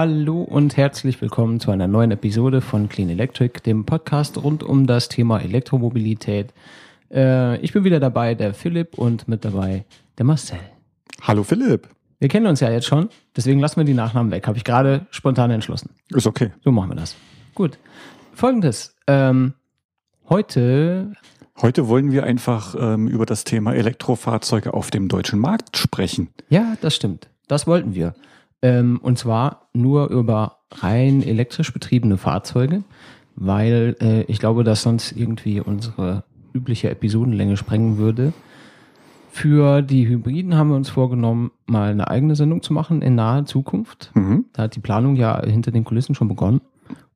Hallo und herzlich willkommen zu einer neuen Episode von Clean Electric, dem Podcast rund um das Thema Elektromobilität. Äh, ich bin wieder dabei, der Philipp, und mit dabei der Marcel. Hallo Philipp. Wir kennen uns ja jetzt schon, deswegen lassen wir die Nachnamen weg. Habe ich gerade spontan entschlossen. Ist okay. So machen wir das. Gut. Folgendes. Ähm, heute Heute wollen wir einfach ähm, über das Thema Elektrofahrzeuge auf dem deutschen Markt sprechen. Ja, das stimmt. Das wollten wir. Ähm, und zwar nur über rein elektrisch betriebene Fahrzeuge, weil äh, ich glaube, dass sonst irgendwie unsere übliche Episodenlänge sprengen würde. Für die Hybriden haben wir uns vorgenommen, mal eine eigene Sendung zu machen in naher Zukunft. Mhm. Da hat die Planung ja hinter den Kulissen schon begonnen.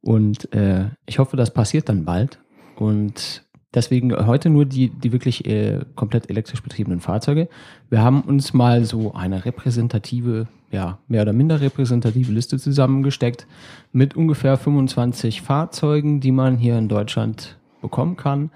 Und äh, ich hoffe, das passiert dann bald. Und Deswegen heute nur die, die wirklich äh, komplett elektrisch betriebenen Fahrzeuge. Wir haben uns mal so eine repräsentative, ja, mehr oder minder repräsentative Liste zusammengesteckt mit ungefähr 25 Fahrzeugen, die man hier in Deutschland bekommen kann.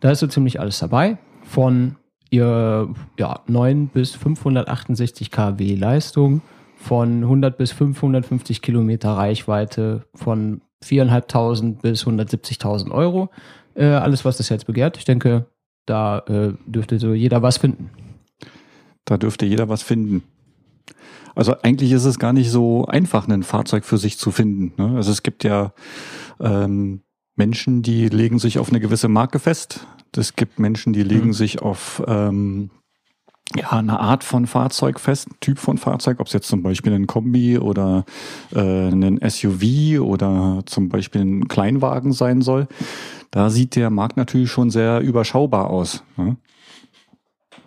Da ist so ziemlich alles dabei. Von ihr, ja, 9 bis 568 kW Leistung, von 100 bis 550 Kilometer Reichweite, von 4.500 bis 170.000 Euro äh, alles, was das Herz begehrt. Ich denke, da äh, dürfte so jeder was finden. Da dürfte jeder was finden. Also eigentlich ist es gar nicht so einfach, ein Fahrzeug für sich zu finden. Ne? Also es gibt ja ähm, Menschen, die legen sich auf eine gewisse Marke fest. Es gibt Menschen, die legen mhm. sich auf ähm, ja, eine Art von Fahrzeug fest, Typ von Fahrzeug, ob es jetzt zum Beispiel ein Kombi oder äh, ein SUV oder zum Beispiel ein Kleinwagen sein soll. Da sieht der Markt natürlich schon sehr überschaubar aus. Ne?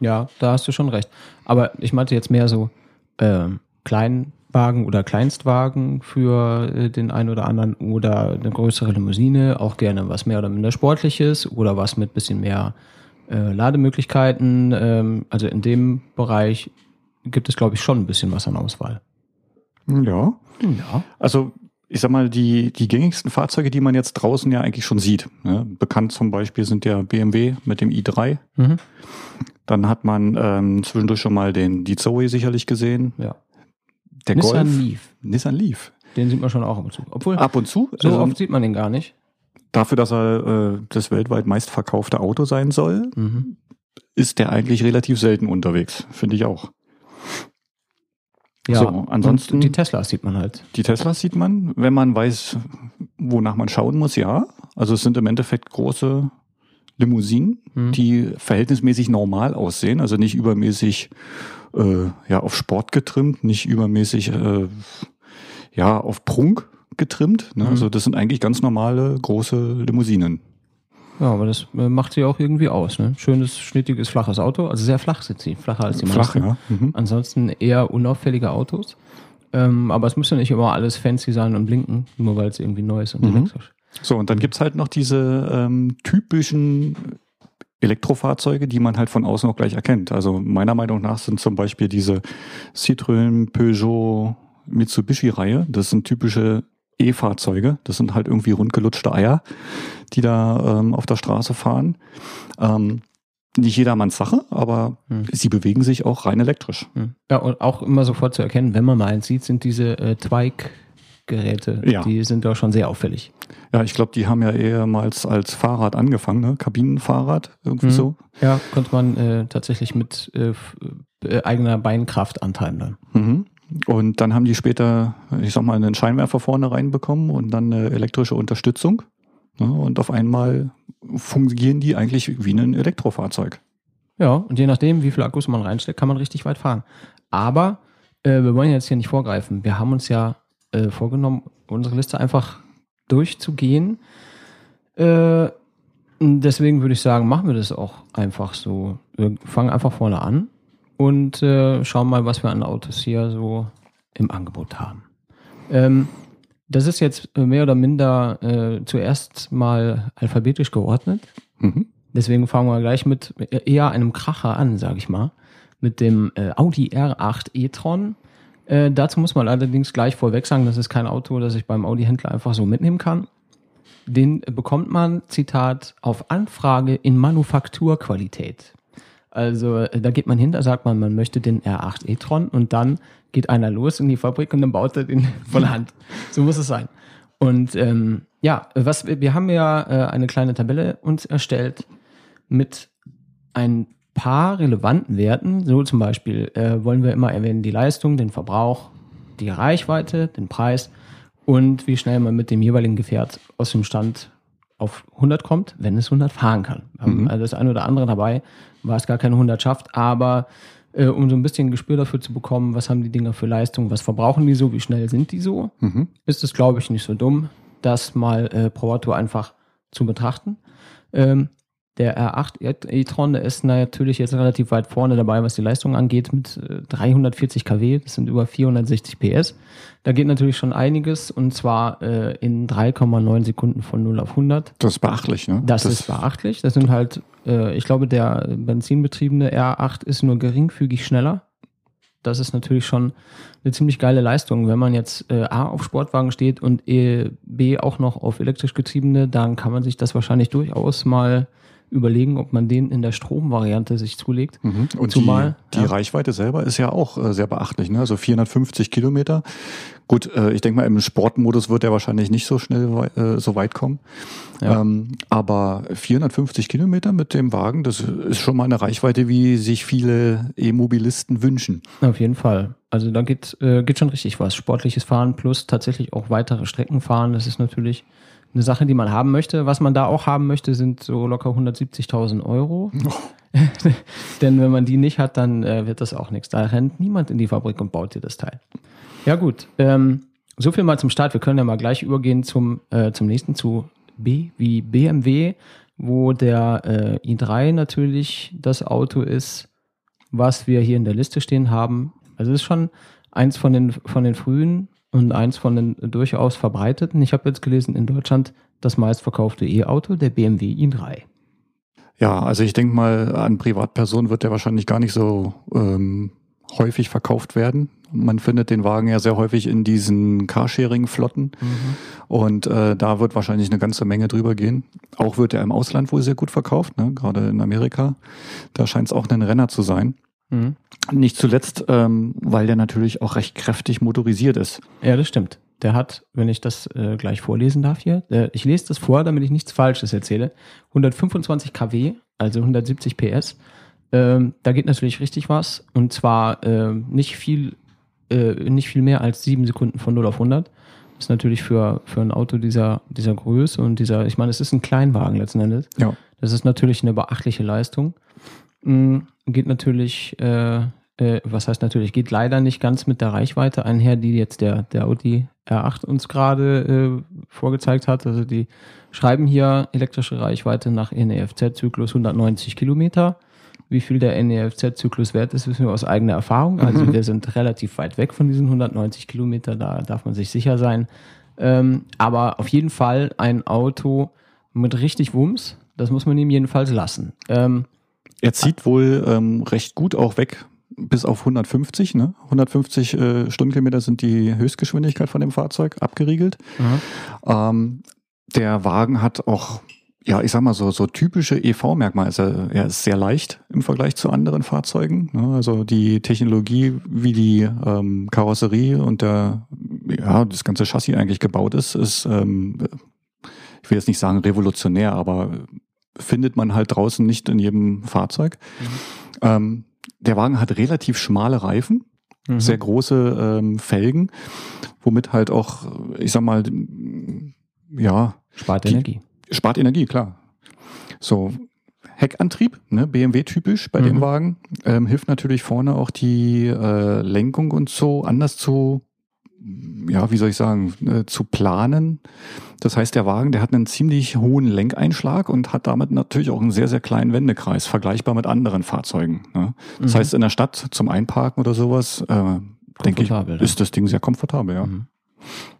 Ja, da hast du schon recht. Aber ich meinte jetzt mehr so äh, Kleinwagen oder Kleinstwagen für äh, den einen oder anderen oder eine größere Limousine, auch gerne was mehr oder minder Sportliches oder was mit bisschen mehr äh, Lademöglichkeiten. Ähm, also in dem Bereich gibt es, glaube ich, schon ein bisschen was an Auswahl. Ja. Ja. Also ich sag mal, die, die gängigsten Fahrzeuge, die man jetzt draußen ja eigentlich schon sieht. Ne? Bekannt zum Beispiel sind ja BMW mit dem i3. Mhm. Dann hat man ähm, zwischendurch schon mal den die Zoe sicherlich gesehen. Ja. Der Nissan Golf. Leaf. Nissan Leaf. Den sieht man schon auch ab und zu. Obwohl, ab und zu? So also, oft sieht man den gar nicht. Dafür, dass er äh, das weltweit meistverkaufte Auto sein soll, mhm. ist der eigentlich relativ selten unterwegs. Finde ich auch. Ja, so, ansonsten. die Teslas sieht man halt. Die Teslas sieht man, wenn man weiß, wonach man schauen muss, ja. Also es sind im Endeffekt große Limousinen, mhm. die verhältnismäßig normal aussehen, also nicht übermäßig äh, ja, auf Sport getrimmt, nicht übermäßig äh, ja, auf Prunk getrimmt. Ne? Mhm. Also das sind eigentlich ganz normale große Limousinen. Ja, aber das äh, macht sie auch irgendwie aus. Ne? Schönes, schnittiges, flaches Auto. Also sehr flach sind sie, flacher als die Flach, meisten. Ja. Mhm. Ansonsten eher unauffällige Autos. Ähm, aber es muss ja nicht immer alles fancy sein und blinken, nur weil es irgendwie neu ist und mhm. elektrisch. So, und dann gibt's halt noch diese ähm, typischen Elektrofahrzeuge, die man halt von außen auch gleich erkennt. Also meiner Meinung nach sind zum Beispiel diese Citroën, Peugeot, Mitsubishi-Reihe. Das sind typische E-Fahrzeuge. Das sind halt irgendwie rundgelutschte Eier, die da ähm, auf der Straße fahren. Ähm, nicht jedermanns Sache, aber hm. sie bewegen sich auch rein elektrisch. Hm. Ja, und auch immer sofort zu erkennen, wenn man mal eins sieht, sind diese äh, Twike-Geräte. Ja. Die sind doch schon sehr auffällig. Ja, ich glaube, die haben ja ehemals als Fahrrad angefangen, ne? Kabinenfahrrad, irgendwie hm. so. Ja, konnte man äh, tatsächlich mit äh, äh eigener Beinkraft antreiben dann. Mhm. Und dann haben die später, ich sag mal, einen Scheinwerfer vorne reinbekommen und dann eine elektrische Unterstützung. Und auf einmal fungieren die eigentlich wie ein Elektrofahrzeug. Ja, und je nachdem, wie viel Akkus man reinsteckt, kann man richtig weit fahren. Aber äh, wir wollen jetzt hier nicht vorgreifen. Wir haben uns ja äh, vorgenommen, unsere Liste einfach durchzugehen. Äh, deswegen würde ich sagen, machen wir das auch einfach so. Wir fangen einfach vorne an und äh, schauen mal, was wir an Autos hier so im Angebot haben. Ähm, das ist jetzt mehr oder minder äh, zuerst mal alphabetisch geordnet. Mhm. Deswegen fangen wir gleich mit eher einem Kracher an, sage ich mal, mit dem äh, Audi R8 e-tron. Äh, dazu muss man allerdings gleich vorweg sagen, das ist kein Auto, das ich beim Audi-Händler einfach so mitnehmen kann. Den bekommt man, Zitat, auf Anfrage in Manufakturqualität. Also äh, da geht man hin, da sagt man, man möchte den R8 e-tron und dann geht einer los in die Fabrik und dann baut er den von Hand. So muss es sein. Und ähm, ja, was wir haben ja äh, eine kleine Tabelle uns erstellt mit ein paar relevanten Werten. So zum Beispiel äh, wollen wir immer erwähnen die Leistung, den Verbrauch, die Reichweite, den Preis und wie schnell man mit dem jeweiligen Gefährt aus dem Stand auf 100 kommt, wenn es 100 fahren kann. Wir haben Mhm. also das eine oder andere dabei, was gar keine 100 schafft, aber äh, um so ein bisschen ein Gespür dafür zu bekommen, was haben die Dinger für Leistung, was verbrauchen die so, wie schnell sind die so, Mhm. ist es, glaube ich, nicht so dumm, das mal äh, pro Auto einfach zu betrachten. Ähm, der R8 e-tron, ist natürlich jetzt relativ weit vorne dabei, was die Leistung angeht, mit äh, 340 kW, das sind über 460 PS. Da geht natürlich schon einiges und zwar äh, in 3,9 Sekunden von 0 auf 100. Das ist beachtlich, ne? Das, ist beachtlich. Das sind halt, äh, ich glaube, der benzinbetriebene R8 ist nur geringfügig schneller. Das ist natürlich schon eine ziemlich geile Leistung. Wenn man jetzt äh, A auf Sportwagen steht und äh, B auch noch auf elektrisch getriebene, dann kann man sich das wahrscheinlich durchaus mal überlegen, ob man den in der Stromvariante sich zulegt. Mhm. Und Zumal, die, die ja. Reichweite selber ist ja auch äh, sehr beachtlich, ne? Also 450 Kilometer. Gut, äh, ich denke mal, im Sportmodus wird er wahrscheinlich nicht so schnell äh, so weit kommen. Ja. Ähm, aber 450 Kilometer mit dem Wagen, das ist schon mal eine Reichweite, wie sich viele E-Mobilisten wünschen. Auf jeden Fall. Also da geht, äh, geht schon richtig was. Sportliches Fahren plus tatsächlich auch weitere Strecken fahren. Das ist natürlich eine Sache, die man haben möchte. Was man da auch haben möchte, sind so locker 170.000 Euro. Denn wenn man die nicht hat, dann äh, wird das auch nichts. Da rennt niemand in die Fabrik und baut dir das Teil. Ja gut, ähm, so viel mal zum Start. Wir können ja mal gleich übergehen zum, äh, zum nächsten, zu B wie BMW, wo der äh, i3 natürlich das Auto ist, was wir hier in der Liste stehen haben. Also es ist schon eins von den, von den frühen und eins von den durchaus verbreiteten. Ich habe jetzt gelesen, in Deutschland das meistverkaufte E-Auto, der BMW i3. Ja, also ich denke mal, an Privatpersonen wird der wahrscheinlich gar nicht so ähm, häufig verkauft werden. Man findet den Wagen ja sehr häufig in diesen Carsharing-Flotten und äh, da wird wahrscheinlich eine ganze Menge drüber gehen. Auch wird er im Ausland wohl sehr gut verkauft, ne? gerade in Amerika. Da scheint es auch ein Renner zu sein. Mhm. Nicht zuletzt, ähm, weil der natürlich auch recht kräftig motorisiert ist. Ja, das stimmt. Der hat, wenn ich das äh, gleich vorlesen darf hier, äh, ich lese das vor, damit ich nichts Falsches erzähle, 125 kW, also 170 PS. Ähm, da geht natürlich richtig was und zwar ähm, nicht viel, äh, nicht viel mehr als sieben Sekunden von 0 auf 100. ist natürlich für, für ein Auto dieser, dieser Größe und dieser, ich meine, es ist ein Kleinwagen letzten Endes. Ja. Das ist natürlich eine beachtliche Leistung. Geht natürlich, äh, äh, was heißt natürlich, geht leider nicht ganz mit der Reichweite einher, die jetzt der, der Audi R8 uns gerade äh, vorgezeigt hat. Also die schreiben hier elektrische Reichweite nach NEFZ-Zyklus 190 Kilometer. Wie viel der NEFZ-Zyklus wert ist, wissen wir aus eigener Erfahrung. Also wir sind relativ weit weg von diesen 190 Kilometer, da darf man sich sicher sein. Ähm, aber auf jeden Fall ein Auto mit richtig Wumms, das muss man ihm jedenfalls lassen. Ähm, Er zieht wohl ähm, recht gut auch weg bis auf 150. Ne? 150 äh, Stundenkilometer sind die Höchstgeschwindigkeit von dem Fahrzeug abgeriegelt. Ähm, der Wagen hat auch, ja, ich sag mal so, so typische EV-Merkmale. Also er ist sehr leicht im Vergleich zu anderen Fahrzeugen. Ne? Also die Technologie, wie die ähm, Karosserie und der, ja, das ganze Chassis eigentlich gebaut ist, ist, ähm, ich will jetzt nicht sagen revolutionär, aber findet man halt draußen nicht in jedem Fahrzeug. Ähm, der Wagen hat relativ schmale Reifen, Mhm. sehr große ähm, Felgen, womit halt auch, ich sag mal, ja, Spart Die- Energie. spart Energie, klar. So, Heckantrieb, ne, BMW-typisch bei dem Mhm. Wagen, ähm, hilft natürlich vorne auch die äh, Lenkung und so anders zu, ja, wie soll ich sagen, äh, zu planen. Das heißt, der Wagen, der hat einen ziemlich hohen Lenkeinschlag und hat damit natürlich auch einen sehr, sehr kleinen Wendekreis, vergleichbar mit anderen Fahrzeugen. Ne? Das Mhm. heißt, in der Stadt zum Einparken oder sowas, äh, denke ich, ja. ist das Ding sehr komfortabel, ja. Mhm.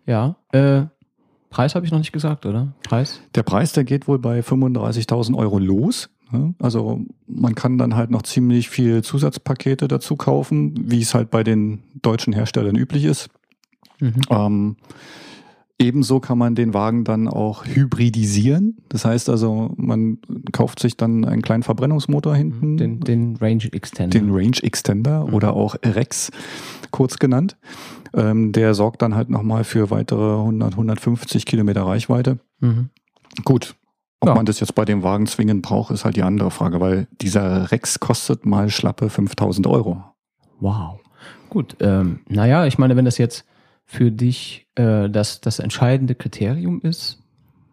Ja, äh, Preis habe ich noch nicht gesagt, oder? Preis? Der Preis, der geht wohl bei 35.000 Euro los. ne? Also man kann dann halt noch ziemlich viel Zusatzpakete dazu kaufen, wie es halt bei den deutschen Herstellern üblich ist. Mhm. Ähm, Ebenso kann man den Wagen dann auch hybridisieren. Das heißt also, man kauft sich dann einen kleinen Verbrennungsmotor hinten. Den, den Range Extender. Den Range Extender Mhm. oder auch Rex, kurz genannt. Ähm, der sorgt dann halt nochmal für weitere 100, 150 Kilometer Reichweite. Mhm. Gut. Ob Ja. man das jetzt bei dem Wagen zwingend braucht, ist halt die andere Frage, weil dieser Rex kostet mal schlappe 5000 Euro. Wow. Gut, ähm, naja, ich meine, wenn das jetzt für dich äh, das, das entscheidende Kriterium ist,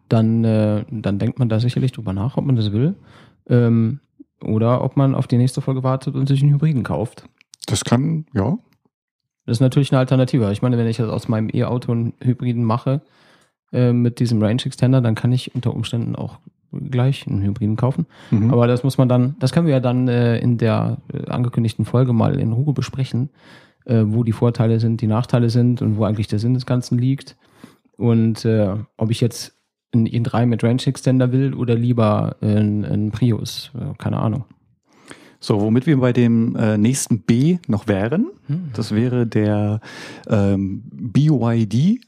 dann, äh, dann denkt man da sicherlich drüber nach, ob man das will. Ähm, oder ob man auf die nächste Folge wartet und sich einen Hybriden kauft. Das kann, ja, Das ist natürlich eine Alternative. Ich meine, wenn ich jetzt aus meinem E-Auto einen Hybriden mache äh, mit diesem Range Extender, dann kann ich unter Umständen auch gleich einen Hybriden kaufen. Mhm. Aber das muss man dann, das können wir ja dann äh, in der äh, angekündigten Folge mal in Ruhe besprechen, äh, wo die Vorteile sind, die Nachteile sind und wo eigentlich der Sinn des Ganzen liegt. Und äh, ob ich jetzt einen i3 mit Range Extender will oder lieber einen, einen Prius, keine Ahnung. So, womit wir bei dem äh, nächsten B noch wären, Hm. das wäre der ähm, BYD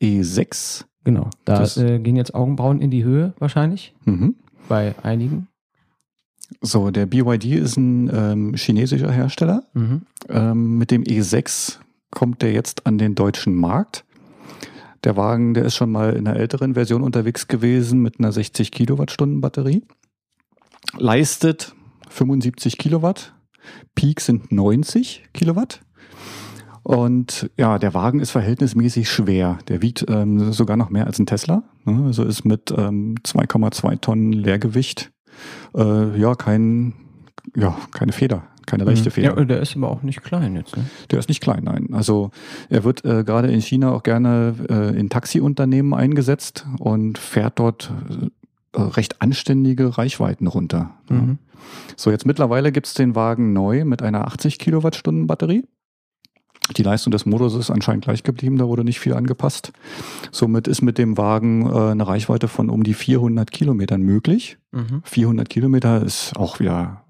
E6. Genau, da Das- äh, gehen jetzt Augenbrauen in die Höhe wahrscheinlich Mhm. bei einigen. So, der BYD ist ein ähm, chinesischer Hersteller. Mhm. Ähm, mit dem E6 kommt der jetzt an den deutschen Markt. Der Wagen, der ist schon mal in einer älteren Version unterwegs gewesen mit einer 60 Kilowattstunden Batterie. Leistet 75 Kilowatt. Peak sind 90 Kilowatt. Und ja, der Wagen ist verhältnismäßig schwer. Der wiegt ähm, sogar noch mehr als ein Tesla. Ne? Also ist mit ähm, 2,2 Tonnen Leergewicht äh, ja kein, ja keine Feder, keine leichte Feder. Ja, der ist aber auch nicht klein jetzt. Ne? Der ist nicht klein, nein. Also er wird äh, gerade in China auch gerne äh, in Taxiunternehmen eingesetzt und fährt dort äh, recht anständige Reichweiten runter. Ja. Mhm. So, jetzt mittlerweile gibt's den Wagen neu mit einer 80 Kilowattstunden Batterie. Die Leistung des Motors ist anscheinend gleich geblieben, da wurde nicht viel angepasst. Somit ist mit dem Wagen äh, eine Reichweite von um die 400 Kilometern möglich. Mhm. 400 Kilometer ist auch wieder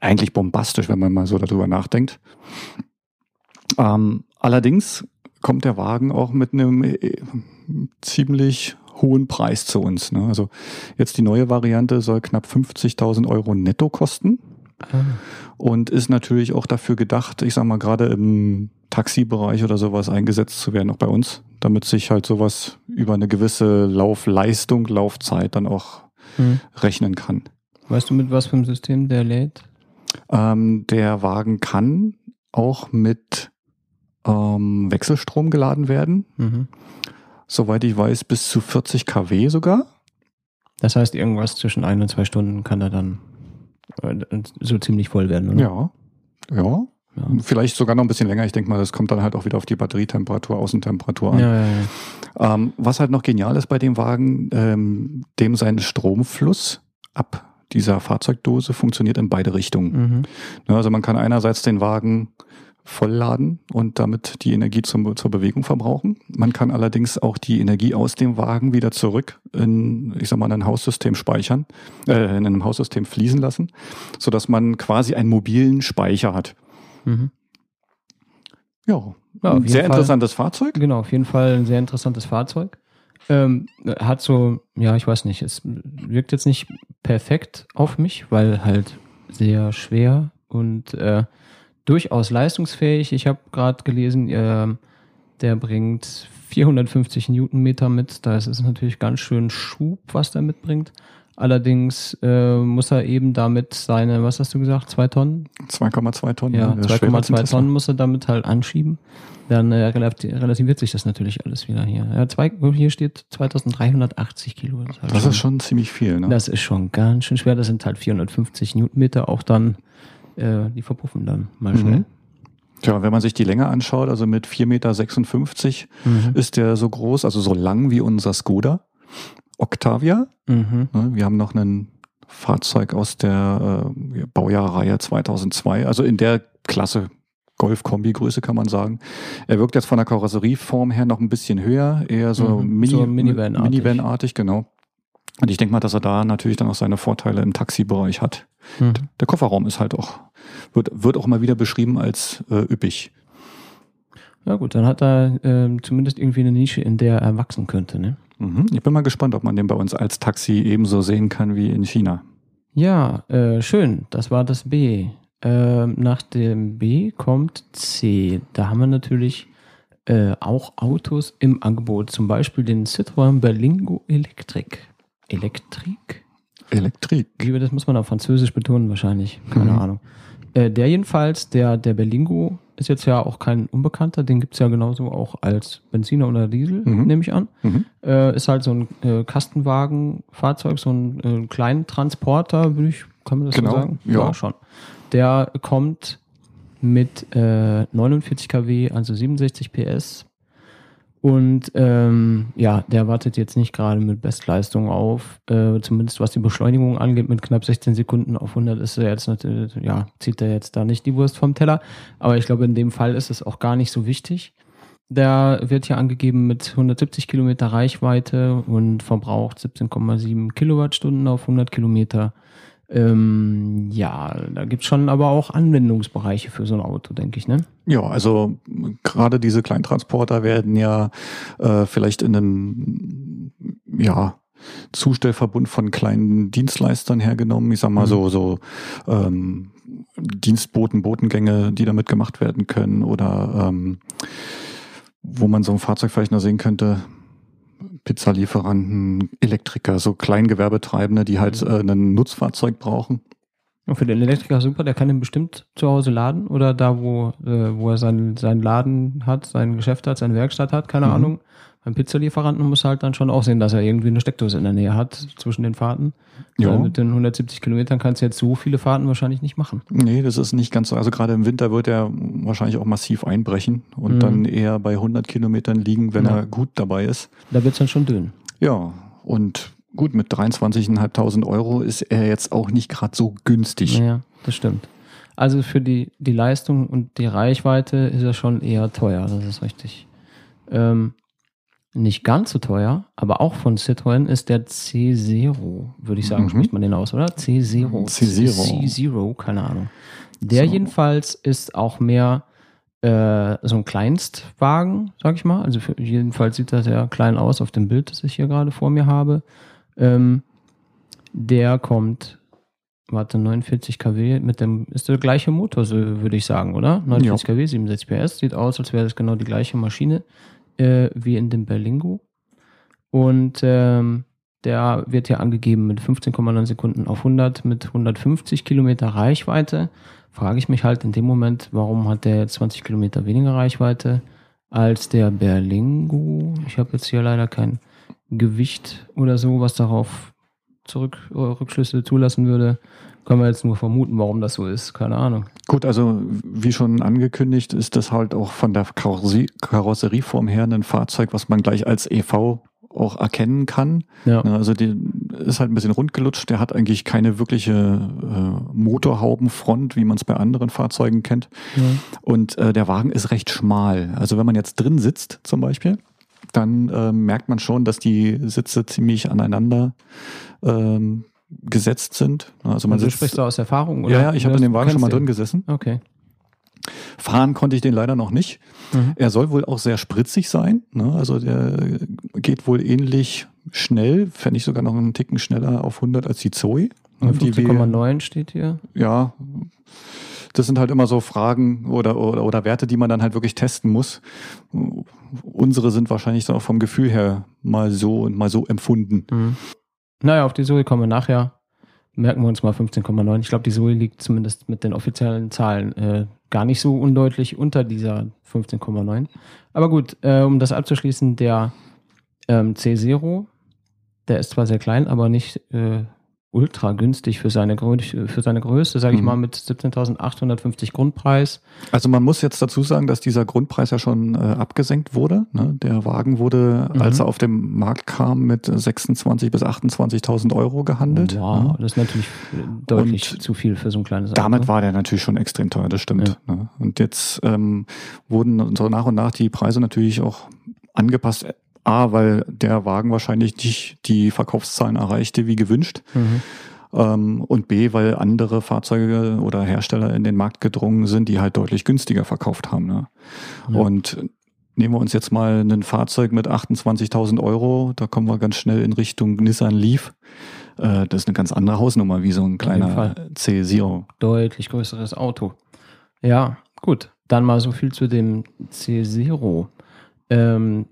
eigentlich bombastisch, wenn man mal so darüber nachdenkt. Ähm, allerdings kommt der Wagen auch mit einem äh, ziemlich hohen Preis zu uns. Ne? Also jetzt die neue Variante soll knapp 50.000 Euro netto kosten Ah. und ist natürlich auch dafür gedacht, ich sag mal gerade im Taxibereich oder sowas eingesetzt zu werden, auch bei uns, damit sich halt sowas über eine gewisse Laufleistung, Laufzeit dann auch Mhm. rechnen kann. Weißt du, mit was für einem System der lädt? Ähm, der Wagen kann auch mit ähm, Wechselstrom geladen werden. Mhm. Soweit ich weiß, bis zu 40 kW sogar. Das heißt, irgendwas zwischen ein und zwei Stunden kann er dann äh, so ziemlich voll werden, oder? Ja. Ja. Ja. Vielleicht sogar noch ein bisschen länger. Ich denke mal, das kommt dann halt auch wieder auf die Batterietemperatur, Außentemperatur an. Ja, ja. Ähm, was halt noch genial ist bei dem Wagen, ähm, dem sein Stromfluss ab dieser Fahrzeugdose funktioniert in beide Richtungen. Mhm. Ja, also man kann einerseits den Wagen vollladen und damit die Energie zum, zur Bewegung verbrauchen. Man kann allerdings auch die Energie aus dem Wagen wieder zurück in, ich sag mal, in ein Haussystem speichern, äh, in einem Haussystem fließen lassen, sodass man quasi einen mobilen Speicher hat. Mhm. Ja, Ja, sehr Fall. interessantes Fahrzeug. Genau, auf jeden Fall ein sehr interessantes Fahrzeug. Ähm, hat so, ja, ich weiß nicht, es wirkt jetzt nicht perfekt auf mich, weil halt sehr schwer und äh, durchaus leistungsfähig. Ich habe gerade gelesen, äh, der bringt 450 Newtonmeter mit. Da ist es natürlich ganz schön Schub, was der mitbringt. Allerdings äh, muss er eben damit seine, was hast du gesagt, zwei Tonnen? 2,2 Tonnen. Ja, das ist schwerer als ein 2,2 Tesla. Tonnen muss er damit halt anschieben. Dann äh, relati- relativiert sich das natürlich alles wieder hier. Ja, zwei, hier steht 2380 Kilo. Das ist, halt Das ist schon ziemlich viel. Ne? das ist schon ganz schön schwer. Das sind halt 450 Newtonmeter auch dann, äh, die verpuffen dann mal schnell. Mhm. Tja, wenn man sich die Länge anschaut, also mit 4,56 Meter Mhm. ist der so groß, also so lang wie unser Skoda Octavia. Mhm. Ne, Wir haben noch ein Fahrzeug aus der äh, Baujahrreihe 2002, also in der Klasse Golf-Kombi-Größe kann man sagen. Er wirkt jetzt von der Karosserieform her noch ein bisschen höher, eher so, Mhm, Mini, so Minivan-artig. Minivan-artig, genau. Und ich denke mal, dass er da natürlich dann auch seine Vorteile im Taxibereich hat. Mhm. Der Kofferraum ist halt auch, wird, wird auch mal wieder beschrieben als äh, üppig. Ja gut, dann hat er äh, zumindest irgendwie eine Nische, in der er wachsen könnte. Ne? Mhm. Ich bin mal gespannt, ob man den bei uns als Taxi ebenso sehen kann wie in China. Ja, äh, schön. Das war das B. Äh, nach dem B kommt C. Da haben wir natürlich äh, auch Autos im Angebot. Zum Beispiel den Citroën Berlingo Electric. Elektrik? Elektrik. Liebe, das muss man auf Französisch betonen wahrscheinlich. Keine Mhm. Ahnung. Äh, der jedenfalls, der, der Berlingo, ist jetzt ja auch kein Unbekannter. Den gibt's ja genauso auch als Benziner oder Diesel, Mhm. nehme ich an. Mhm. Äh, ist halt so ein äh, Kastenwagenfahrzeug, so ein äh, kleinen Transporter, würde ich, kann man das Genau, so sagen? ja. schon. Der kommt mit äh, 49 kW, also 67 PS. Und ähm, ja, der wartet jetzt nicht gerade mit Bestleistung auf, äh, zumindest was die Beschleunigung angeht, mit knapp 16 Sekunden auf 100 ist er jetzt natürlich, ja, zieht er jetzt da nicht die Wurst vom Teller. Aber ich glaube, in dem Fall ist es auch gar nicht so wichtig. Der wird hier angegeben mit 170 Kilometer Reichweite und verbraucht 17,7 Kilowattstunden auf 100 Kilometer. Ähm, ja, da gibt's schon aber auch Anwendungsbereiche für so ein Auto, denke ich, ne? Ja, also gerade diese Kleintransporter werden ja äh, vielleicht in einem ja, Zustellverbund von kleinen Dienstleistern hergenommen. Ich sag mal Mhm. so, so ähm, Dienstboten, Botengänge, die damit gemacht werden können oder ähm, wo man so ein Fahrzeug vielleicht noch sehen könnte, Pizzalieferanten, Elektriker, so Kleingewerbetreibende, die halt Mhm. äh, ein Nutzfahrzeug brauchen. Und für den Elektriker super, der kann ihn bestimmt zu Hause laden oder da, wo, äh, wo er seinen, seinen Laden hat, sein Geschäft hat, seine Werkstatt hat, keine Mhm. Ahnung. Beim Pizzalieferanten muss halt dann schon auch sehen, dass er irgendwie eine Steckdose in der Nähe hat zwischen den Fahrten. Ja. Weil mit den 170 Kilometern kannst du jetzt so viele Fahrten wahrscheinlich nicht machen. Nee, das ist nicht ganz so. Also gerade im Winter wird er wahrscheinlich auch massiv einbrechen und Mhm. dann eher bei 100 Kilometern liegen, wenn Ja. er gut dabei ist. Da wird's dann schon dünn. Ja, und gut, mit 23.500 Euro ist er jetzt auch nicht gerade so günstig. Naja, das stimmt. Also für die, die Leistung und die Reichweite ist er schon eher teuer, das ist richtig. Ähm, nicht ganz so teuer, aber auch von Citroën ist der C0, würde ich sagen, Mhm. spricht man den aus, oder? C0. C0. C0, keine Ahnung. Der So. jedenfalls ist auch mehr äh, so ein Kleinstwagen, sag ich mal. Also für, jedenfalls sieht er sehr klein aus auf dem Bild, das ich hier gerade vor mir habe. Ähm, der kommt, warte, 49 kW mit dem, ist der gleiche Motor, so würde ich sagen, oder? 49 kW, 67 PS, sieht aus, als wäre das genau die gleiche Maschine äh, wie in dem Berlingo. Und ähm, der wird hier angegeben mit 15,9 Sekunden auf 100 mit 150 Kilometer Reichweite. Frage ich mich halt in dem Moment, warum hat der jetzt 20 Kilometer weniger Reichweite als der Berlingo? Ich habe jetzt hier leider kein Gewicht oder so, was darauf zurück äh, Rückschlüsse zulassen würde. Können wir jetzt nur vermuten, warum das so ist. Keine Ahnung. Gut, also wie schon angekündigt, ist das halt auch von der Karosserie, Karosserieform her ein Fahrzeug, was man gleich als EV auch erkennen kann. Ja. Ja, Also die ist halt ein bisschen rundgelutscht. Der hat eigentlich keine wirkliche äh, Motorhaubenfront, wie man es bei anderen Fahrzeugen kennt. Ja. Und äh, der Wagen ist recht schmal. Also wenn man jetzt drin sitzt zum Beispiel, dann äh, merkt man schon, dass die Sitze ziemlich aneinander ähm, gesetzt sind. Also man Also sitzt. sprichst du aus Erfahrung? ja, ja, ich habe in dem Wagen schon mal drin gesessen. Okay. Fahren konnte ich den leider noch nicht. Mhm. Er soll wohl auch sehr spritzig sein. Ne? Also der geht wohl ähnlich schnell, fände ich sogar noch einen Ticken schneller auf 100 als die Zoe. Ne? Die wir- 15,9 steht hier. ja, das sind halt immer so Fragen oder, oder, oder Werte, die man dann halt wirklich testen muss. Unsere sind wahrscheinlich so vom Gefühl her mal so und mal so empfunden. Mhm. Naja, auf die Zoe kommen wir nachher. Merken wir uns mal 15,9. Ich glaube, die Zoe liegt zumindest mit den offiziellen Zahlen äh, gar nicht so undeutlich unter dieser 15,9. Aber gut, äh, um das abzuschließen, der ähm, C0, der ist zwar sehr klein, aber nicht äh, ultra günstig für seine, für seine Größe, sage ich Mhm. mal, mit 17.850 Grundpreis. Also man muss jetzt dazu sagen, dass dieser Grundpreis ja schon äh, abgesenkt wurde. Ne? Der Wagen wurde, Mhm. als er auf den Markt kam, mit 26.000 bis 28.000 Euro gehandelt. Wow, Ne? das ist natürlich deutlich Und zu viel für so ein kleines Damit Auto. war der natürlich schon extrem teuer, das stimmt. Ne? Und jetzt ähm, wurden so nach und nach die Preise natürlich auch angepasst. A, weil der Wagen wahrscheinlich nicht die Verkaufszahlen erreichte wie gewünscht. Mhm. Ähm, und B, weil andere Fahrzeuge oder Hersteller in den Markt gedrungen sind, die halt deutlich günstiger verkauft haben. Ne? Ja. Und nehmen wir uns jetzt mal ein Fahrzeug mit 28.000 Euro, da kommen wir ganz schnell in Richtung Nissan Leaf. Äh, das ist eine ganz andere Hausnummer wie so ein kleiner C0. Deutlich größeres Auto. Ja, gut. Dann mal so viel zu dem C0. Ähm,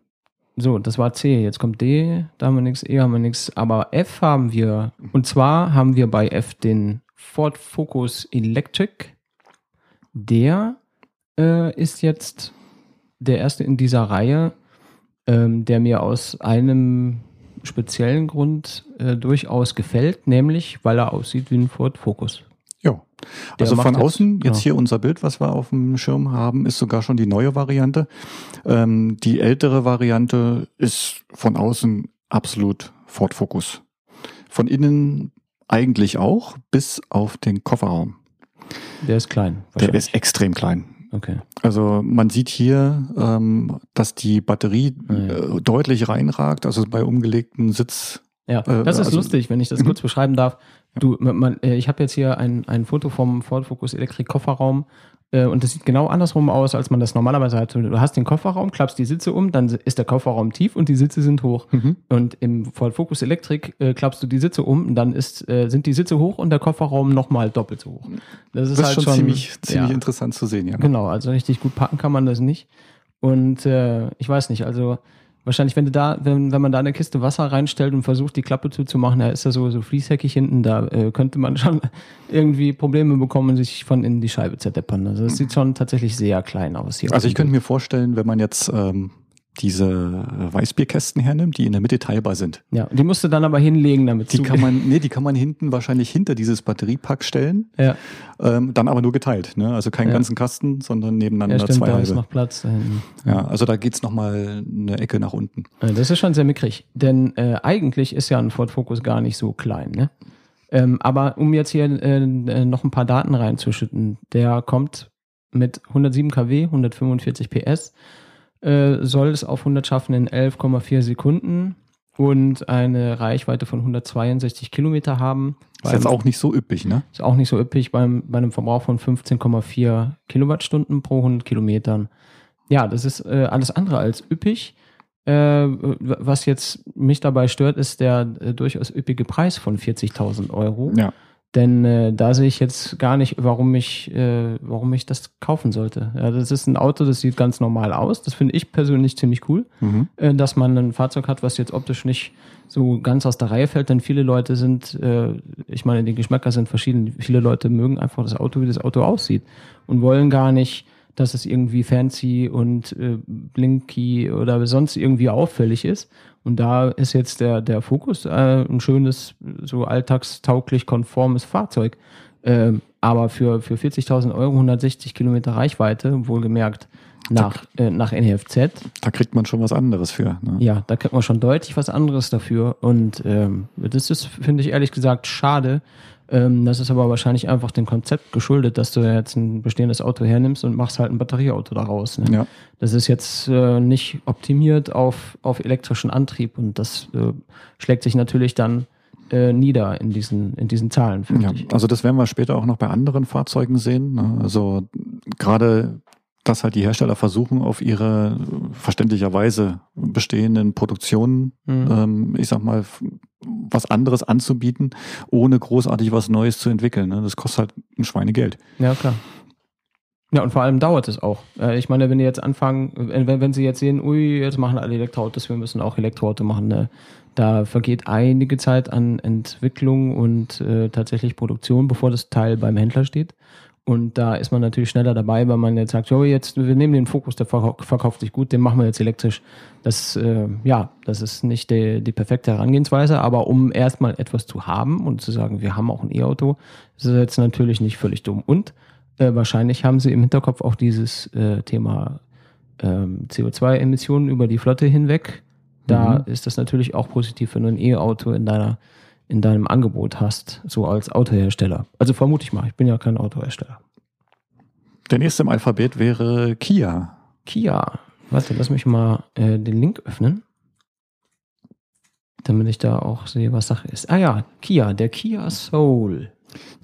so, das war C. Jetzt kommt D, da haben wir nichts, E haben wir nichts. Aber F haben wir. Und zwar haben wir bei F den Ford Focus Electric. Der äh, ist jetzt der erste in dieser Reihe, ähm, der mir aus einem speziellen Grund äh, durchaus gefällt, nämlich weil er aussieht wie ein Ford Focus. Also von außen, jetzt, jetzt ja. hier unser Bild, was wir auf dem Schirm haben, ist sogar schon die neue Variante. Ähm, die ältere Variante ist von außen absolut Ford Focus. Von innen eigentlich auch, bis auf den Kofferraum. Der ist klein. Der ist extrem klein. Okay. Also man sieht hier, ähm, dass die Batterie ah, ja. äh, deutlich reinragt, also bei umgelegten Sitz. Ja, äh, das ist also, lustig, wenn ich das kurz beschreiben darf. Du, man, äh, ich habe jetzt hier ein, ein Foto vom Ford Focus Electric Kofferraum äh, und das sieht genau andersrum aus, als man das normalerweise hat. Du hast den Kofferraum, klappst die Sitze um, dann ist der Kofferraum tief und die Sitze sind hoch. Mhm. Und im Ford Focus Electric äh, klappst du die Sitze um, und dann ist, äh, sind die Sitze hoch und der Kofferraum nochmal doppelt so hoch. Das ist, das halt schon, schon ziemlich, ziemlich ja, interessant zu sehen, ja. Genau, also richtig gut packen kann man das nicht. Und äh, ich weiß nicht, also Wahrscheinlich, wenn du da, wenn, wenn man da eine Kiste Wasser reinstellt und versucht, die Klappe zuzumachen, da ist da so, fließheckig hinten, da äh, könnte man schon irgendwie Probleme bekommen sich von innen die Scheibe zerdeppern. Also das sieht schon tatsächlich sehr klein aus hier. Also ich könnte mir vorstellen, wenn man jetzt ähm, diese Weißbierkästen hernimmt, die in der Mitte teilbar sind. Ja, die musst du dann aber hinlegen, damit die kann man, nee, die kann man hinten wahrscheinlich hinter dieses Batteriepack stellen. Ja. Ähm, dann aber nur geteilt, ne? Also keinen ja. ganzen Kasten, sondern nebeneinander ja, stimmt, zwei da halbe. Ist noch Platz da hinten. Ja, also da geht's noch mal eine Ecke nach unten. Das ist schon sehr mickrig, denn äh, eigentlich ist ja ein Ford Focus gar nicht so klein, ne? Ähm, aber um jetzt hier äh, noch ein paar Daten reinzuschütten, der kommt mit 107 kW, 145 PS äh, soll es auf 100 schaffen in 11,4 Sekunden und eine Reichweite von 162 Kilometer haben. Ist jetzt auch nicht so üppig, ne? Ist auch nicht so üppig beim, bei einem Verbrauch von 15,4 Kilowattstunden pro 100 Kilometern. Ja, das ist äh, alles andere als üppig. Äh, was jetzt mich dabei stört, ist der äh, durchaus üppige Preis von 40.000 Euro. Ja. Denn äh, da sehe ich jetzt gar nicht, warum ich, äh, warum ich das kaufen sollte. Ja, das ist ein Auto, das sieht ganz normal aus. Das finde ich persönlich ziemlich cool, mhm. äh, dass man ein Fahrzeug hat, was jetzt optisch nicht so ganz aus der Reihe fällt. Denn viele Leute sind, äh, ich meine, die Geschmäcker sind verschieden. Viele Leute mögen einfach das Auto, wie das Auto aussieht und wollen gar nicht dass es irgendwie fancy und äh, blinky oder sonst irgendwie auffällig ist. Und da ist jetzt der, der Fokus äh, ein schönes, so alltagstauglich konformes Fahrzeug. Äh, aber für, für 40.000 Euro 160 Kilometer Reichweite, wohlgemerkt, nach, äh, nach NFZ. Da kriegt man schon was anderes für. Ne? Ja, da kriegt man schon deutlich was anderes dafür. Und ähm, das ist, finde ich ehrlich gesagt, schade, ähm, das ist aber wahrscheinlich einfach dem Konzept geschuldet, dass du jetzt ein bestehendes Auto hernimmst und machst halt ein Batterieauto daraus. Ne? Ja. Das ist jetzt äh, nicht optimiert auf, auf elektrischen Antrieb und das äh, schlägt sich natürlich dann äh, nieder in diesen, in diesen Zahlen. Ja, also das werden wir später auch noch bei anderen Fahrzeugen sehen. Ne? Also gerade dass halt die Hersteller versuchen, auf ihre verständlicherweise bestehenden Produktionen, mhm. ähm, ich sag mal, was anderes anzubieten, ohne großartig was Neues zu entwickeln. Ne? Das kostet halt ein Schweinegeld. Ja, klar. Ja, und vor allem dauert es auch. Äh, ich meine, wenn die jetzt anfangen, wenn, wenn sie jetzt sehen, ui, jetzt machen alle Elektroautos, wir müssen auch Elektroauto machen, ne? da vergeht einige Zeit an Entwicklung und äh, tatsächlich Produktion, bevor das Teil beim Händler steht. Und da ist man natürlich schneller dabei, weil man jetzt sagt, oh, jetzt, wir nehmen den Fokus, der verkauft sich gut, den machen wir jetzt elektrisch. Das, äh, ja, das ist nicht die, die perfekte Herangehensweise, aber um erstmal etwas zu haben und zu sagen, wir haben auch ein E-Auto, ist es jetzt natürlich nicht völlig dumm. Und äh, wahrscheinlich haben sie im Hinterkopf auch dieses äh, Thema ähm, CO2-Emissionen über die Flotte hinweg. Da mhm. ist das natürlich auch positiv, wenn du ein E-Auto in deiner in deinem Angebot hast, so als Autohersteller. Also vermute ich mal, ich bin ja kein Autohersteller. Der nächste im Alphabet wäre Kia. Kia. Warte, lass mich mal äh, den Link öffnen. damit ich da auch sehe, was Sache ist. Ah ja, Kia, der Kia Soul.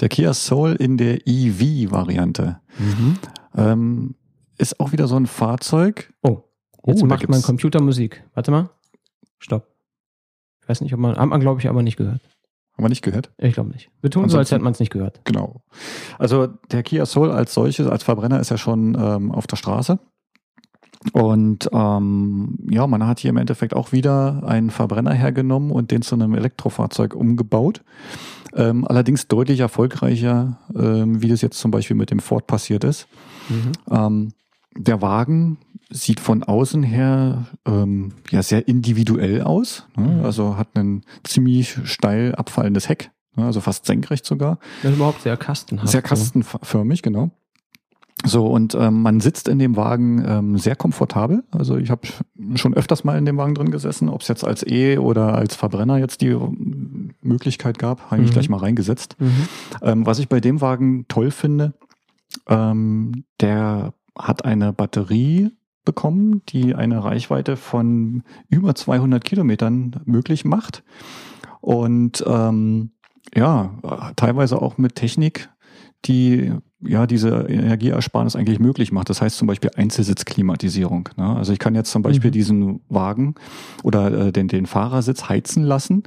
Der Kia Soul in der EV-Variante. Mhm. Ähm, ist auch wieder so ein Fahrzeug. Oh, jetzt da macht mein Computer Musik. Warte mal. Stopp. Weiß nicht, ob man, hat man glaube ich aber nicht gehört. Haben wir nicht gehört? Ich glaube nicht. Wir tun so, als hätte man es nicht gehört. Genau. Also der Kia Soul als solches, als Verbrenner ist ja schon ähm, auf der Straße. Und ähm, ja, man hat hier im Endeffekt auch wieder einen Verbrenner hergenommen und den zu einem Elektrofahrzeug umgebaut. Ähm, allerdings deutlich erfolgreicher, ähm, wie das jetzt zum Beispiel mit dem Ford passiert ist. Mhm. Ähm, der Wagen sieht von außen her ähm, ja sehr individuell aus. Ne? Mhm. Also hat ein ziemlich steil abfallendes Heck, ne? also fast senkrecht sogar. Ist überhaupt sehr kastenhaft. Sehr kastenförmig, genau. So, und ähm, man sitzt in dem Wagen ähm, sehr komfortabel. Also ich habe schon öfters mal in dem Wagen drin gesessen, ob es jetzt als E oder als Verbrenner jetzt die ähm, Möglichkeit gab, habe ich Mhm. gleich mal reingesetzt. Mhm. Ähm, was ich bei dem Wagen toll finde, ähm, der hat eine Batterie bekommen, die eine Reichweite von über 200 Kilometern möglich macht. Und ähm, ja, teilweise auch mit Technik, die ja diese Energieersparnis eigentlich möglich macht. Das heißt zum Beispiel Einzelsitzklimatisierung. Ne? Also ich kann jetzt zum Beispiel Mhm. diesen Wagen oder äh, den, den Fahrersitz heizen lassen,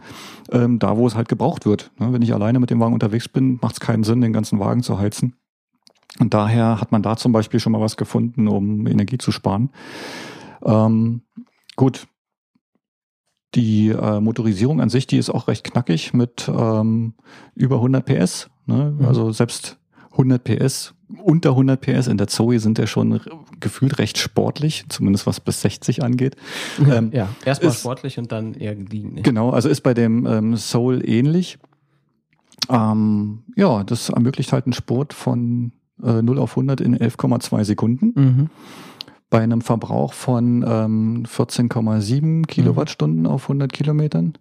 ähm, da wo es halt gebraucht wird. Ne? Wenn ich alleine mit dem Wagen unterwegs bin, macht es keinen Sinn, den ganzen Wagen zu heizen. Und daher hat man da zum Beispiel schon mal was gefunden, um Energie zu sparen. Ähm, gut. Die äh, Motorisierung an sich, die ist auch recht knackig mit ähm, über 100 PS. Ne? Mhm. Also selbst 100 PS, unter 100 PS in der Zoe sind ja schon gefühlt recht sportlich, zumindest was bis 60 angeht. Ähm, ja, erstmal ist- sportlich und dann eher gediegen. nicht? Genau, also ist bei dem ähm, Soul ähnlich. Ähm, ja, das ermöglicht halt einen Sport von äh, 0 auf 100 in 11,2 Sekunden. Mhm. Bei einem Verbrauch von ähm, 14,7 Kilowattstunden auf 100 Kilometern.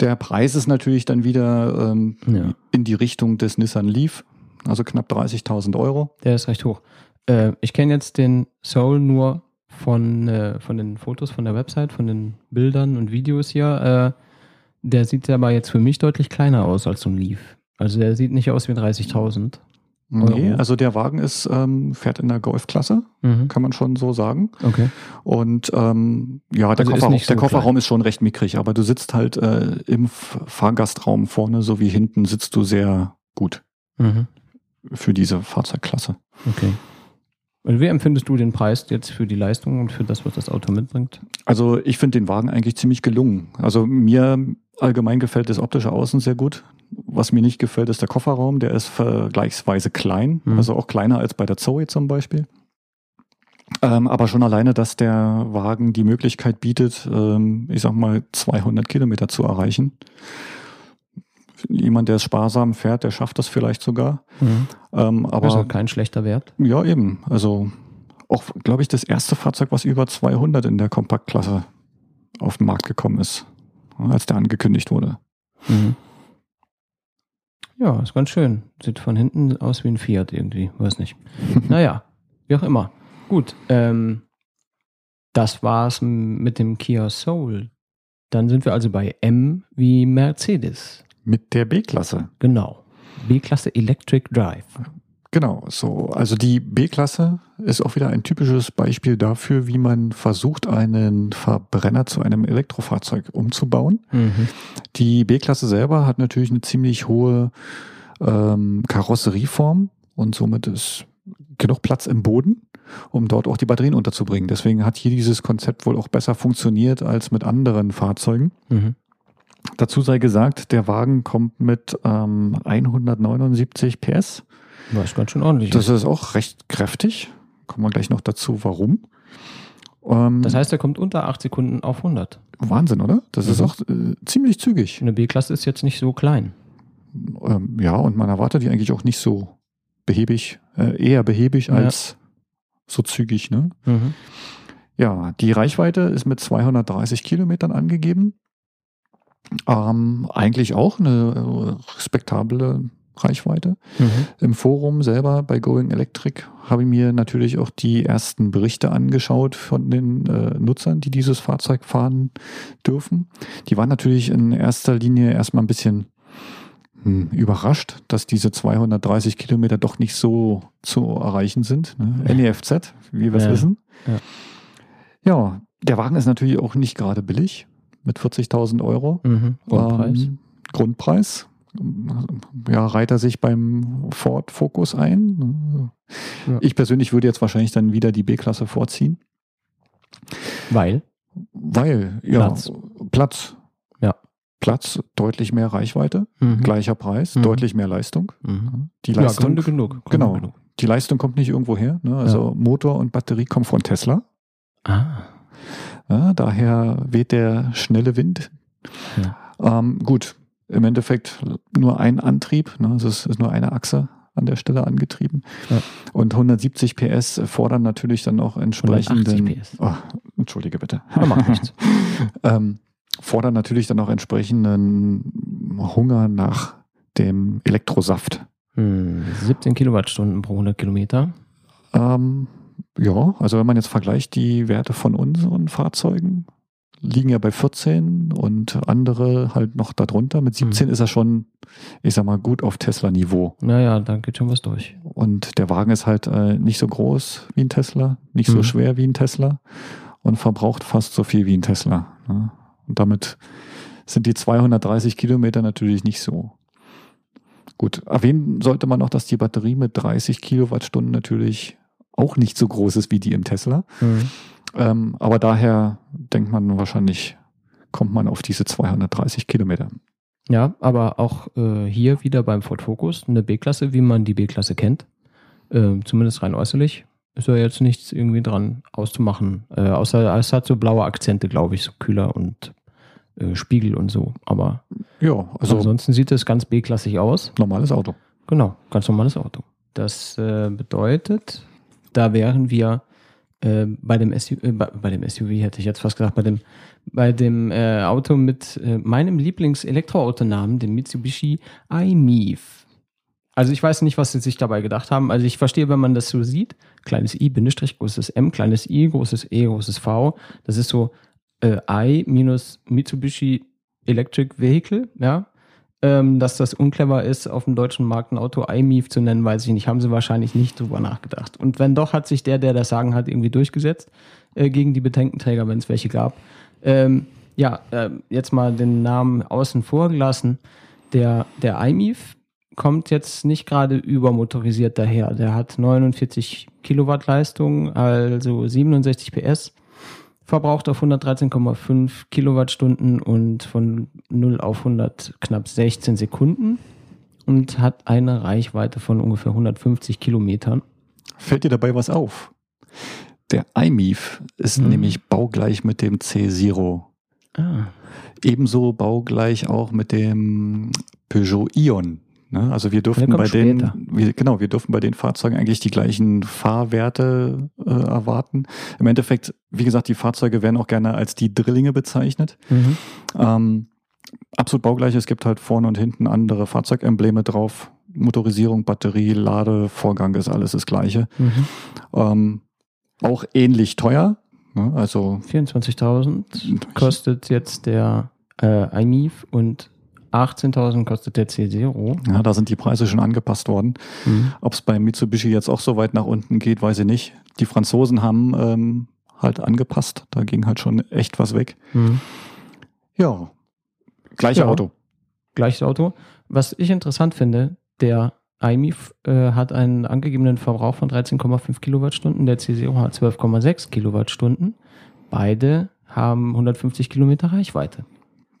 Der Preis ist natürlich dann wieder ähm, Ja. in die Richtung des Nissan Leaf, also knapp 30.000 Euro. Der ist recht hoch. Äh, ich kenne jetzt den Soul nur von, äh, von den Fotos von der Website, von den Bildern und Videos hier. Äh, der sieht aber jetzt für mich deutlich kleiner aus als so ein Leaf. Also der sieht nicht aus wie 30.000. Nee, Euro. also der Wagen ist, ähm, fährt in der Golfklasse, Mhm. kann man schon so sagen. Okay. Und ähm, ja, der, Also ist Kofferraum, nicht so der Kofferraum ist schon recht mickrig, aber du sitzt halt äh, im Fahrgastraum vorne sowie hinten sitzt du sehr gut Mhm. für diese Fahrzeugklasse. Okay. Und wie empfindest du den Preis jetzt für die Leistung und für das, was das Auto mitbringt? Also ich finde den Wagen eigentlich ziemlich gelungen. Also mir allgemein gefällt das optische Außen sehr gut. Was mir nicht gefällt, ist der Kofferraum. Der ist vergleichsweise klein, Mhm. also auch kleiner als bei der Zoe zum Beispiel. Ähm, aber schon alleine, dass der Wagen die Möglichkeit bietet, ähm, ich sag mal 200 Kilometer zu erreichen. Jemand, der es sparsam fährt, der schafft das vielleicht sogar. Mhm. Ähm, aber also kein schlechter Wert. ja, eben. Also auch, glaube ich, das erste Fahrzeug, was über 200 in der Kompaktklasse auf den Markt gekommen ist, als der angekündigt wurde. Mhm. Ja, ist ganz schön. Sieht von hinten aus wie ein Fiat irgendwie. Weiß nicht. naja, wie auch immer. Gut. Ähm, das war's mit dem Kia Soul. Dann sind wir also bei M wie Mercedes. Mit der B-Klasse. Genau. B-Klasse Electric Drive. Genau, so. Also die B-Klasse ist auch wieder ein typisches Beispiel dafür, wie man versucht, einen Verbrenner zu einem Elektrofahrzeug umzubauen. Mhm. Die B-Klasse selber hat natürlich eine ziemlich hohe ähm, Karosserieform und somit ist genug Platz im Boden, um dort auch die Batterien unterzubringen. Deswegen hat hier dieses Konzept wohl auch besser funktioniert als mit anderen Fahrzeugen. Mhm. Dazu sei gesagt, der Wagen kommt mit ähm, 179 PS. War ist ganz schön ordentlich. Das ist auch recht kräftig. Kommen wir gleich noch dazu, warum. Ähm, Das heißt, er kommt unter 8 Sekunden auf 100. Wahnsinn, oder? Das ist Mhm. auch äh, ziemlich zügig. Eine B-Klasse ist jetzt nicht so klein. Ähm, ja, und man erwartet die eigentlich auch nicht so behäbig, äh, eher behäbig Ja. als so zügig. Ne? Mhm. Ja, die Reichweite ist mit 230 Kilometern angegeben. Ähm, eigentlich auch eine äh, respektable Reichweite. Mhm. Im Forum selber bei Going Electric habe ich mir natürlich auch die ersten Berichte angeschaut von den äh, Nutzern, die dieses Fahrzeug fahren dürfen. Die waren natürlich in erster Linie erstmal ein bisschen hm, überrascht, dass diese 230 Kilometer doch nicht so zu erreichen sind. Ne? NEFZ, wie wir es Ja. wissen. Ja. ja, der Wagen ist natürlich auch nicht gerade billig mit 40.000 Euro. Mhm. Grundpreis. Ähm, Grundpreis. Ja, reiht er sich beim Ford Focus ein. Ja. Ich persönlich würde jetzt wahrscheinlich dann wieder die B-Klasse vorziehen, Weil. weil, ja, Platz. Platz. Ja. Platz, deutlich mehr Reichweite, Mhm. gleicher Preis, Mhm. deutlich mehr Leistung. Mhm. Die Ja, Leistung, Gründe genug. Gründe genau. Genug. die Leistung kommt nicht irgendwo her. Ne? Also Motor und Batterie kommen von Tesla. Ah. Ja, daher weht der schnelle Wind. Ähm, gut, im Endeffekt nur ein Antrieb, ne? also es ist nur eine Achse an der Stelle angetrieben. Ja. Und 170 PS fordern natürlich dann auch entsprechenden. 180 PS. Oh, Entschuldige bitte. Ähm, fordern natürlich dann auch entsprechenden Hunger nach dem Elektrosaft. Hm, 17 Kilowattstunden pro 100 Kilometer. Ähm, ja, also wenn man jetzt vergleicht die Werte von unseren Fahrzeugen, liegen ja bei 14 und andere halt noch darunter. Mit 17 ist er schon, ich sag mal, gut auf Tesla-Niveau. Naja, da geht schon was durch. Und der Wagen ist halt äh, nicht so groß wie ein Tesla, nicht so Mhm. schwer wie ein Tesla und verbraucht fast so viel wie ein Tesla. Ne? Und damit sind die 230 Kilometer natürlich nicht so. Gut, erwähnen sollte man noch, dass die Batterie mit 30 Kilowattstunden natürlich auch nicht so groß ist wie die im Tesla. Mhm. Ähm, aber daher denkt man wahrscheinlich, kommt man auf diese 230 Kilometer. Ja, aber auch äh, hier wieder beim Ford Focus eine B-Klasse, wie man die B-Klasse kennt. Ähm, zumindest rein äußerlich. Ist ja jetzt nichts irgendwie dran auszumachen. Äh, außer es hat so blaue Akzente, glaube ich, so kühler und äh, Spiegel und so. Aber Ja, also ansonsten sieht es ganz B-klassig aus. normales Auto. Genau, ganz normales Auto. Das äh, bedeutet, da wären wir äh, bei, dem SUV, äh, bei, bei dem SUV, hätte ich jetzt fast gesagt, bei dem, bei dem äh, Auto mit äh, meinem Lieblings-Elektroautonamen, dem Mitsubishi iMIF. Also ich weiß nicht, was sie sich dabei gedacht haben. Also ich verstehe, wenn man das so sieht, kleines i, Bindestrich, großes M, kleines i, großes E, großes V. Das ist so äh, I minus Mitsubishi Electric Vehicle, ja. Ähm, dass das unclever ist, auf dem deutschen Markt ein Auto iMIF zu nennen, weiß ich nicht. Haben sie wahrscheinlich nicht drüber nachgedacht. Und wenn doch, hat sich der, der das sagen hat, irgendwie durchgesetzt äh, gegen die Bedenkenträger, wenn es welche gab. Ähm, ja, äh, jetzt mal den Namen außen vor gelassen. Der, der iMIF kommt jetzt nicht gerade übermotorisiert daher. Der hat 49 Kilowatt Leistung, also 67 PS verbraucht auf 113,5 Kilowattstunden und von 0 auf 100 knapp 16 Sekunden und hat eine Reichweite von ungefähr 150 Kilometern. Fällt dir dabei was auf? Der iMIF ist Mhm. nämlich baugleich mit dem C0. Ah, Ebenso baugleich auch mit dem Peugeot Ion. Ne? Also wir durften bei den, später. wir, genau, wir durften bei den Fahrzeugen eigentlich die gleichen Fahrwerte äh, erwarten. Im Endeffekt, wie gesagt, die Fahrzeuge werden auch gerne als die Drillinge bezeichnet. mhm. Ähm, absolut baugleich. Es gibt halt vorne und hinten andere Fahrzeugembleme drauf. Motorisierung, Batterie, Ladevorgang ist alles das Gleiche. Mhm. Ähm, auch ähnlich teuer. Ne? Also 24.000 kostet jetzt der äh, iMIF und 18.000 kostet der C0. ja, da sind die Preise schon angepasst worden. Mhm. Ob es bei Mitsubishi jetzt auch so weit nach unten geht, weiß ich nicht. Die Franzosen haben ähm, halt angepasst. Da ging halt schon echt was weg. Mhm. Ja, gleiche Ja. Auto. Gleiches Auto. Was ich interessant finde, der iMIF äh, hat einen angegebenen Verbrauch von 13,5 Kilowattstunden, der C0 hat 12,6 Kilowattstunden. Beide haben 150 Kilometer Reichweite.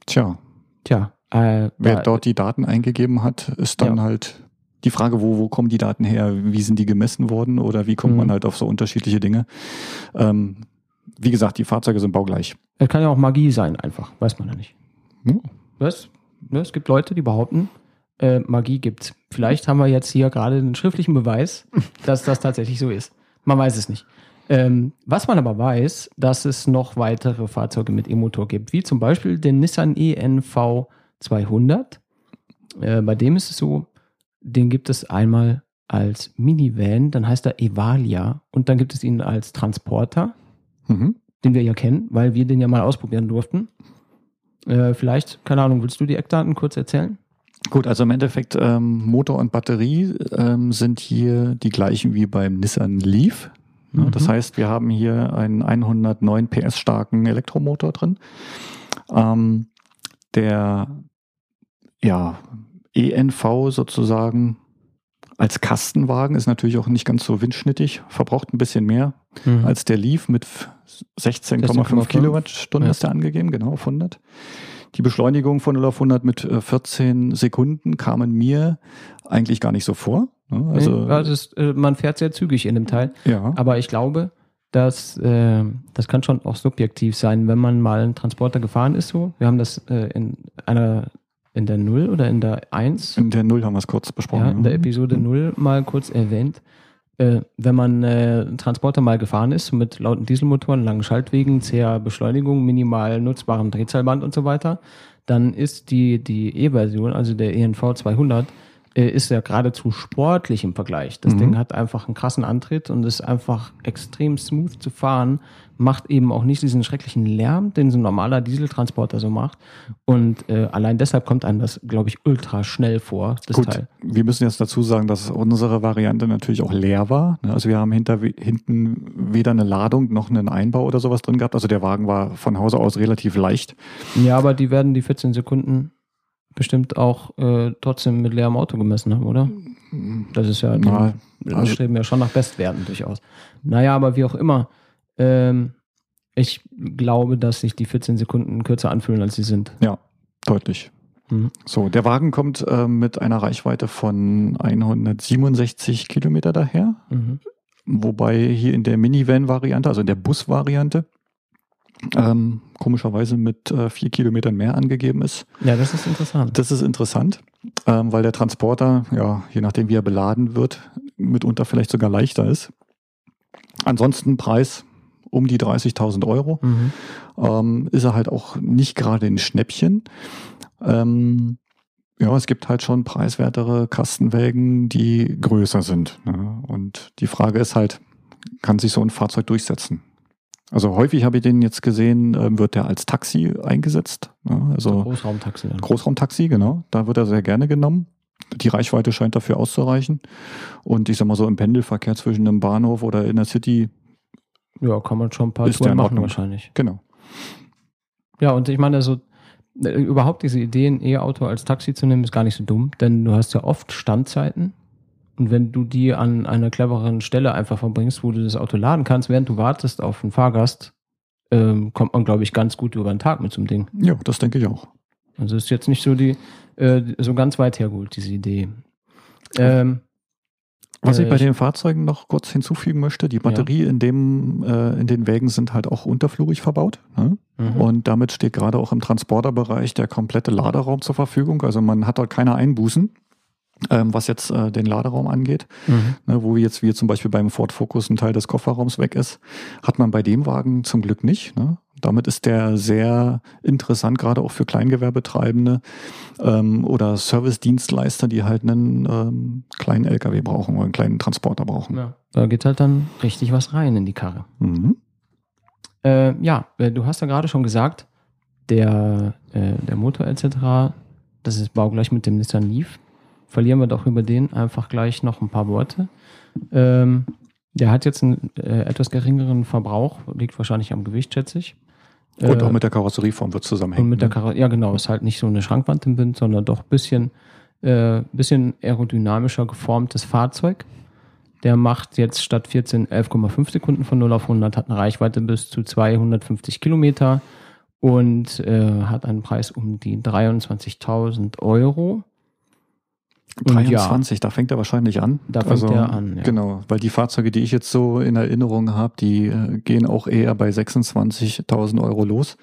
Tja, Tja, äh, wer da- dort die Daten eingegeben hat, ist dann Ja. halt die Frage, wo, wo kommen die Daten her? Wie sind die gemessen worden? Oder wie kommt Mhm. man halt auf so unterschiedliche Dinge? Ähm, wie gesagt, die Fahrzeuge sind baugleich. Es kann ja auch Magie sein, einfach. Weiß man ja nicht. Hm? Was? Ja, Es gibt Leute, die behaupten, äh, Magie gibt's. Vielleicht haben wir jetzt hier gerade einen schriftlichen Beweis, dass das tatsächlich so ist. Man weiß es nicht. Ähm, was man aber weiß, dass es noch weitere Fahrzeuge mit E-Motor gibt, wie zum Beispiel den Nissan ENV 200. Äh, bei dem ist es so, den gibt es einmal als Minivan, dann heißt er Evalia und dann gibt es ihn als Transporter, Mhm. den wir ja kennen, weil wir den ja mal ausprobieren durften. Äh, vielleicht, keine Ahnung, willst du die Eckdaten kurz erzählen? Gut, also im Endeffekt ähm, Motor und Batterie ähm, sind hier die gleichen wie beim Nissan Leaf. Mhm. Das heißt, wir haben hier einen 109 PS starken Elektromotor drin. Ähm, der ja, ENV sozusagen als Kastenwagen ist natürlich auch nicht ganz so windschnittig, verbraucht ein bisschen mehr Mhm. als der Leaf mit 16,5 16,5. Kilowattstunden Ja. ist der angegeben, genau auf 100. Die Beschleunigung von 0 auf 100 mit äh, 14 Sekunden kamen mir eigentlich gar nicht so vor. Also, ja, das ist, äh, man fährt sehr zügig in dem Teil. ja. Aber ich glaube, dass äh, das kann schon auch subjektiv sein, wenn man mal einen Transporter gefahren ist. So, wir haben das äh, in einer in der 0 oder in der 1, In der Null haben wir es kurz besprochen. ja, in der Episode 0 mal kurz erwähnt. Äh, wenn man äh, einen Transporter mal gefahren ist mit lauten Dieselmotoren, langen Schaltwegen, zäher Beschleunigung, minimal nutzbarem Drehzahlband und so weiter, dann ist die die E-Version, also der ENV 200, äh, ist ja geradezu sportlich im Vergleich. Das Mhm. Ding hat einfach einen krassen Antritt und ist einfach extrem smooth zu fahren, macht eben auch nicht diesen schrecklichen Lärm, den so ein normaler Dieseltransporter so macht. Und äh, allein deshalb kommt einem das, glaube ich, ultra schnell vor, das Gut, Teil. wir müssen jetzt dazu sagen, dass unsere Variante natürlich auch leer war. ne? Also wir haben hinter, hinten weder eine Ladung noch einen Einbau oder sowas drin gehabt. Also der Wagen war von Hause aus relativ leicht. Ja, aber die werden die 14 Sekunden bestimmt auch äh, trotzdem mit leerem Auto gemessen haben, oder? Das ist ja, Na, die also- streben ja schon nach Bestwerten durchaus. Naja, aber wie auch immer, ähm, ich glaube, dass sich die 14 Sekunden kürzer anfühlen, als sie sind. Ja, deutlich. Mhm. So, der Wagen kommt äh, mit einer Reichweite von 167 Kilometer daher. Mhm. Wobei hier in der Minivan-Variante, also in der Bus-Variante, ähm, komischerweise mit äh, vier Kilometern mehr angegeben ist. Ja, das ist interessant. Das ist interessant, ähm, weil der Transporter, ja, je nachdem wie er beladen wird, mitunter vielleicht sogar leichter ist. Ansonsten Preis um die 30.000 Euro. Mhm. Ähm, ist er halt auch nicht gerade ein Schnäppchen. Ähm, ja, es gibt halt schon preiswertere Kastenwägen, die größer sind. Ne? Und die Frage ist halt, kann sich so ein Fahrzeug durchsetzen? Also häufig habe ich den jetzt gesehen, ähm, wird der als Taxi eingesetzt. Ne? Also Großraumtaxi dann. Großraumtaxi, genau. Da wird er sehr gerne genommen. Die Reichweite scheint dafür auszureichen. Und ich sag mal so im Pendelverkehr zwischen einem Bahnhof oder in der City, Ja, kann man schon ein paar Ist Touren machen wahrscheinlich. genau. Ja, und ich meine, also äh, überhaupt diese Idee, ein E-Auto als Taxi zu nehmen, ist gar nicht so dumm, denn du hast ja oft Standzeiten. Und wenn du die an einer clevereren Stelle einfach verbringst, wo du das Auto laden kannst, während du wartest auf einen Fahrgast, ähm, kommt man, glaube ich, ganz gut über den Tag mit so einem Ding. Ja, das denke ich auch. Also ist jetzt nicht so die, äh, so ganz weit hergeholt, diese Idee. Ähm, Was ich Äh, bei ich- den Fahrzeugen noch kurz hinzufügen möchte, die Batterie in dem, äh, in den Wägen sind halt auch unterflugig verbaut. Ne? mhm. Und damit steht gerade auch im Transporterbereich der komplette Laderaum zur Verfügung. Also man hat dort keine Einbußen, ähm, was jetzt äh, den Laderaum angeht. Mhm. Ne, wo jetzt wie zum Beispiel beim Ford Focus ein Teil des Kofferraums weg ist, hat man bei dem Wagen zum Glück nicht. Ne? Damit ist der sehr interessant, gerade auch für Kleingewerbetreibende ähm, oder Service-Dienstleister, die halt einen ähm, kleinen LKW brauchen oder einen kleinen Transporter brauchen. ja. Da geht halt dann richtig was rein in die Karre. Mhm. Äh, ja, äh, du hast ja gerade schon gesagt, der, äh, der Motor etc., das ist baugleich mit dem Nissan Leaf. Verlieren wir doch über den einfach gleich noch ein paar Worte. Ähm, der hat jetzt einen äh, etwas geringeren Verbrauch, liegt wahrscheinlich am Gewicht, schätze ich. Und Äh, auch mit der Karosserieform wird zusammenhängen. und mit der ne? Karre ja genau, ist halt nicht so eine Schrankwand im Wind, sondern doch ein bisschen, äh, bisschen aerodynamischer geformtes Fahrzeug. Der macht jetzt statt 14 11,5 Sekunden von 0 auf 100, hat eine Reichweite bis zu 250 Kilometer und äh, hat einen Preis um die 23.000 Euro. Und 23, da fängt er wahrscheinlich an. Da fängt er an, ja. Genau, weil die Fahrzeuge, die ich jetzt so in Erinnerung habe, die äh, gehen auch eher bei 26.000 Euro los.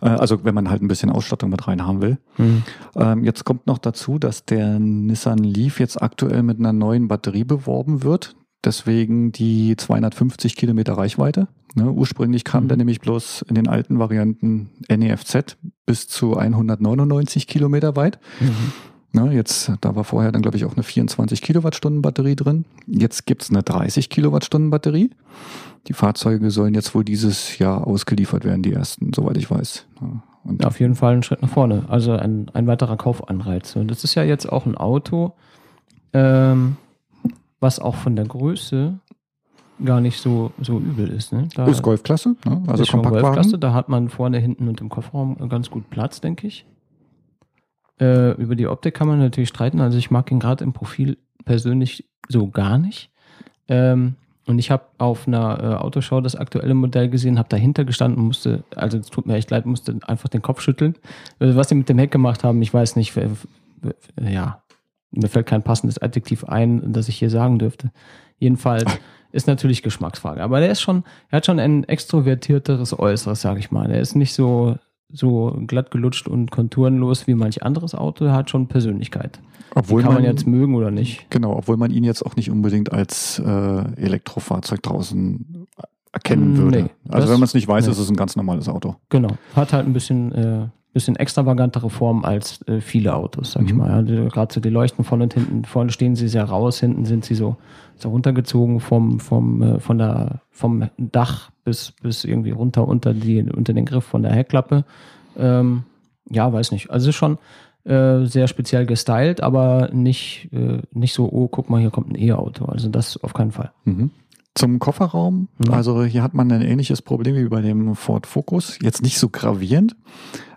Äh, also wenn man halt ein bisschen Ausstattung mit rein haben will. Mhm. Ähm, jetzt kommt noch dazu, dass der Nissan Leaf jetzt aktuell mit einer neuen Batterie beworben wird. Deswegen die 250 Kilometer Reichweite. Ne, ursprünglich kam Mhm. der nämlich bloß in den alten Varianten NEFZ bis zu 199 Kilometer weit. Mhm. Ne, jetzt, da war vorher dann, glaube ich, auch eine 24 Kilowattstunden Batterie drin. Jetzt gibt's eine 30 Kilowattstunden Batterie. Die Fahrzeuge sollen jetzt wohl dieses Jahr ausgeliefert werden, die ersten, soweit ich weiß. Und auf jeden Fall ein Schritt nach vorne. Also ein, ein weiterer Kaufanreiz. Und das ist ja jetzt auch ein Auto, ähm, was auch von der Größe gar nicht so, so übel ist. Ne? Da ist Golfklasse, ne? also ist Kompaktwagen. Golfklasse, da hat man vorne, hinten und im Kofferraum ganz gut Platz, denke ich. Äh, über die Optik kann man natürlich streiten. Also ich mag ihn gerade im Profil persönlich so gar nicht. Ähm, und ich habe auf einer äh, Autoshow das aktuelle Modell gesehen, habe dahinter gestanden und musste, also es tut mir echt leid, musste einfach den Kopf schütteln. Also was sie mit dem Heck gemacht haben, ich weiß nicht, ja, mir fällt kein passendes Adjektiv ein, das ich hier sagen dürfte. Jedenfalls ist natürlich Geschmacksfrage. Aber der ist schon, er hat schon ein extrovertierteres Äußeres, sage ich mal. Er ist nicht so, so glatt gelutscht und konturenlos wie manch anderes Auto. Hat schon Persönlichkeit. Obwohl Kann man, man jetzt mögen oder nicht. Genau, obwohl man ihn jetzt auch nicht unbedingt als äh, Elektrofahrzeug draußen erkennen Mm, würde. nee, also wenn man es nicht weiß, nee. ist es ein ganz normales Auto. Genau. Hat halt ein bisschen, äh, bisschen extravagantere Form als äh, viele Autos, sag ich Mhm. mal. Ja, Gerade so die leuchten vorne und hinten. Vorne stehen sie sehr raus, hinten sind sie so, so runtergezogen vom, vom, äh, von der, vom Dach bis, bis irgendwie runter unter, die, unter den Griff von der Heckklappe. Ähm, ja, weiß nicht. Also ist schon äh, sehr speziell gestylt, aber nicht, äh, nicht so, oh, guck mal, hier kommt ein E-Auto. Also das auf keinen Fall. Mhm. Zum Kofferraum, Mhm. also hier hat man ein ähnliches Problem wie bei dem Ford Focus. Jetzt nicht so gravierend,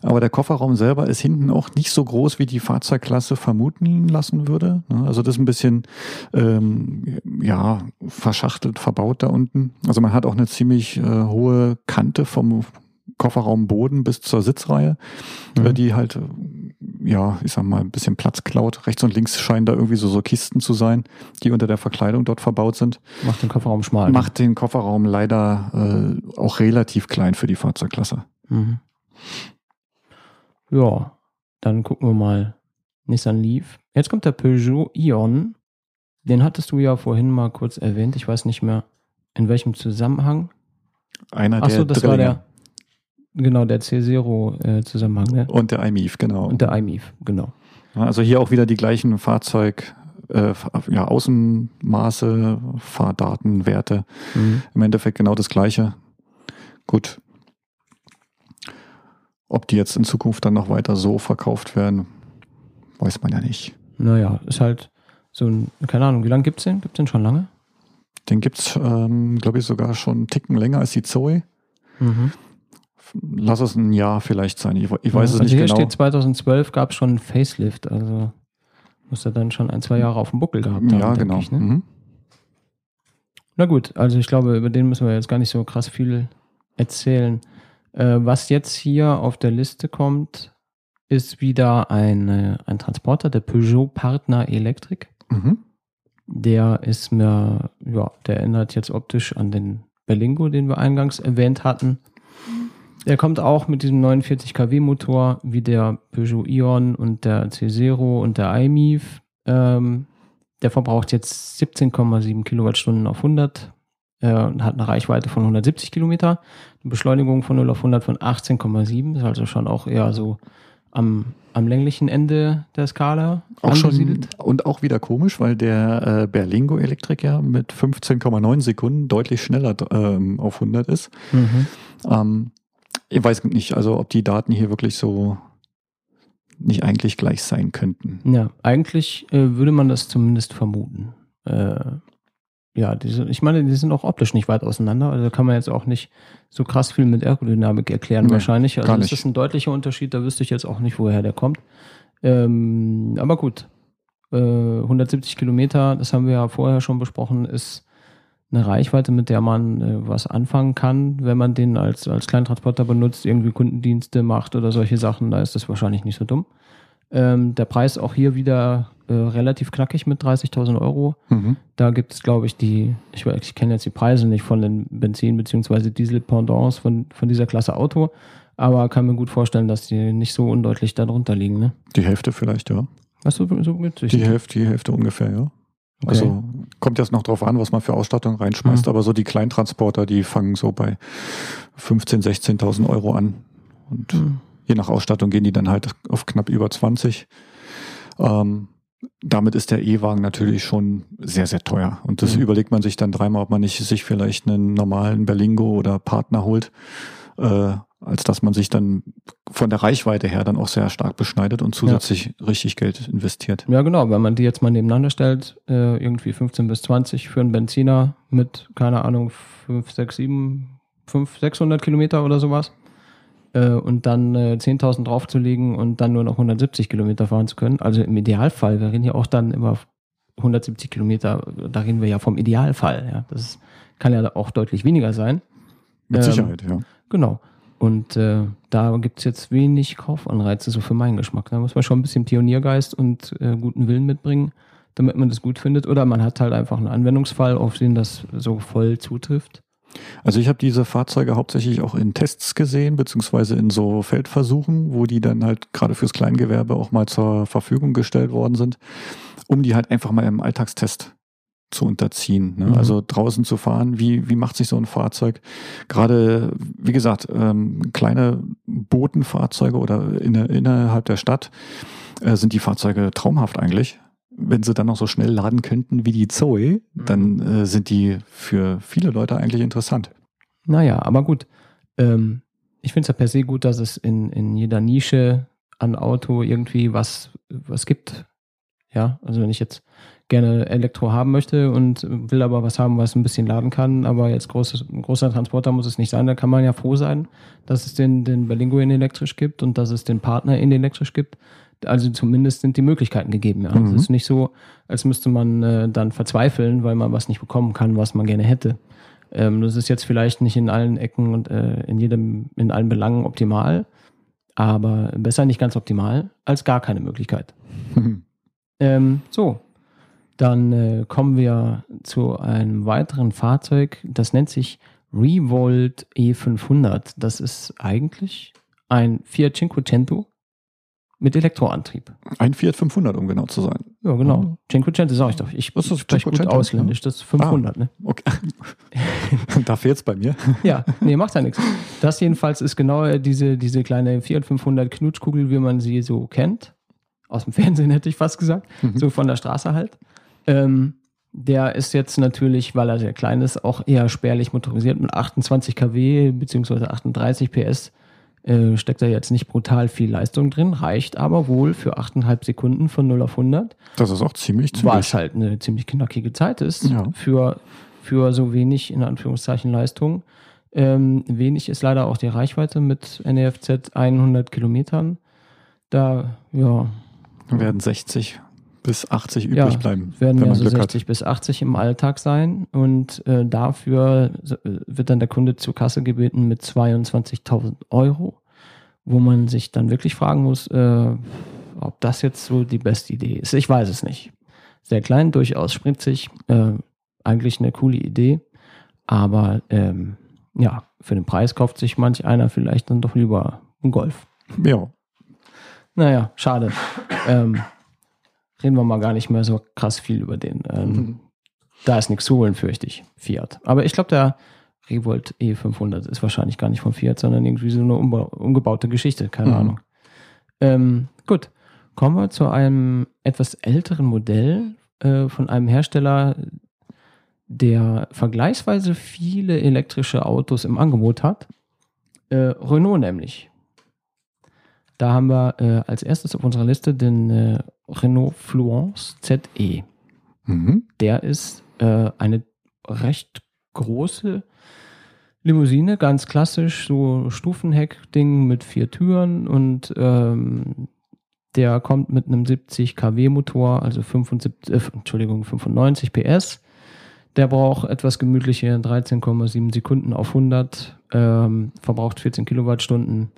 aber der Kofferraum selber ist hinten auch nicht so groß, wie die Fahrzeugklasse vermuten lassen würde. Ne? Also das ist ein bisschen ähm, ja verschachtelt, verbaut da unten. Also man hat auch eine ziemlich äh, hohe Kante vom Kofferraumboden bis zur Sitzreihe, Mhm. äh, die halt, ja, ich sag mal, ein bisschen Platz klaut. Rechts und links scheinen da irgendwie so, so Kisten zu sein, die unter der Verkleidung dort verbaut sind. Macht den Kofferraum schmal. Macht den Kofferraum leider äh, auch relativ klein für die Fahrzeugklasse. Mhm. Ja, dann gucken wir mal. Nissan Leaf. Jetzt kommt der Peugeot Ion. Den hattest du ja vorhin mal kurz erwähnt. Ich weiß nicht mehr, in welchem Zusammenhang. Einer Achso, der das war Drillinge. der, genau, der C0-Zusammenhang, ne? Und der iMIF, genau. Und der iMIF, genau. Also hier auch wieder die gleichen Fahrzeug, äh, ja, Außenmaße, Fahrdatenwerte. Mhm. Im Endeffekt genau das gleiche. Gut. Ob die jetzt in Zukunft dann noch weiter so verkauft werden, weiß man ja nicht. Naja, ist halt so ein, keine Ahnung, wie lange gibt's den? Gibt's den schon lange? Den gibt's, ähm, glaube ich, sogar schon einen Ticken länger als die Zoe. Mhm. Lass es ein Jahr vielleicht sein. Ich, ich weiß es also nicht hier genau. steht 2012 gab es schon einen Facelift, also muss er dann schon ein, zwei Jahre auf dem Buckel gehabt haben, ja, genau. ich, ne? Mhm. Na gut, also ich glaube, über den müssen wir jetzt gar nicht so krass viel erzählen. Äh, was jetzt hier auf der Liste kommt, ist wieder ein, ein Transporter, der Peugeot Partner Electric. Mhm. Der ist mir, ja, der erinnert jetzt optisch an den Berlingo, den wir eingangs erwähnt hatten. Der kommt auch mit diesem 49 kW Motor wie der Peugeot Ion und der C0 und der iMIF. Ähm, der verbraucht jetzt 17,7 Kilowattstunden auf 100 äh, und hat eine Reichweite von 170 Kilometer. Eine Beschleunigung von 0 auf 100 von 18,7. Ist also schon auch eher so am, am länglichen Ende der Skala Auch schon, angesiedelt. und auch wieder komisch, weil der äh, Berlingo Elektrik ja mit 15,9 Sekunden deutlich schneller ähm, auf 100 ist. Mhm. Ähm, ich weiß nicht, also ob die Daten hier wirklich so nicht eigentlich gleich sein könnten. Ja, eigentlich äh, würde man das zumindest vermuten. Äh, ja, diese, ich meine, die sind auch optisch nicht weit auseinander. Also kann man jetzt auch nicht so krass viel mit Aerodynamik erklären Nee, wahrscheinlich. Also das ist ein deutlicher Unterschied, da wüsste ich jetzt auch nicht, woher der kommt. Ähm, aber gut, äh, 170 Kilometer, das haben wir ja vorher schon besprochen, ist eine Reichweite, mit der man äh, was anfangen kann, wenn man den als, als Kleintransporter benutzt, irgendwie Kundendienste macht oder solche Sachen, da ist das wahrscheinlich nicht so dumm. Ähm, der Preis auch hier wieder äh, relativ knackig mit 30.000 Euro. Mhm. Da gibt es, glaube ich, die, ich, weiß- ich kenne jetzt die Preise nicht von den Benzin- bzw. Diesel-Pendants von, von dieser Klasse Auto, aber kann mir gut vorstellen, dass die nicht so undeutlich darunter liegen. Ne? Die Hälfte vielleicht, ja. Was so, so günstig? Die Hälfte, die Hälfte ungefähr, ja. Okay. Also kommt jetzt noch drauf an, was man für Ausstattung reinschmeißt, Mhm. aber so die Kleintransporter, die fangen so bei 15.000, 16.000 Euro an. Und Hm. je nach Ausstattung gehen die dann halt auf knapp über 20. Ähm, damit ist der E-Wagen natürlich schon sehr, sehr teuer. Und das Mhm. überlegt man sich dann dreimal, ob man nicht sich vielleicht einen normalen Berlingo oder Partner holt, äh, als dass man sich dann von der Reichweite her dann auch sehr stark beschneidet und zusätzlich richtig Geld investiert. Ja, genau. Wenn man die jetzt mal nebeneinander stellt, äh, irgendwie 15 bis 20 für einen Benziner mit, keine Ahnung, 5, 6, 7, 5, 600 Kilometer oder sowas. Äh, und dann äh, 10.000 draufzulegen und dann nur noch 170 Kilometer fahren zu können. Also im Idealfall, wir reden ja auch dann immer 170 Kilometer, da reden wir ja vom Idealfall. Ja. Das kann ja auch deutlich weniger sein. Mit Ähm, Sicherheit, ja. Genau. Und äh, da gibt's jetzt wenig Kaufanreize, so für meinen Geschmack. Da muss man schon ein bisschen Pioniergeist und äh, guten Willen mitbringen, damit man das gut findet. Oder man hat halt einfach einen Anwendungsfall, auf den das so voll zutrifft. Also ich habe diese Fahrzeuge hauptsächlich auch in Tests gesehen, beziehungsweise in so Feldversuchen, wo die dann halt gerade fürs Kleingewerbe auch mal zur Verfügung gestellt worden sind, um die halt einfach mal im Alltagstest zu unterziehen. Ne? Mhm. Also draußen zu fahren, wie, wie macht sich so ein Fahrzeug? Gerade, wie gesagt, ähm, kleine Botenfahrzeuge oder in, innerhalb der Stadt äh, sind die Fahrzeuge traumhaft eigentlich. Wenn sie dann noch so schnell laden könnten wie die Zoe, dann äh, sind die für viele Leute eigentlich interessant. Naja, aber gut. Ähm, ich finde es ja per se gut, dass es in, in jeder Nische an Auto irgendwie was, was gibt. Ja, also wenn ich jetzt gerne Elektro haben möchte und will aber was haben, was ein bisschen laden kann, aber jetzt großes, großer Transporter muss es nicht sein, da kann man ja froh sein, dass es den, den Berlingo in elektrisch gibt und dass es den Partner in elektrisch gibt. Also zumindest sind die Möglichkeiten gegeben. Ja. Mhm. Es ist nicht so, als müsste man äh, dann verzweifeln, weil man was nicht bekommen kann, was man gerne hätte. Ähm, das ist jetzt vielleicht nicht in allen Ecken und äh, in jedem, in allen Belangen optimal, aber besser nicht ganz optimal als gar keine Möglichkeit. Ähm, so, dann äh, kommen wir zu einem weiteren Fahrzeug, das nennt sich Revolt E500. Das ist eigentlich ein Fiat Cinquecento mit Elektroantrieb. Ein Fiat 500, um genau zu sein. Ja, genau. Mhm. Cinquecento sag ich doch. Ich Was ist spreche gut ausländisch. Das ist 500, ne? Okay. Dafür jetzt bei mir. Ja, nee, macht ja nichts. Das jedenfalls ist genau äh, diese, diese kleine Fiat 500 Knutschkugel, wie man sie so kennt. Aus dem Fernsehen hätte ich fast gesagt. Mhm. So von der Straße halt. Ähm, der ist jetzt natürlich, weil er sehr klein ist, auch eher spärlich motorisiert mit 28 kW beziehungsweise 38 PS. Äh, steckt da jetzt nicht brutal viel Leistung drin, reicht aber wohl für 8,5 Sekunden von 0 auf 100 Das ist auch ziemlich was zügig. halt eine ziemlich knackige Zeit ist Ja. für, für so wenig, in Anführungszeichen, Leistung. Ähm, wenig ist leider auch die Reichweite mit NEFZ 100 Kilometern. Da, ja, Werden 60 bis 80 übrig Ja, bleiben, werden wenn ja man so Glück 60 bis 80 im Alltag sein und äh, dafür äh, wird dann der Kunde zur Kasse gebeten mit 22.000 Euro, wo man sich dann wirklich fragen muss, äh, ob das jetzt so die beste Idee ist. Ich weiß es nicht. Sehr klein, durchaus spritzig, äh, eigentlich eine coole Idee, aber ähm, ja, für den Preis kauft sich manch einer vielleicht dann doch lieber einen Golf. hat. Ja. Naja, schade. Ähm, reden wir mal gar nicht mehr so krass viel über den. Ähm, Mhm. Da ist nichts zu holen, fürchte ich. Fiat. Aber ich glaube, der Revolt E500 ist wahrscheinlich gar nicht von Fiat, sondern irgendwie so eine umgebaute Geschichte. Keine Mhm. Ahnung. Ähm, gut. Kommen wir zu einem etwas älteren Modell äh, von einem Hersteller, der vergleichsweise viele elektrische Autos im Angebot hat. Äh, Renault nämlich. Da haben wir äh, als erstes auf unserer Liste den äh, Renault Fluence ZE. Mhm. Der ist äh, eine recht große Limousine, ganz klassisch, so Stufenheck-Ding mit vier Türen und ähm, der kommt mit einem 70 kW Motor, also 75, äh, Entschuldigung, 95 PS. Der braucht etwas gemütliche 13,7 Sekunden auf 100, ähm, verbraucht 14 Kilowattstunden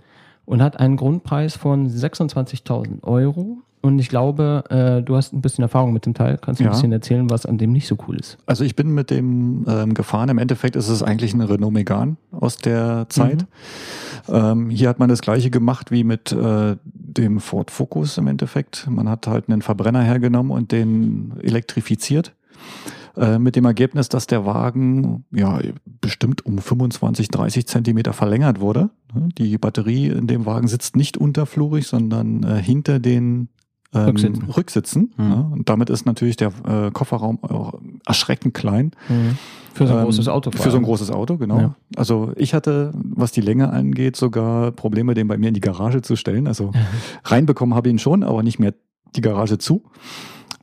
und hat einen Grundpreis von 26.000 Euro. Und ich glaube, äh, du hast ein bisschen Erfahrung mit dem Teil. Kannst du Ja. ein bisschen erzählen, was an dem nicht so cool ist? Also ich bin mit dem ähm, gefahren. Im Endeffekt ist es eigentlich ein Renault Megane aus der Zeit. Ähm, hier hat man das gleiche gemacht wie mit äh, dem Ford Focus im Endeffekt. Man hat halt einen Verbrenner hergenommen und den elektrifiziert. Äh, mit dem Ergebnis, dass der Wagen ja bestimmt um 25, 30 Zentimeter verlängert wurde. Die Batterie in dem Wagen sitzt nicht unterflurig, sondern äh, hinter den ähm, Rücksitzen. Rücksitzen. Mhm. Ja, und damit ist natürlich der äh, Kofferraum auch erschreckend klein. Für so ein Ähm, großes Auto. Für so ein großes Auto, genau. Ja. Also ich hatte, was die Länge angeht, sogar Probleme, den bei mir in die Garage zu stellen. Also reinbekommen habe ich ihn schon, aber nicht mehr die Garage zu.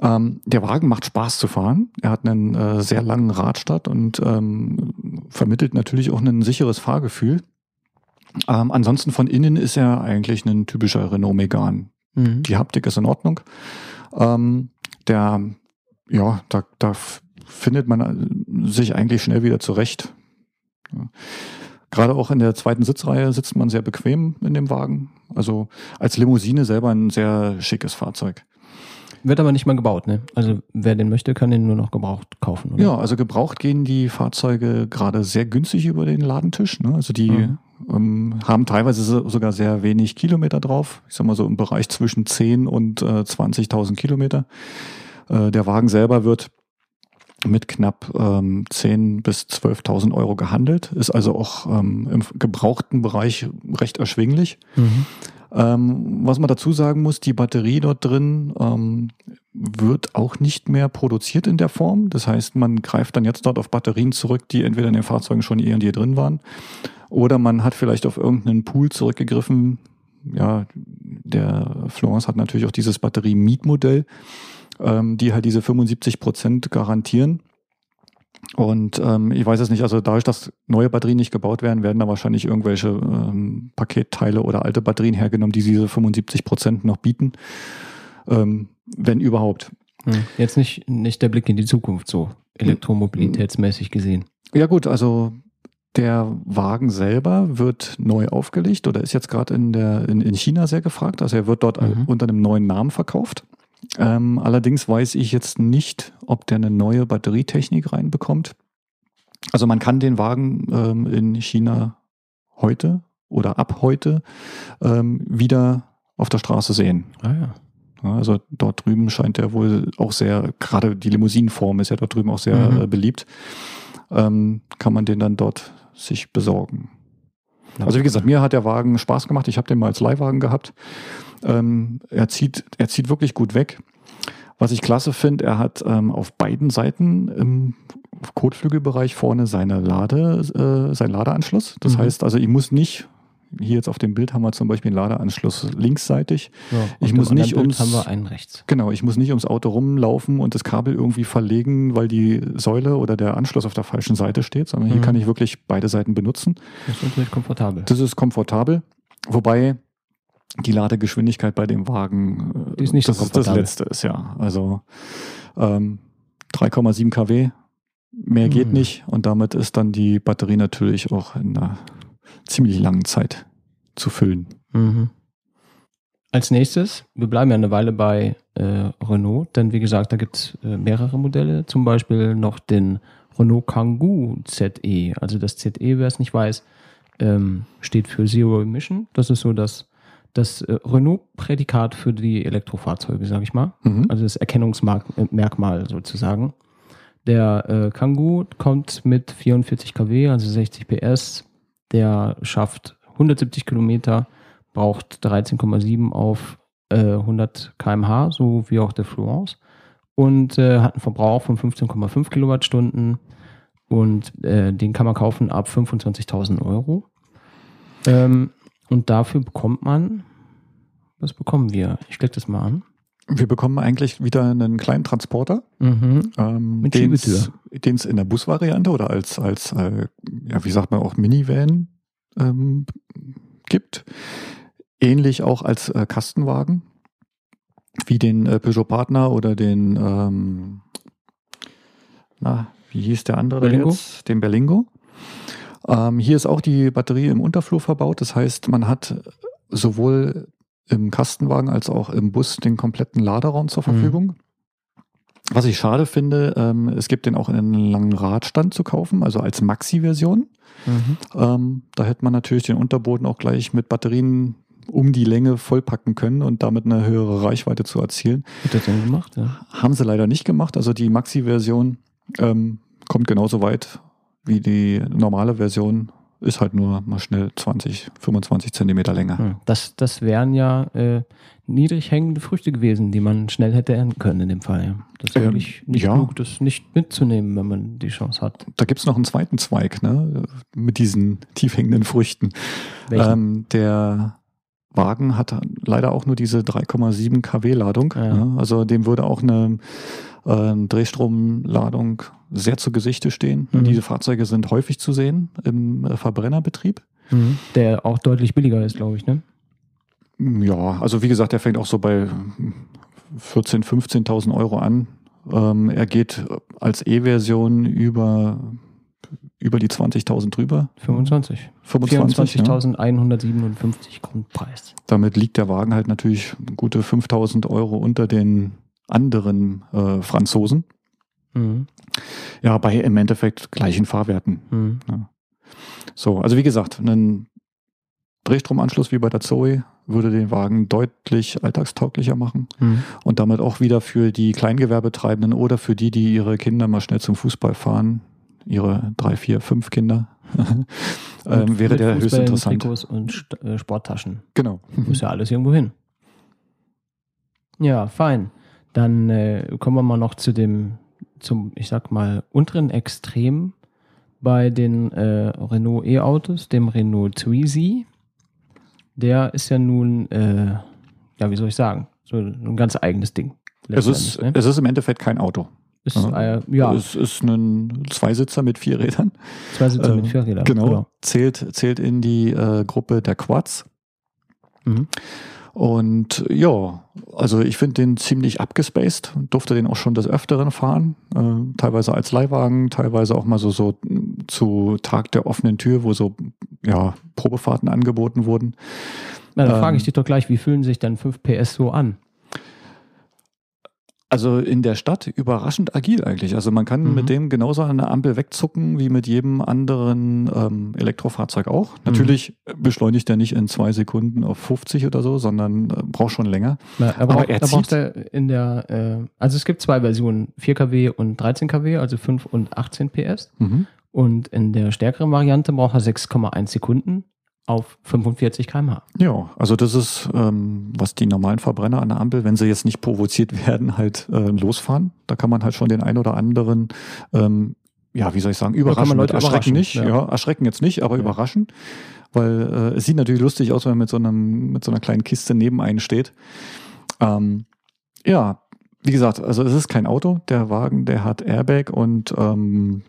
Ähm, der Wagen macht Spaß zu fahren. Er hat einen äh, sehr langen Radstand und ähm, vermittelt natürlich auch ein sicheres Fahrgefühl. Ähm, ansonsten von innen ist er eigentlich ein typischer Renault Megane. Mhm. Die Haptik ist in Ordnung. Ähm, der, ja, da, da findet man äh, sich eigentlich schnell wieder zurecht. Ja. Gerade auch in der zweiten Sitzreihe sitzt man sehr bequem in dem Wagen. Also als Limousine selber ein sehr schickes Fahrzeug. Wird aber nicht mal gebaut, ne? Also wer den möchte, kann den nur noch gebraucht kaufen, oder? Ja, also gebraucht gehen die Fahrzeuge gerade sehr günstig über den Ladentisch. Ne? Also die Mhm. Ähm, haben teilweise so, sogar sehr wenig Kilometer drauf. Ich sag mal so im Bereich zwischen 10 und äh, 20.000 Kilometer. Äh, der Wagen selber wird mit knapp ähm, 10.000 bis 12.000 Euro gehandelt, ist also auch ähm, im gebrauchten Bereich recht erschwinglich. Mhm. Ähm, was man dazu sagen muss, die Batterie dort drin ähm, wird auch nicht mehr produziert in der Form. Das heißt, man greift dann jetzt dort auf Batterien zurück, die entweder in den Fahrzeugen schon eh und je drin waren. Oder man hat vielleicht auf irgendeinen Pool zurückgegriffen. Ja, der Florence hat natürlich auch dieses Batterie-Mietmodell, ähm, die halt diese 75 Prozent garantieren. Und ähm, ich weiß es nicht, also dadurch, dass neue Batterien nicht gebaut werden, werden da wahrscheinlich irgendwelche ähm, Paketteile oder alte Batterien hergenommen, die diese 75 Prozent noch bieten. Ähm, wenn überhaupt. Mhm. Jetzt nicht, nicht der Blick in die Zukunft, so elektromobilitätsmäßig gesehen. Ja gut, also der Wagen selber wird neu aufgelegt oder ist jetzt gerade in, der in, in China sehr gefragt. Also er wird dort Mhm. unter einem neuen Namen verkauft. Ähm, allerdings weiß ich jetzt nicht, ob der eine neue Batterietechnik reinbekommt. Also man kann den Wagen ähm, in China heute oder ab heute ähm, wieder auf der Straße sehen. Ah ja. Ja, also dort drüben scheint er wohl auch sehr, gerade die Limousinenform ist ja dort drüben auch sehr Mhm. äh, beliebt. Ähm, kann man den dann dort sich besorgen. Also wie gesagt, mir hat der Wagen Spaß gemacht. Ich habe den mal als Leihwagen gehabt. Ähm, er, zieht, er zieht wirklich gut weg. Was ich klasse finde, er hat ähm, auf beiden Seiten im Kotflügelbereich vorne seine Lade, äh, sein Ladeanschluss. Das Mhm. heißt also, ich muss nicht, hier jetzt auf dem Bild haben wir zum Beispiel einen Ladeanschluss linksseitig. Ja, Ich muss nicht Bild ums- haben wir einen rechts. Genau, ich muss nicht ums Auto rumlaufen und das Kabel irgendwie verlegen, weil die Säule oder der Anschluss auf der falschen Seite steht, sondern hier Mhm. kann ich wirklich beide Seiten benutzen. Das ist natürlich komfortabel. Das ist komfortabel, wobei die Ladegeschwindigkeit bei dem Wagen Die ist nicht so das, ist das letzte ist, ja. Also ähm, 3,7 kW, mehr geht Mhm. nicht und damit ist dann die Batterie natürlich auch in einer ziemlich langen Zeit zu füllen. Mhm. Als nächstes, wir bleiben ja eine Weile bei äh, Renault, denn wie gesagt, da gibt es äh, mehrere Modelle, zum Beispiel noch den Renault Kangoo ZE. Also das ZE, wer es nicht weiß, ähm, steht für Zero Emission. Das ist so das, das äh, Renault-Prädikat für die Elektrofahrzeuge, sage ich mal. Mhm. Also das Erkennungsmerkmal sozusagen. Der äh, Kangoo kommt mit 44 kW, also 60 PS. Der schafft 170 Kilometer, braucht 13,7 auf äh, 100 km/h, so wie auch der Fluence. Und äh, hat einen Verbrauch von 15,5 Kilowattstunden. Und äh, den kann man kaufen ab 25.000 Euro. Ähm, und dafür bekommt man, was bekommen wir? Ich klicke das mal an. Wir bekommen eigentlich wieder einen kleinen Transporter, Mhm. ähm, den es in der Busvariante oder als, als äh, ja, wie sagt man auch, Minivan ähm, gibt. Ähnlich auch als äh, Kastenwagen, wie den äh, Peugeot Partner oder den, ähm, na, wie hieß der andere Berlingo? jetzt? Den Berlingo. Ähm, hier ist auch die Batterie im Unterflur verbaut. Das heißt, man hat sowohl im Kastenwagen als auch im Bus den kompletten Laderaum zur Mhm. Verfügung. Was ich schade finde, ähm, es gibt den auch in einem langen Radstand zu kaufen, also als Maxi-Version. Mhm. Ähm, da hätte man natürlich den Unterboden auch gleich mit Batterien um die Länge vollpacken können und damit eine höhere Reichweite zu erzielen. Wird das denn gemacht? Ja. Haben sie leider nicht gemacht. Also die Maxi-Version ähm, kommt genauso weit wie die normale Version ist halt nur mal schnell 20, 25 Zentimeter länger. Das, das wären ja äh, niedrig hängende Früchte gewesen, die man schnell hätte ernten können in dem Fall. Ja. Das ist Ähm, wirklich nicht ja. klug, das nicht mitzunehmen, wenn man die Chance hat. Da gibt's noch einen zweiten Zweig, ne? Mit diesen tief hängenden Früchten. Ähm, der Wagen hat leider auch nur diese 3,7 kW Ladung. Ja. Ne? Also dem würde auch eine ähm, Drehstromladung sehr zu Gesichte stehen. Mhm. Diese Fahrzeuge sind häufig zu sehen im äh, Verbrennerbetrieb. Mhm. Der auch deutlich billiger ist, glaube ich, ne? Ja, also wie gesagt, der fängt auch so bei 14.000, 15.000 Euro an. Ähm, er geht als E-Version über, über die 20.000 drüber. 25. 25, ja. 24.157 Grundpreis. Damit liegt der Wagen halt natürlich gute 5.000 Euro unter den anderen äh, Franzosen. Mhm. Ja, bei im Endeffekt gleichen Fahrwerten. Mhm. So, also wie gesagt, einen Drehstromanschluss wie bei der Zoe würde den Wagen deutlich alltagstauglicher machen Mhm. und damit auch wieder für die Kleingewerbetreibenden oder für die, die ihre Kinder mal schnell zum Fußball fahren, ihre drei, vier, fünf Kinder, ähm, wäre der höchst Fußbällen, interessant. Trikots und St äh, Sporttaschen. Genau. Muss ja alles irgendwo hin. Ja, fein. Dann äh, kommen wir mal noch zu dem, zum, ich sag mal, unteren Extrem bei den äh, Renault E-Autos, dem Renault Twizy. Der ist ja nun, äh, ja, wie soll ich sagen, so ein ganz eigenes Ding. Es ist, ne? es ist im Endeffekt kein Auto. ist äh, ja, Es ist ein Zweisitzer mit vier Rädern. zwei Sitze äh, mit vier Rädern. Genau. Zählt, zählt in die äh, Gruppe der Quads. Mhm. Und ja, also ich finde den ziemlich abgespaced, durfte den auch schon des Öfteren fahren, äh, teilweise als Leihwagen, teilweise auch mal so, so zu Tag der offenen Tür, wo so ja, Probefahrten angeboten wurden. Na, dann frage Ähm, ich dich doch gleich, wie fühlen sich dann 5 PS so an? Also in der Stadt überraschend agil eigentlich. Also man kann Mhm. mit dem genauso an der Ampel wegzucken wie mit jedem anderen ähm, Elektrofahrzeug auch. Mhm. Natürlich beschleunigt er nicht in zwei Sekunden auf 50 oder so, sondern äh, braucht schon länger. Na, er braucht, er er braucht zieht- er in der, äh, also es gibt zwei Versionen, 4 kW und 13 kW, also 5 und 18 PS. Mhm. Und in der stärkeren Variante braucht er 6,1 Sekunden auf 45 km/h. Ja, also das ist, ähm, was die normalen Verbrenner an der Ampel, wenn sie jetzt nicht provoziert werden, halt äh, losfahren. Da kann man halt schon den ein oder anderen, ähm, ja, wie soll ich sagen, kann man überraschen. Leute erschrecken überraschen, nicht, ja. ja. erschrecken jetzt nicht, aber Ja. überraschen. Weil äh, es sieht natürlich lustig aus, wenn man mit so, einem, mit so einer kleinen Kiste neben einen steht. Ähm, ja, wie gesagt, also es ist kein Auto. Der Wagen, der hat Airbag und ähm,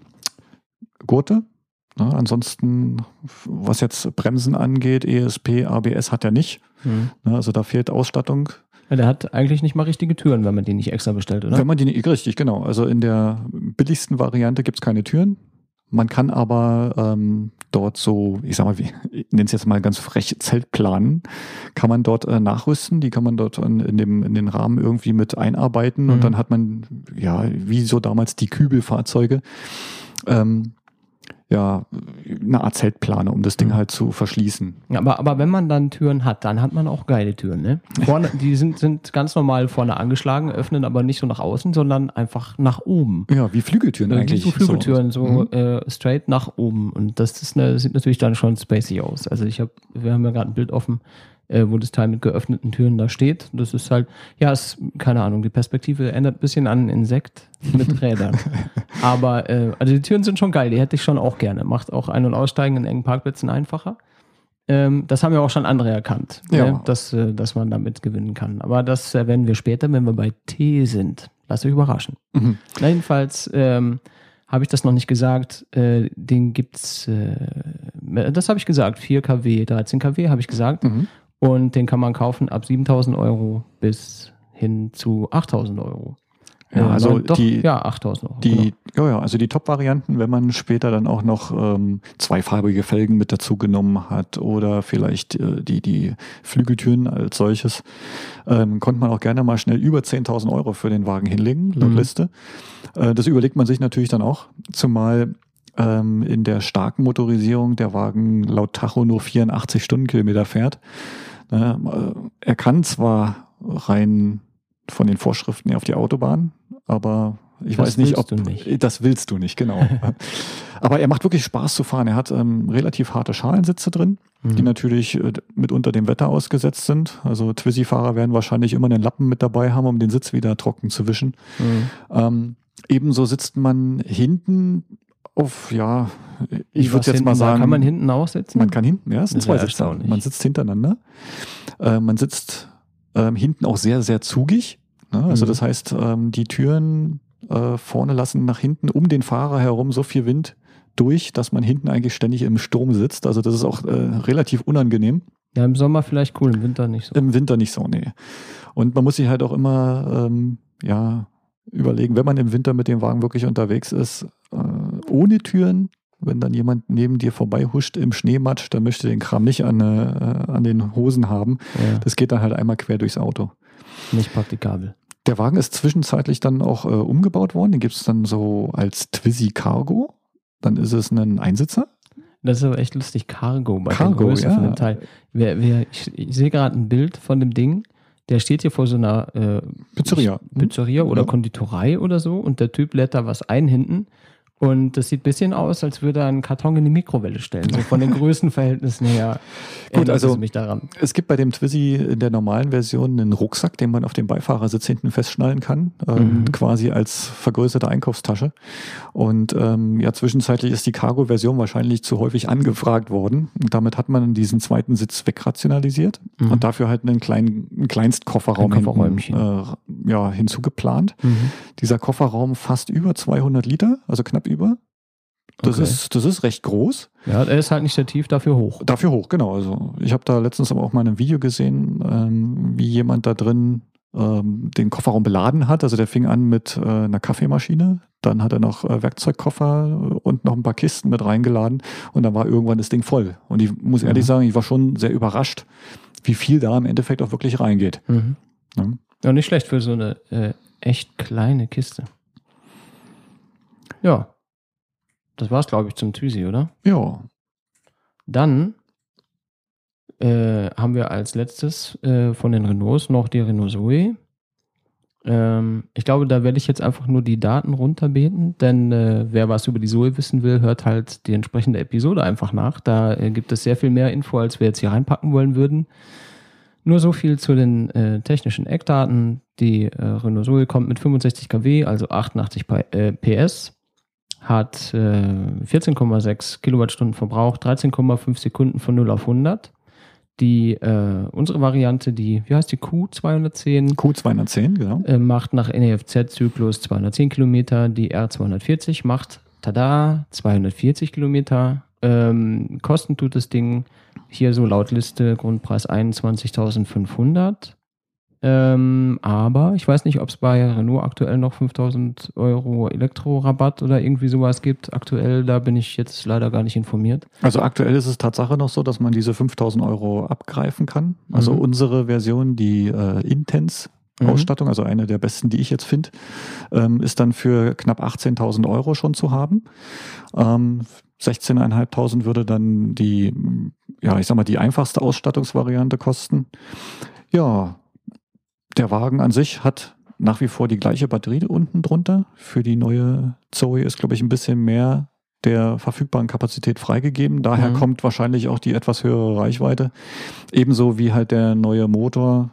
Gurte. Ne, ansonsten, was jetzt Bremsen angeht, ESP, ABS hat er nicht. Mhm. Ne, also da fehlt Ausstattung. Ja, der hat eigentlich nicht mal richtige Türen, wenn man die nicht extra bestellt, oder? Wenn man die nicht, richtig, genau. Also in der billigsten Variante gibt's keine Türen. Man kann aber ähm, dort so, ich sag mal, wie, ich nenne es jetzt mal ganz frech, Zeltplanen, kann man dort äh, nachrüsten, die kann man dort in, in, dem, in den Rahmen irgendwie mit einarbeiten Mhm. und dann hat man, ja, wie so damals die Kübelfahrzeuge, ähm, ja, eine Art Zeltplane, um das Ding Mhm. halt zu verschließen. Ja, aber, aber wenn man dann Türen hat, dann hat man auch geile Türen, ne? Vorne, die sind, sind ganz normal vorne angeschlagen, öffnen aber nicht so nach außen, sondern einfach nach oben. Ja, wie Flügeltüren Wie eigentlich. so Flügeltüren, so, Mhm. äh, straight nach oben. Und das ist eine, sieht natürlich dann schon spacey aus. Also ich habe, wir haben ja gerade ein Bild offen, äh, wo das Teil mit geöffneten Türen da steht. Das ist halt, ja, ist, keine Ahnung, die Perspektive erinnert ein bisschen an ein Insekt mit Rädern. Aber äh, also die Türen sind schon geil, die hätte ich schon auch gerne. Macht auch Ein- und Aussteigen in engen Parkplätzen einfacher. Ähm, das haben ja auch schon andere erkannt, Ja. ne? dass, äh, dass man damit gewinnen kann. Aber das äh, werden wir später, wenn wir bei T sind. Lasst euch überraschen. Mhm. Na, jedenfalls ähm, habe ich das noch nicht gesagt. Äh, den gibt's, äh, das habe ich gesagt, 4 kW, 13 kW habe ich gesagt. Mhm. Und den kann man kaufen ab 7000 Euro bis hin zu 8000 Euro. Ja, also doch, die- ja, 8000 Euro. Die, ja, ja, also die Top-Varianten, wenn man später dann auch noch ähm, zweifarbige Felgen mit dazu genommen hat oder vielleicht äh, die, die Flügeltüren als solches, ähm, konnte man auch gerne mal schnell über 10.000 Euro für den Wagen hinlegen, laut Mhm. Liste. Äh, das überlegt man sich natürlich dann auch, zumal ähm, in der starken Motorisierung der Wagen laut Tacho nur 84 Stundenkilometer fährt. Ne, äh, er kann zwar rein von den Vorschriften auf die Autobahn, aber Ich Das weiß nicht, ob du nicht. das willst du nicht, genau. Aber er macht wirklich Spaß zu fahren. Er hat ähm, relativ harte Schalensitze drin, die Mhm. natürlich äh, mitunter dem Wetter ausgesetzt sind. Also Twizy-Fahrer werden wahrscheinlich immer einen Lappen mit dabei haben, um den Sitz wieder trocken zu wischen. Mhm. Ähm, ebenso sitzt man hinten auf, ja, ich würde jetzt mal sagen, Kann man hinten auch sitzen? man kann hinten, ja, es sind zwei Sitze. Man sitzt hintereinander. Äh, man sitzt ähm, hinten auch sehr, sehr zugig. Ne? Also Mhm. das heißt, ähm, die Türen äh, vorne lassen nach hinten um den Fahrer herum so viel Wind durch, dass man hinten eigentlich ständig im Sturm sitzt. Also das ist auch äh, relativ unangenehm. ja, im Sommer vielleicht cool, im Winter nicht so. Im Winter nicht so, nee. Und man muss sich halt auch immer, ähm, ja, überlegen, wenn man im Winter mit dem Wagen wirklich unterwegs ist, äh, ohne Türen, wenn dann jemand neben dir vorbei huscht im Schneematsch, dann möchte den Kram nicht an, äh, an den Hosen haben. Ja, Das geht dann halt einmal quer durchs Auto. nicht praktikabel. Der Wagen ist zwischenzeitlich dann auch äh, umgebaut worden. Den gibt es dann so als Twizy Cargo. Dann ist es ein Einsitzer. Das ist aber echt lustig. Cargo bei Cargo, der Größe ja. von dem Teil. Wer, wer, ich, ich sehe gerade ein Bild von dem Ding. Der steht hier vor so einer äh, Pizzeria. Pizzeria oder Ja. Konditorei oder so und der Typ lädt da was ein hinten. Und das sieht ein bisschen aus, als würde er einen Karton in die Mikrowelle stellen. So von den Größenverhältnissen her. erinnert also- es mich daran. Es gibt bei dem Twizy in der normalen Version einen Rucksack, den man auf dem Beifahrersitz hinten festschnallen kann, ähm, Mhm. quasi als vergrößerte Einkaufstasche. Und ähm, ja, zwischenzeitlich ist die Cargo-Version wahrscheinlich zu häufig angefragt worden. Und damit hat man diesen zweiten Sitz wegrationalisiert Mhm. und dafür halt einen kleinen einen Kleinstkofferraum Ein hinten, äh, ja, hinzugeplant. Mhm. Dieser Kofferraum fasst über 200 Liter, also knapp über. Das, Okay. ist, das ist recht groß. Ja, er ist halt nicht sehr tief, dafür hoch. Dafür hoch, genau. Also ich habe da letztens aber auch mal ein Video gesehen, ähm, wie jemand da drin ähm, den Kofferraum beladen hat. Also der fing an mit äh, einer Kaffeemaschine, dann hat er noch äh, Werkzeugkoffer und noch ein paar Kisten mit reingeladen und dann war irgendwann das Ding voll. Und ich muss ehrlich Mhm. sagen, ich war schon sehr überrascht, wie viel da im Endeffekt auch wirklich reingeht. Mhm. Ja. Ja, nicht schlecht für so eine äh, echt kleine Kiste. Ja. Das war's, glaube ich, zum Twizy, oder? Ja, Dann äh, haben wir als letztes äh, von den Renaults noch die Renault Zoe. Ähm, ich glaube, da werde ich jetzt einfach nur die Daten runterbeten, denn äh, wer was über die Zoe wissen will, hört halt die entsprechende Episode einfach nach. Da äh, gibt es sehr viel mehr Info, als wir jetzt hier reinpacken wollen würden. Nur so viel zu den äh, technischen Eckdaten. Die äh, Renault Zoe kommt mit 65 kW, also 88 P- äh, PS, hat äh, 14,6 Kilowattstunden Verbrauch, 13,5 Sekunden von 0 auf 100. Die, äh, unsere Variante, die, wie heißt die Q210, Q210, genau. äh, macht nach NEFZ-Zyklus 210 Kilometer. Die R240 macht, tada, 240 Kilometer. Ähm, kosten tut das Ding hier so laut Liste Grundpreis 21.500. Ähm, aber ich weiß nicht, ob es bei Renault aktuell noch 5000 Euro Elektrorabatt oder irgendwie sowas gibt. Aktuell, da bin ich jetzt leider gar nicht informiert. Also aktuell ist es Tatsache noch so, dass man diese 5000 Euro abgreifen kann. Also Mhm. unsere Version, die äh, Intense Mhm. Ausstattung, also eine der besten, die ich jetzt finde, ähm, ist dann für knapp 18.000 Euro schon zu haben. Ähm, 16.500 würde dann die, ja, ich sag mal, die einfachste Ausstattungsvariante kosten. Ja, der Wagen an sich hat nach wie vor die gleiche Batterie unten drunter. Für die neue Zoe ist, glaube ich, ein bisschen mehr der verfügbaren Kapazität freigegeben. Daher Mhm. kommt wahrscheinlich auch die etwas höhere Reichweite. Ebenso wie halt der neue Motor